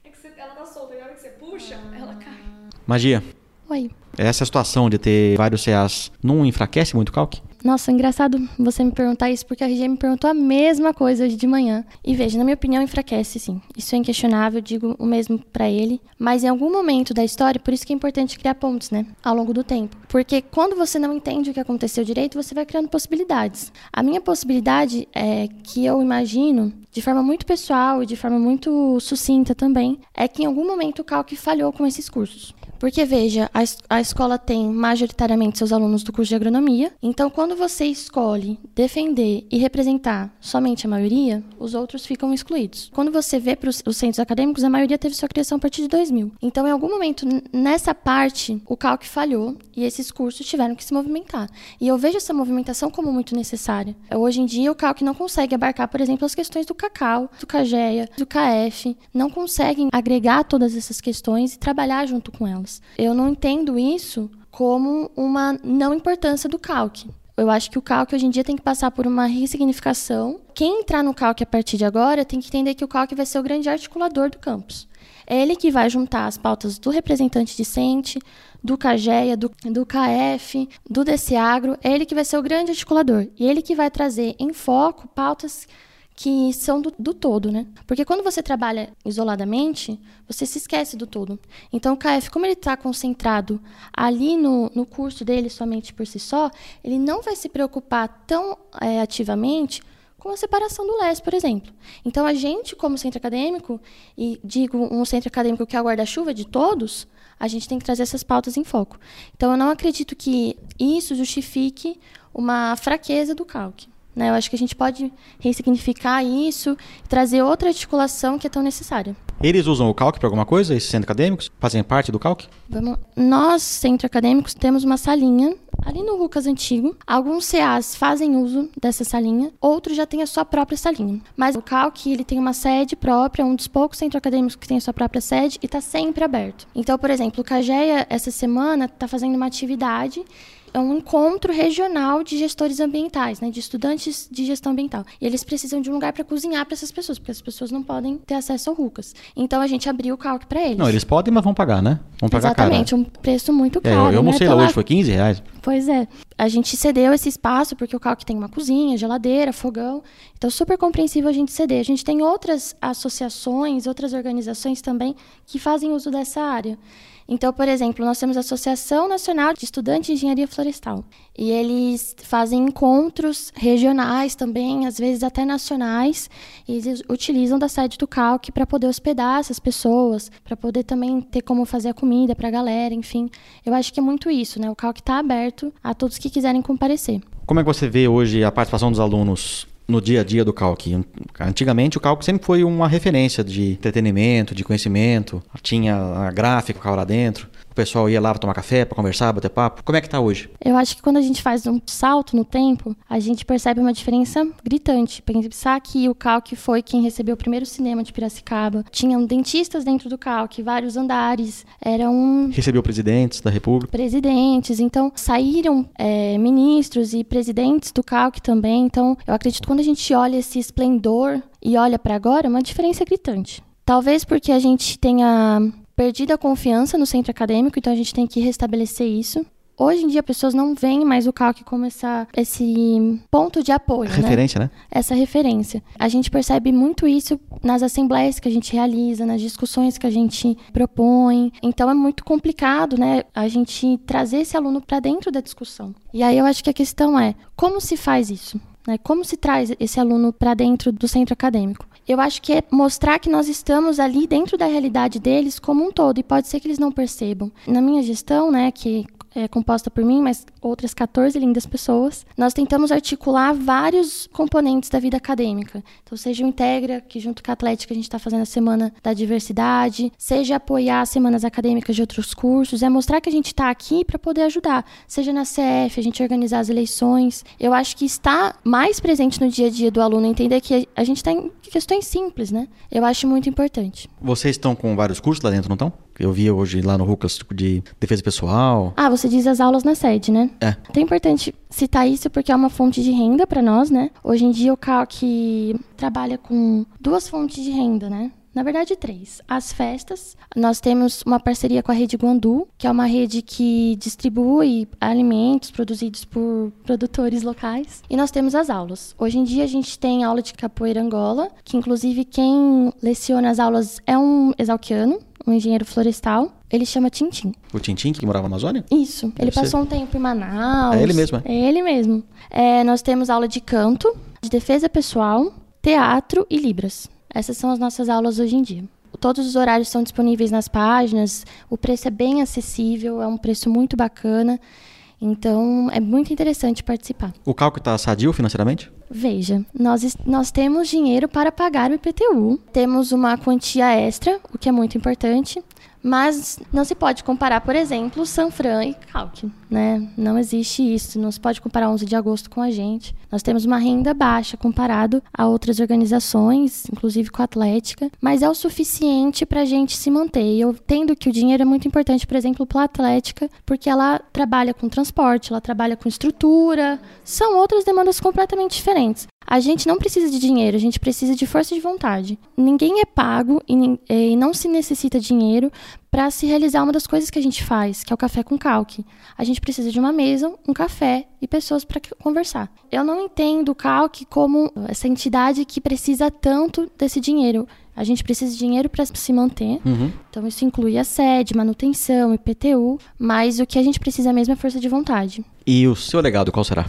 É que você- ela tá solta, e a hora que você puxa, ela cai. Magia, Oi. essa situação de ter vários CAs não enfraquece muito o calque? Nossa, engraçado você me perguntar isso, porque a RG me perguntou a mesma coisa hoje de manhã. E veja, na minha opinião, enfraquece sim. Isso é inquestionável, digo o mesmo para ele. Mas em algum momento da história, por isso que é importante criar pontos, né? Ao longo do tempo. Porque quando você não entende o que aconteceu direito, você vai criando possibilidades. A minha possibilidade é que eu imagino, de forma muito pessoal e de forma muito sucinta também, é que em algum momento o Calc falhou com esses cursos. Porque, veja, a, a escola tem majoritariamente seus alunos do curso de agronomia, então quando você escolhe defender e representar somente a maioria, os outros ficam excluídos. Quando você vê para os centros acadêmicos, a maioria teve sua criação a partir de 2000. Então, em algum momento, nessa parte, o CALC falhou e esses cursos tiveram que se movimentar. E eu vejo essa movimentação como muito necessária. Hoje em dia, o CALC não consegue abarcar, por exemplo, as questões do cacau, do CAGEA, do KF, não conseguem agregar todas essas questões e trabalhar junto com elas. Eu não entendo isso como uma não importância do calque. Eu acho que o calque hoje em dia tem que passar por uma ressignificação. Quem entrar no calque a partir de agora tem que entender que o calque vai ser o grande articulador do campus. É ele que vai juntar as pautas do representante discente, do CAGEA, do, do KF, do DCAgro. É ele que vai ser o grande articulador. E ele que vai trazer em foco pautas que são do, do, todo, né? Porque quando você trabalha isoladamente, você se esquece do todo. Então, o KF, como ele está concentrado ali no, no curso dele somente por si só, ele não vai se preocupar tão é, ativamente com a separação do LES, por exemplo. Então, a gente, como centro acadêmico, e digo um centro acadêmico que é o guarda-chuva de todos, a gente tem que trazer essas pautas em foco. Então, eu não acredito que isso justifique uma fraqueza do CALC. Né? Eu acho que a gente pode ressignificar isso e trazer outra articulação que é tão necessária. Eles usam o CALC para alguma coisa, esses centros acadêmicos? Fazem parte do CALC? Vamos... Nós, centro acadêmicos, temos uma salinha ali no Rucas Antigo. Alguns CAs fazem uso dessa salinha, outros já têm a sua própria salinha. Mas o CALC ele tem uma sede própria, um dos poucos centros acadêmicos que tem a sua própria sede e está sempre aberto. Então, por exemplo, o CAGEA, essa semana, está fazendo uma atividade é um encontro regional de gestores ambientais, né, de estudantes de gestão ambiental. E eles precisam de um lugar para cozinhar para essas pessoas, porque as pessoas não podem ter acesso ao RUCAS. Então a gente abriu o calque para eles. Não, eles podem, mas vão pagar, né? Vão pagar Exatamente, caro. um preço muito caro. É, eu, eu né? almocei lá hoje, foi 15 reais. Pois é. A gente cedeu esse espaço porque o calque tem uma cozinha, geladeira, fogão. Então, super compreensível a gente ceder. A gente tem outras associações, outras organizações também que fazem uso dessa área. Então, por exemplo, nós temos a Associação Nacional de Estudantes de Engenharia Florestal. E eles fazem encontros regionais também, às vezes até nacionais, e eles utilizam da sede do Calc para poder hospedar essas pessoas, para poder também ter como fazer a comida para a galera, enfim. Eu acho que é muito isso, né? O Calc está aberto a todos que quiserem comparecer. Como é que você vê hoje a participação dos alunos no dia a dia do Calc. Antigamente o Calc sempre foi uma referência de entretenimento, de conhecimento, tinha a gráfica lá dentro. O pessoal ia lá para tomar café, para conversar, bater papo. Como é que tá hoje? Eu acho que quando a gente faz um salto no tempo, a gente percebe uma diferença gritante. Pensar que o Calc foi quem recebeu o primeiro cinema de Piracicaba. Tinham dentistas dentro do Calc, vários andares. Era um... Recebeu presidentes da República. Presidentes. Então, saíram é, ministros e presidentes do Calc também. Então, eu acredito que quando a gente olha esse esplendor e olha para agora, é uma diferença gritante. Talvez porque a gente tenha perdido a confiança no centro acadêmico, então a gente tem que restabelecer isso. Hoje em dia, pessoas não veem mais o CALC como essa, esse ponto de apoio. Referência, né? né? Essa referência. A gente percebe muito isso nas assembleias que a gente realiza, nas discussões que a gente propõe. Então, é muito complicado, né? A gente trazer esse aluno para dentro da discussão. E aí eu acho que a questão é: como se faz isso? Né? Como se traz esse aluno para dentro do centro acadêmico? Eu acho que é mostrar que nós estamos ali dentro da realidade deles como um todo, e pode ser que eles não percebam. Na minha gestão, né, que é composta por mim, mas outras 14 lindas pessoas, nós tentamos articular vários componentes da vida acadêmica. Então, seja o Integra, que junto com a Atlética a gente está fazendo a Semana da Diversidade, seja apoiar as semanas acadêmicas de outros cursos, é mostrar que a gente está aqui para poder ajudar. Seja na CF, a gente organizar as eleições. Eu acho que está mais presente no dia a dia do aluno entender que a gente tem questões simples, né? Eu acho muito importante. Vocês estão com vários cursos lá dentro, não estão? Eu vi hoje lá no Rucas, de defesa pessoal. Ah, você diz as aulas na sede, né? É. É importante citar isso porque é uma fonte de renda para nós, né? Hoje em dia o CALC trabalha com duas fontes de renda, né? Na verdade, três. As festas. Nós temos uma parceria com a Rede Guandu, que é uma rede que distribui alimentos produzidos por produtores locais. E nós temos as aulas. Hoje em dia a gente tem aula de capoeira Angola, que inclusive quem leciona as aulas é um exalquiano, um engenheiro florestal. Ele chama Tintim. O Tintim, que morava na Amazônia? Isso. Deve ele ser. passou um tempo em Manaus. É ele mesmo, é? É ele mesmo. É, nós temos aula de canto, de defesa pessoal, teatro e libras. Essas são as nossas aulas hoje em dia. Todos os horários são disponíveis nas páginas, o preço é bem acessível, é um preço muito bacana. Então, é muito interessante participar. O cálculo está sadio financeiramente? Veja, nós, nós temos dinheiro para pagar o IPTU, temos uma quantia extra, o que é muito importante, mas não se pode comparar, por exemplo, Sanfran e Calque, né? Não existe isso, não se pode comparar 11 de agosto com a gente. Nós temos uma renda baixa comparado a outras organizações, inclusive com a Atlética, mas é o suficiente para a gente se manter. E eu entendo que o dinheiro é muito importante, por exemplo, para a Atlética, porque ela trabalha com transporte, ela trabalha com estrutura, são outras demandas completamente diferentes. A gente não precisa de dinheiro, a gente precisa de força de vontade. Ninguém é pago e, nin- e não se necessita dinheiro para se realizar uma das coisas que a gente faz, que é o café com calque. A gente precisa de uma mesa, um café e pessoas para conversar. Eu não entendo o calque como essa entidade que precisa tanto desse dinheiro. A gente precisa de dinheiro para se manter. Uhum. Então isso inclui a sede, manutenção, IPTU, mas o que a gente precisa mesmo é força de vontade. E o seu legado qual será?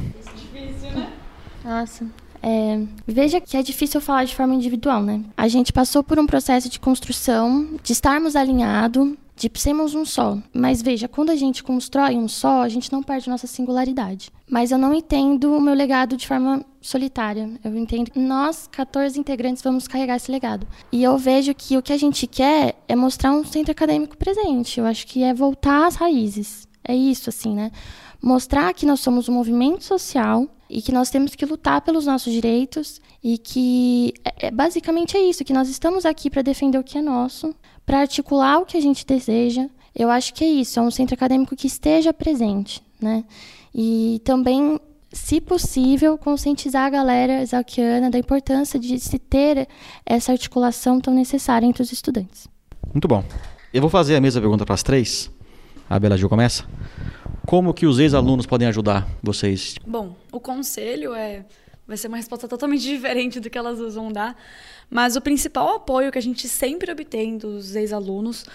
Nossa. É, veja que é difícil falar de forma individual, né? A gente passou por um processo de construção, de estarmos alinhados, de sermos um só. Mas veja, quando a gente constrói um só, a gente não perde nossa singularidade. Mas eu não entendo o meu legado de forma solitária. Eu entendo que nós, 14 integrantes, vamos carregar esse legado. E eu vejo que o que a gente quer é mostrar um centro acadêmico presente. Eu acho que é voltar às raízes. É isso, assim, né? Mostrar que nós somos um movimento social e que nós temos que lutar pelos nossos direitos e que é, é- basicamente é isso, que nós estamos aqui para defender o que é nosso, para articular o que a gente deseja. Eu acho que é isso, é um centro acadêmico que esteja presente, né? E também, se possível, conscientizar a galera exalquiana da importância de se ter essa articulação tão necessária entre os estudantes. Muito bom. Eu vou fazer a mesma pergunta para as três. A Bela Gil começa. Como que os ex-alunos podem ajudar vocês? Bom, o conselho é vai ser uma resposta totalmente diferente do que elas vão dar, mas o principal apoio que a gente sempre obtém dos ex-alunos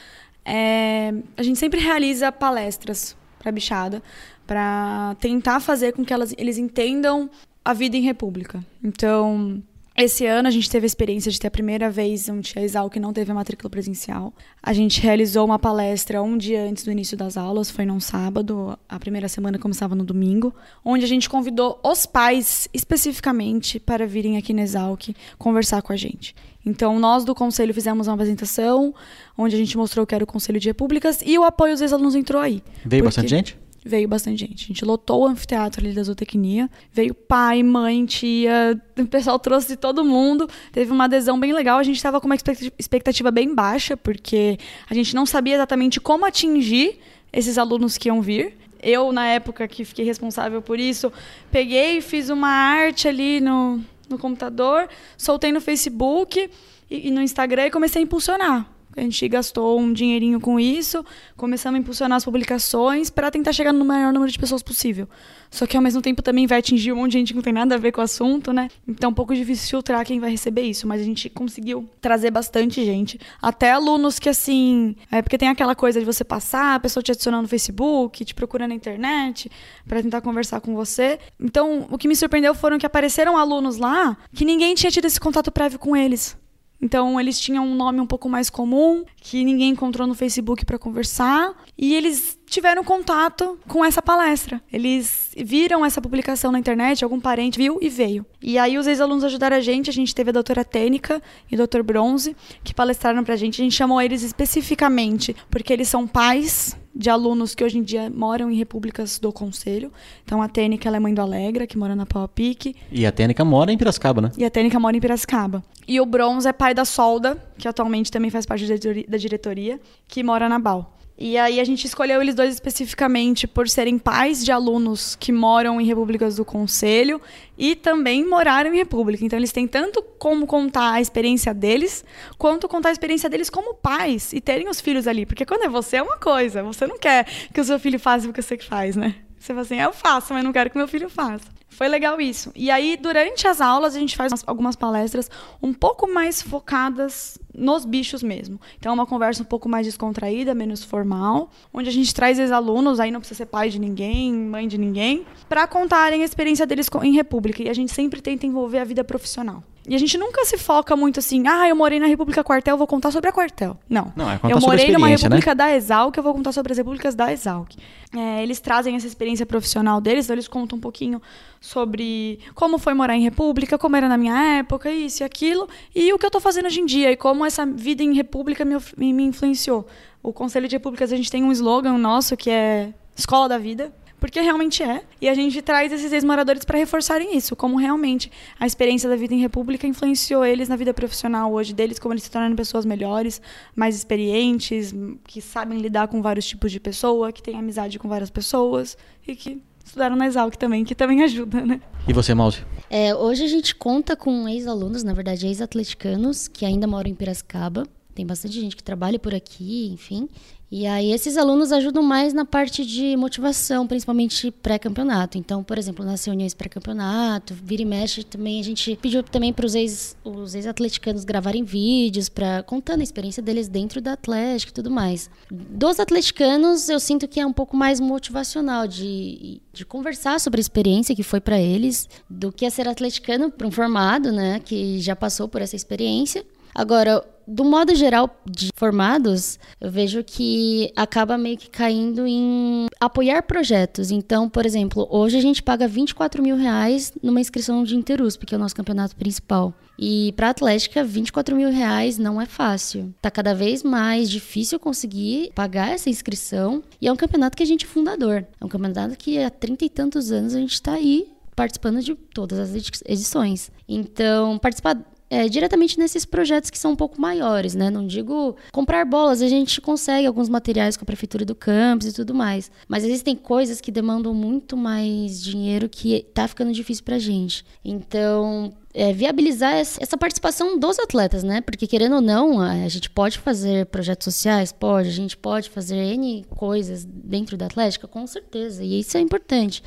é a gente sempre realiza palestras para bichada para tentar fazer com que elas, eles entendam a vida em república. Então, esse ano a gente teve a experiência de ter a primeira vez onde a Exalc não teve a matrícula presencial. A gente realizou uma palestra um dia antes do início das aulas, foi num sábado, a primeira semana começava no domingo, onde a gente convidou os pais especificamente para virem aqui na Exalc conversar com a gente. Então, nós do conselho fizemos uma apresentação, onde a gente mostrou que era o Conselho de Repúblicas e o apoio dos ex-alunos entrou aí. Veio Porque- bastante gente? Veio bastante gente. A gente lotou o anfiteatro ali da zootecnia. Veio pai, mãe, tia. O pessoal trouxe de todo mundo. Teve uma adesão bem legal. A gente estava com uma expectativa- bem baixa, porque a gente não sabia exatamente como atingir esses alunos que iam vir. Eu, na época que fiquei responsável por isso, peguei e fiz uma arte ali no, no computador, soltei no Facebook e, e no Instagram e comecei a impulsionar. A gente gastou um dinheirinho com isso, começamos a impulsionar as publicações para tentar chegar no maior número de pessoas possível. Só que ao mesmo tempo também vai atingir um monte de gente que não tem nada a ver com o assunto, né? Então é um pouco difícil filtrar quem vai receber isso, mas a gente conseguiu trazer bastante gente. Até alunos que assim. É porque tem aquela coisa de você passar, a pessoa te adicionar no Facebook, te procura na internet para tentar conversar com você. Então, o que me surpreendeu foram que apareceram alunos lá que ninguém tinha tido esse contato prévio com eles. Então, eles tinham um nome um pouco mais comum, que ninguém encontrou no Facebook para conversar, e eles tiveram contato com essa palestra. Eles viram essa publicação na internet, algum parente viu e veio. E aí os ex-alunos ajudaram a gente, a gente teve a doutora Tênica e o doutor Bronze, que palestraram pra gente. A gente chamou eles especificamente porque eles são pais de alunos que hoje em dia moram em repúblicas do conselho. Então a Tênica ela é mãe do Alegra, que mora na Pau a Pique, E a Tênica mora em Piracicaba, né? e a Tênica mora em Piracicaba. E o Bronze é pai da Solda, que atualmente também faz parte da diretoria, da diretoria que mora na Bal. E aí a gente escolheu eles dois especificamente por serem pais de alunos que moram em repúblicas do conselho e também moraram em república. Então eles têm tanto como contar a experiência deles, quanto contar a experiência deles como pais e terem os filhos ali, porque quando é você é uma coisa, você não quer que o seu filho faça o que você faz, né? Você fala assim, eu faço, mas não quero que meu filho faça. Foi legal isso. E aí, durante as aulas, a gente faz algumas palestras um pouco mais focadas nos bichos mesmo. Então, é uma conversa um pouco mais descontraída, menos formal, onde a gente traz ex-alunos, aí não precisa ser pai de ninguém, mãe de ninguém, para contarem a experiência deles em República. E a gente sempre tenta envolver a vida profissional. E a gente nunca se foca muito assim, ah, eu morei na República Quartel, vou contar sobre a Quartel. Não. Não, é contar eu morei numa né? República da Exalc, eu vou contar sobre as repúblicas da Exalc. É, eles trazem essa experiência profissional deles, então eles contam um pouquinho sobre como foi morar em República, como era na minha época, isso e aquilo, e o que eu tô fazendo hoje em dia, e como essa vida em República me, me influenciou. O Conselho de Repúblicas, a gente tem um slogan nosso que é Escola da Vida, porque realmente é. E a gente traz esses ex-moradores para reforçarem isso, como realmente a experiência da vida em República influenciou eles na vida profissional hoje deles, como eles se tornaram pessoas melhores, mais experientes, que sabem lidar com vários tipos de pessoa, que têm amizade com várias pessoas e que estudaram na Exalc também, que também ajuda, né? E você, Mouse? É, hoje a gente conta com ex-alunos, na verdade, ex-atleticanos, que ainda moram em Piracicaba. Tem bastante gente que trabalha por aqui, enfim. E aí esses alunos ajudam mais na parte de motivação, principalmente pré-campeonato. Então, por exemplo, nas reuniões pré-campeonato, vira e mexe também a gente pediu também para os ex os ex-atleticanos gravarem vídeos para contando a experiência deles dentro da Atlético e tudo mais. Dos atleticanos, eu sinto que é um pouco mais motivacional de, de conversar sobre a experiência que foi para eles, do que a ser atleticano para um formado, né, que já passou por essa experiência. Agora, do modo geral de formados, eu vejo que acaba meio que caindo em apoiar projetos. Então, por exemplo, hoje a gente paga 24 mil reais numa inscrição de Interusp, que é o nosso campeonato principal. E para Atlética, 24 mil reais não é fácil. Tá cada vez mais difícil conseguir pagar essa inscrição. E é um campeonato que a gente é fundador. É um campeonato que há 30 e tantos anos a gente está aí participando de todas as edições. Então, participar é, diretamente nesses projetos que são um pouco maiores, né? Não digo comprar bolas, a gente consegue alguns materiais com a prefeitura do campus e tudo mais, mas existem coisas que demandam muito mais dinheiro que tá ficando difícil pra gente. Então, é, viabilizar essa participação dos atletas, né? Porque querendo ou não, a gente pode fazer projetos sociais, pode, a gente pode fazer N coisas dentro da Atlética, com certeza, e isso é importante.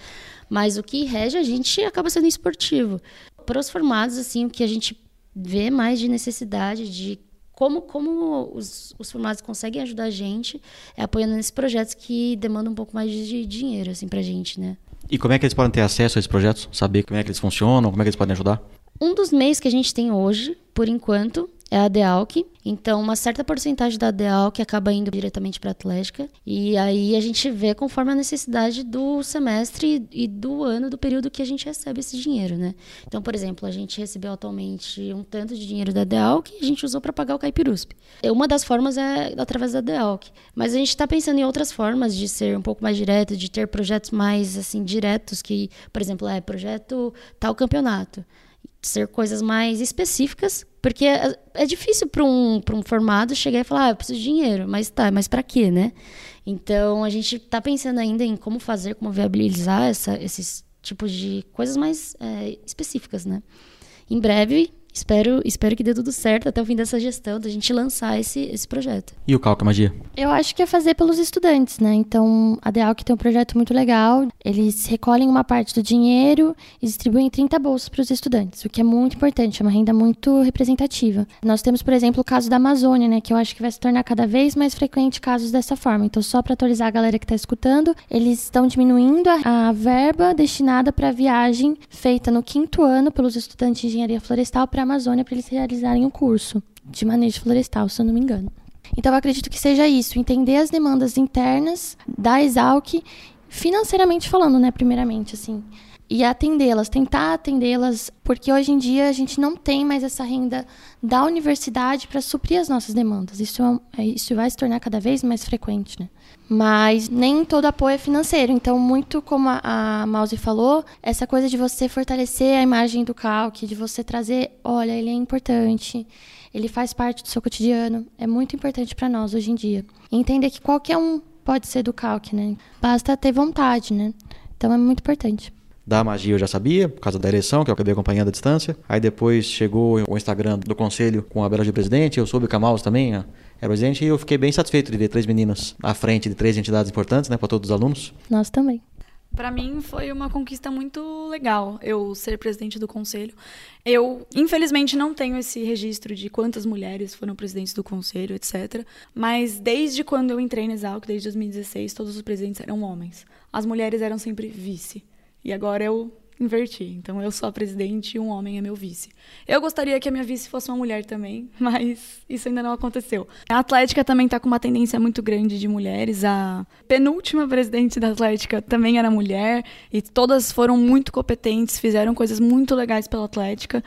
Mas o que rege a gente acaba sendo esportivo. Para os formados, assim, o que a gente ver mais de necessidade de como, como os, os formados conseguem ajudar a gente é apoiando nesses projetos que demandam um pouco mais de dinheiro assim pra gente, né? E como é que eles podem ter acesso a esses projetos? Saber como é que eles funcionam, como é que eles podem ajudar? Um dos meios que a gente tem hoje, por enquanto, é a DEALC. Então, uma certa porcentagem da DEALC acaba indo diretamente para a Atlética. E aí a gente vê conforme a necessidade do semestre e do ano, do período que a gente recebe esse dinheiro, né? Então, por exemplo, a gente recebeu atualmente um tanto de dinheiro da DEALC e a gente usou para pagar o Caipirusp. Uma das formas é através da DEALC. Mas a gente está pensando em outras formas de ser um pouco mais direto, de ter projetos mais, assim, diretos, que, por exemplo, é projeto tal campeonato ser coisas mais específicas, porque é, é difícil para um, um formado chegar e falar, ah, eu preciso de dinheiro, mas tá, mas para quê, né? Então a gente está pensando ainda em como fazer, como viabilizar essa, esses tipos de coisas mais é, específicas, né? Em breve Espero, espero que dê tudo certo até o fim dessa gestão, da gente lançar esse, esse projeto. E o Calca Magia? Eu acho que é fazer pelos estudantes, né? Então, a DEALC tem um projeto muito legal. Eles recolhem uma parte do dinheiro e distribuem 30 bolsas para os estudantes, o que é muito importante, é uma renda muito representativa. Nós temos, por exemplo, o caso da Amazônia, né? Que eu acho que vai se tornar cada vez mais frequente casos dessa forma. Então, só para atualizar a galera que está escutando, eles estão diminuindo a, a verba destinada para a viagem feita no quinto ano pelos estudantes de engenharia florestal para Amazônia para eles realizarem um curso de manejo florestal, se eu não me engano. Então eu acredito que seja isso, entender as demandas internas da Exalc, financeiramente falando, né, primeiramente, assim. e atendê-las, tentar atendê-las, porque hoje em dia a gente não tem mais essa renda da universidade para suprir as nossas demandas. Isso, é, isso vai se tornar cada vez mais frequente, né? Mas nem todo apoio é financeiro. Então, muito como a, a Mouse falou, essa coisa de você fortalecer a imagem do calque, de você trazer, olha, ele é importante, ele faz parte do seu cotidiano, é muito importante para nós hoje em dia. Entender que qualquer um pode ser do calque, né? Basta ter vontade, né? Então é muito importante. Da magia eu já sabia, por causa da eleição, que eu acabei acompanhando à distância. Aí depois chegou o Instagram do conselho com a Bela de presidente, eu soube que a Maus também era presidente, e eu fiquei bem satisfeito de ver três meninas à frente de três entidades importantes, né, para todos os alunos. Nós também. Para mim foi uma conquista muito legal eu ser presidente do conselho. Eu, infelizmente, não tenho esse registro de quantas mulheres foram presidentes do conselho, etc. Mas desde quando eu entrei na Exalc, desde 2016, todos os presidentes eram homens. As mulheres eram sempre vice. E agora eu inverti. Então eu sou a presidente e um homem é meu vice. Eu gostaria que a minha vice fosse uma mulher também, mas isso ainda não aconteceu. A Atlética também está com uma tendência muito grande de mulheres. A penúltima presidente da Atlética também era mulher e todas foram muito competentes, fizeram coisas muito legais pela Atlética.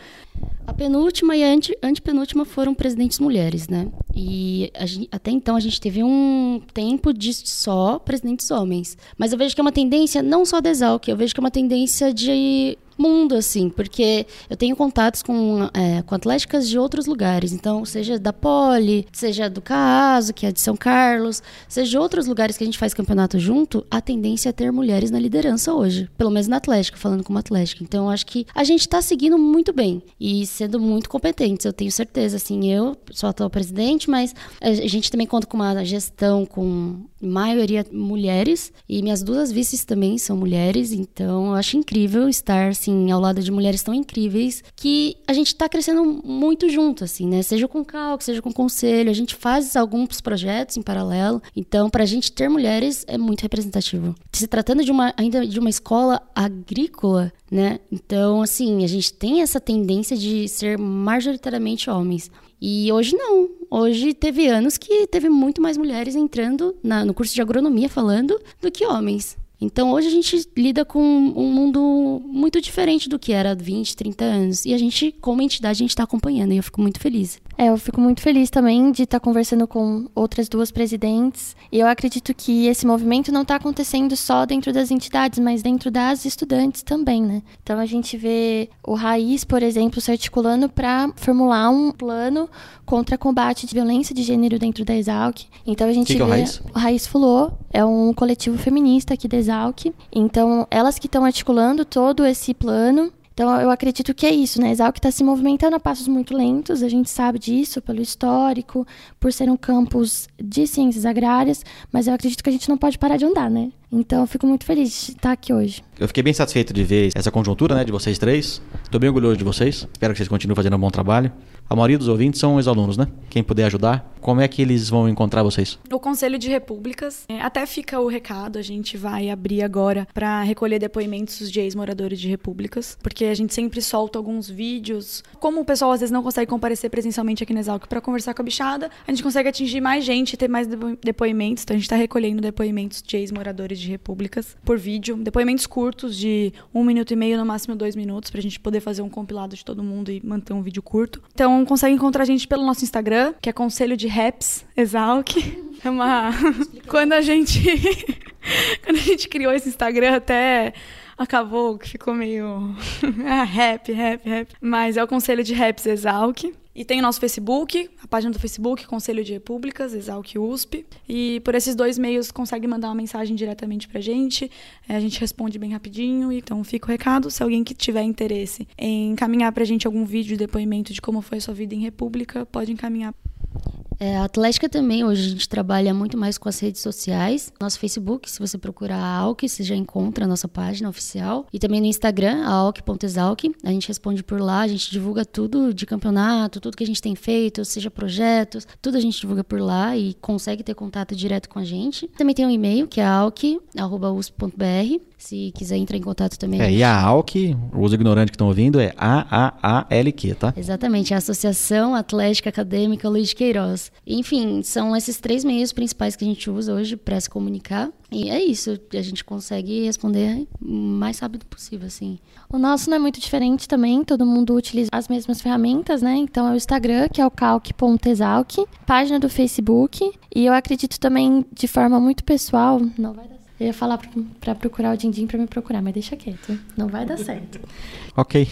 A penúltima e a ante, antepenúltima foram presidentes mulheres, né? E gente, até então a gente teve um tempo de só presidentes homens. Mas eu vejo que é uma tendência não só da Exalc, eu vejo que é uma tendência de mundo, assim, porque eu tenho contatos com, é, com atléticas de outros lugares, então, seja da Poli, seja do Caso, que é de São Carlos, seja outros lugares que a gente faz campeonato junto, a tendência é ter mulheres na liderança hoje, pelo menos na Atlética, falando como Atlética. Então, eu acho que a gente está seguindo muito bem e sendo muito competentes, eu tenho certeza, assim, eu sou atual presidente, mas a gente também conta com uma gestão com maioria mulheres e minhas duas vices também são mulheres, então eu acho incrível estar assim ao lado de mulheres tão incríveis que a gente está crescendo muito junto assim, né? Seja com Calc, seja com conselho, a gente faz alguns projetos em paralelo. Então, para a gente ter mulheres é muito representativo. Se tratando de uma ainda de uma escola agrícola, né? Então, assim, a gente tem essa tendência de ser majoritariamente homens. E hoje não. Hoje teve anos que teve muito mais mulheres entrando na, no curso de agronomia falando do que homens. Então hoje a gente lida com um mundo muito diferente do que era 20, 30 anos. E a gente, como entidade, a gente está acompanhando e eu fico muito feliz. É, eu fico muito feliz também de estar tá conversando com outras duas presidentes. E eu acredito que esse movimento não está acontecendo só dentro das entidades, mas dentro das estudantes também, né? Então a gente vê o Raiz, por exemplo, se articulando para formular um plano contra combate de violência de gênero dentro da Exalc. Então a gente que vê que é o Raiz? o Raiz Fulô é um coletivo feminista aqui da Exalc. Então elas que estão articulando todo esse plano então, eu acredito que é isso, né? Exalc está se movimentando a passos muito lentos, a gente sabe disso pelo histórico, por ser um campus de ciências agrárias, mas eu acredito que a gente não pode parar de andar, né? Então, eu fico muito feliz de estar aqui hoje. Eu fiquei bem satisfeito de ver essa conjuntura, né, de vocês três. Estou bem orgulhoso de vocês. Espero que vocês continuem fazendo um bom trabalho. A maioria dos ouvintes são ex-alunos, né? Quem puder ajudar, como é que eles vão encontrar vocês? O Conselho de Repúblicas, é, até fica o recado, a gente vai abrir agora para recolher depoimentos de ex-moradores de repúblicas, porque a gente sempre solta alguns vídeos. Como o pessoal às vezes não consegue comparecer presencialmente aqui na Exalc para conversar com a bichada, a gente consegue atingir mais gente, ter mais depo- depoimentos. Então a gente está recolhendo depoimentos de ex-moradores de repúblicas por vídeo, depoimentos curtos de um minuto e meio, no máximo dois minutos, para a gente poder fazer um compilado de todo mundo e manter um vídeo curto. Então consegue encontrar a gente pelo nosso Instagram, que é Conselho de Raps Exalc. É uma. Quando a gente. Quando a gente criou esse Instagram, até acabou que ficou meio. ah, rap, rap, rap. Mas é o Conselho de Raps Exalc. E tem o nosso Facebook, a página do Facebook, Conselho de Repúblicas, Exalc USP. E por esses dois meios consegue mandar uma mensagem diretamente pra gente. É, a gente responde bem rapidinho. Então fica o recado. Se alguém que tiver interesse em encaminhar pra gente algum vídeo de depoimento de como foi a sua vida em República, pode encaminhar. É, a Atlética também, hoje a gente trabalha muito mais com as redes sociais. Nosso Facebook, se você procurar a Alck, você já encontra a nossa página oficial. E também no Instagram, a alck.exalc. A gente responde por lá, a gente divulga tudo de campeonato, tudo que a gente tem feito, seja projetos, tudo a gente divulga por lá e consegue ter contato direto com a gente. Também tem um e-mail, que é alck.usp.br. Se quiser entrar em contato também. É, e a ALK, os ignorantes que estão ouvindo, é A-A-A-L-Q, tá? Exatamente, a Associação Atlética Acadêmica Luiz de Queiroz. Enfim, são esses três meios principais que a gente usa hoje para se comunicar. E é isso, a gente consegue responder o mais rápido possível, assim. O nosso não é muito diferente também, todo mundo utiliza as mesmas ferramentas, né? Então é o Instagram, que é o calc.exalc, página do Facebook, e eu acredito também de forma muito pessoal, não vai dar certo. Eu ia falar para procurar o Dindim para me procurar, mas deixa quieto, não vai dar certo. Ok.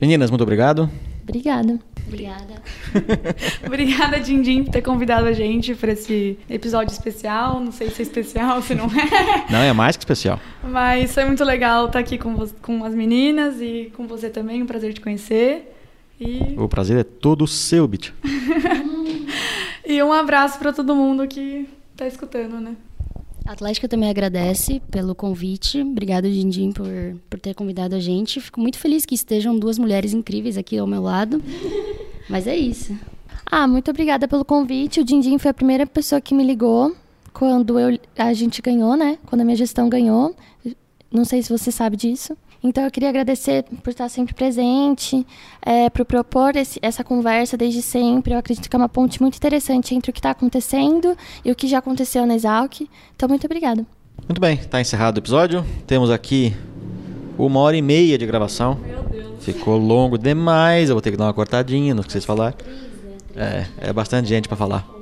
Meninas, muito obrigado. Obrigada. Obrigada. Obrigada, Dindim, por ter convidado a gente para esse episódio especial. Não sei se é especial, se não é. Não, é mais que especial. Mas foi muito legal estar aqui com, com as meninas e com você também. Um prazer te conhecer. E... O prazer é todo seu, Bitch. e um abraço para todo mundo que está escutando, né? A Atlética também agradece pelo convite. Obrigada, Dindim, por, por ter convidado a gente. Fico muito feliz que estejam duas mulheres incríveis aqui ao meu lado. Mas é isso. Ah, muito obrigada pelo convite. O Dindim foi a primeira pessoa que me ligou quando eu, a gente ganhou, né? Quando a minha gestão ganhou. Não sei se você sabe disso. Então, eu queria agradecer por estar sempre presente, é, por propor esse, essa conversa desde sempre. Eu acredito que é uma ponte muito interessante entre o que está acontecendo e o que já aconteceu na Exalc. Então, muito obrigada. Muito bem, está encerrado o episódio. Temos aqui uma hora e meia de gravação. Meu Deus. Ficou longo demais, eu vou ter que dar uma cortadinha no que vocês falaram. É, é bastante gente para falar.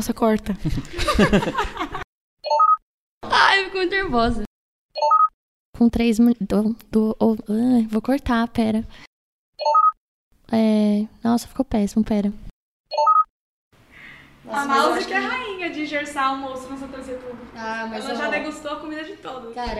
Nossa, corta. Ai, eu fico muito nervosa. Com três mulheres. Do, do, oh, ah, vou cortar, pera. É, nossa, ficou péssimo, pera. a Mouse que é rainha de gersar almoço no Santa Sepulcro. Ah, Ela já degustou a comida de todos. Cara,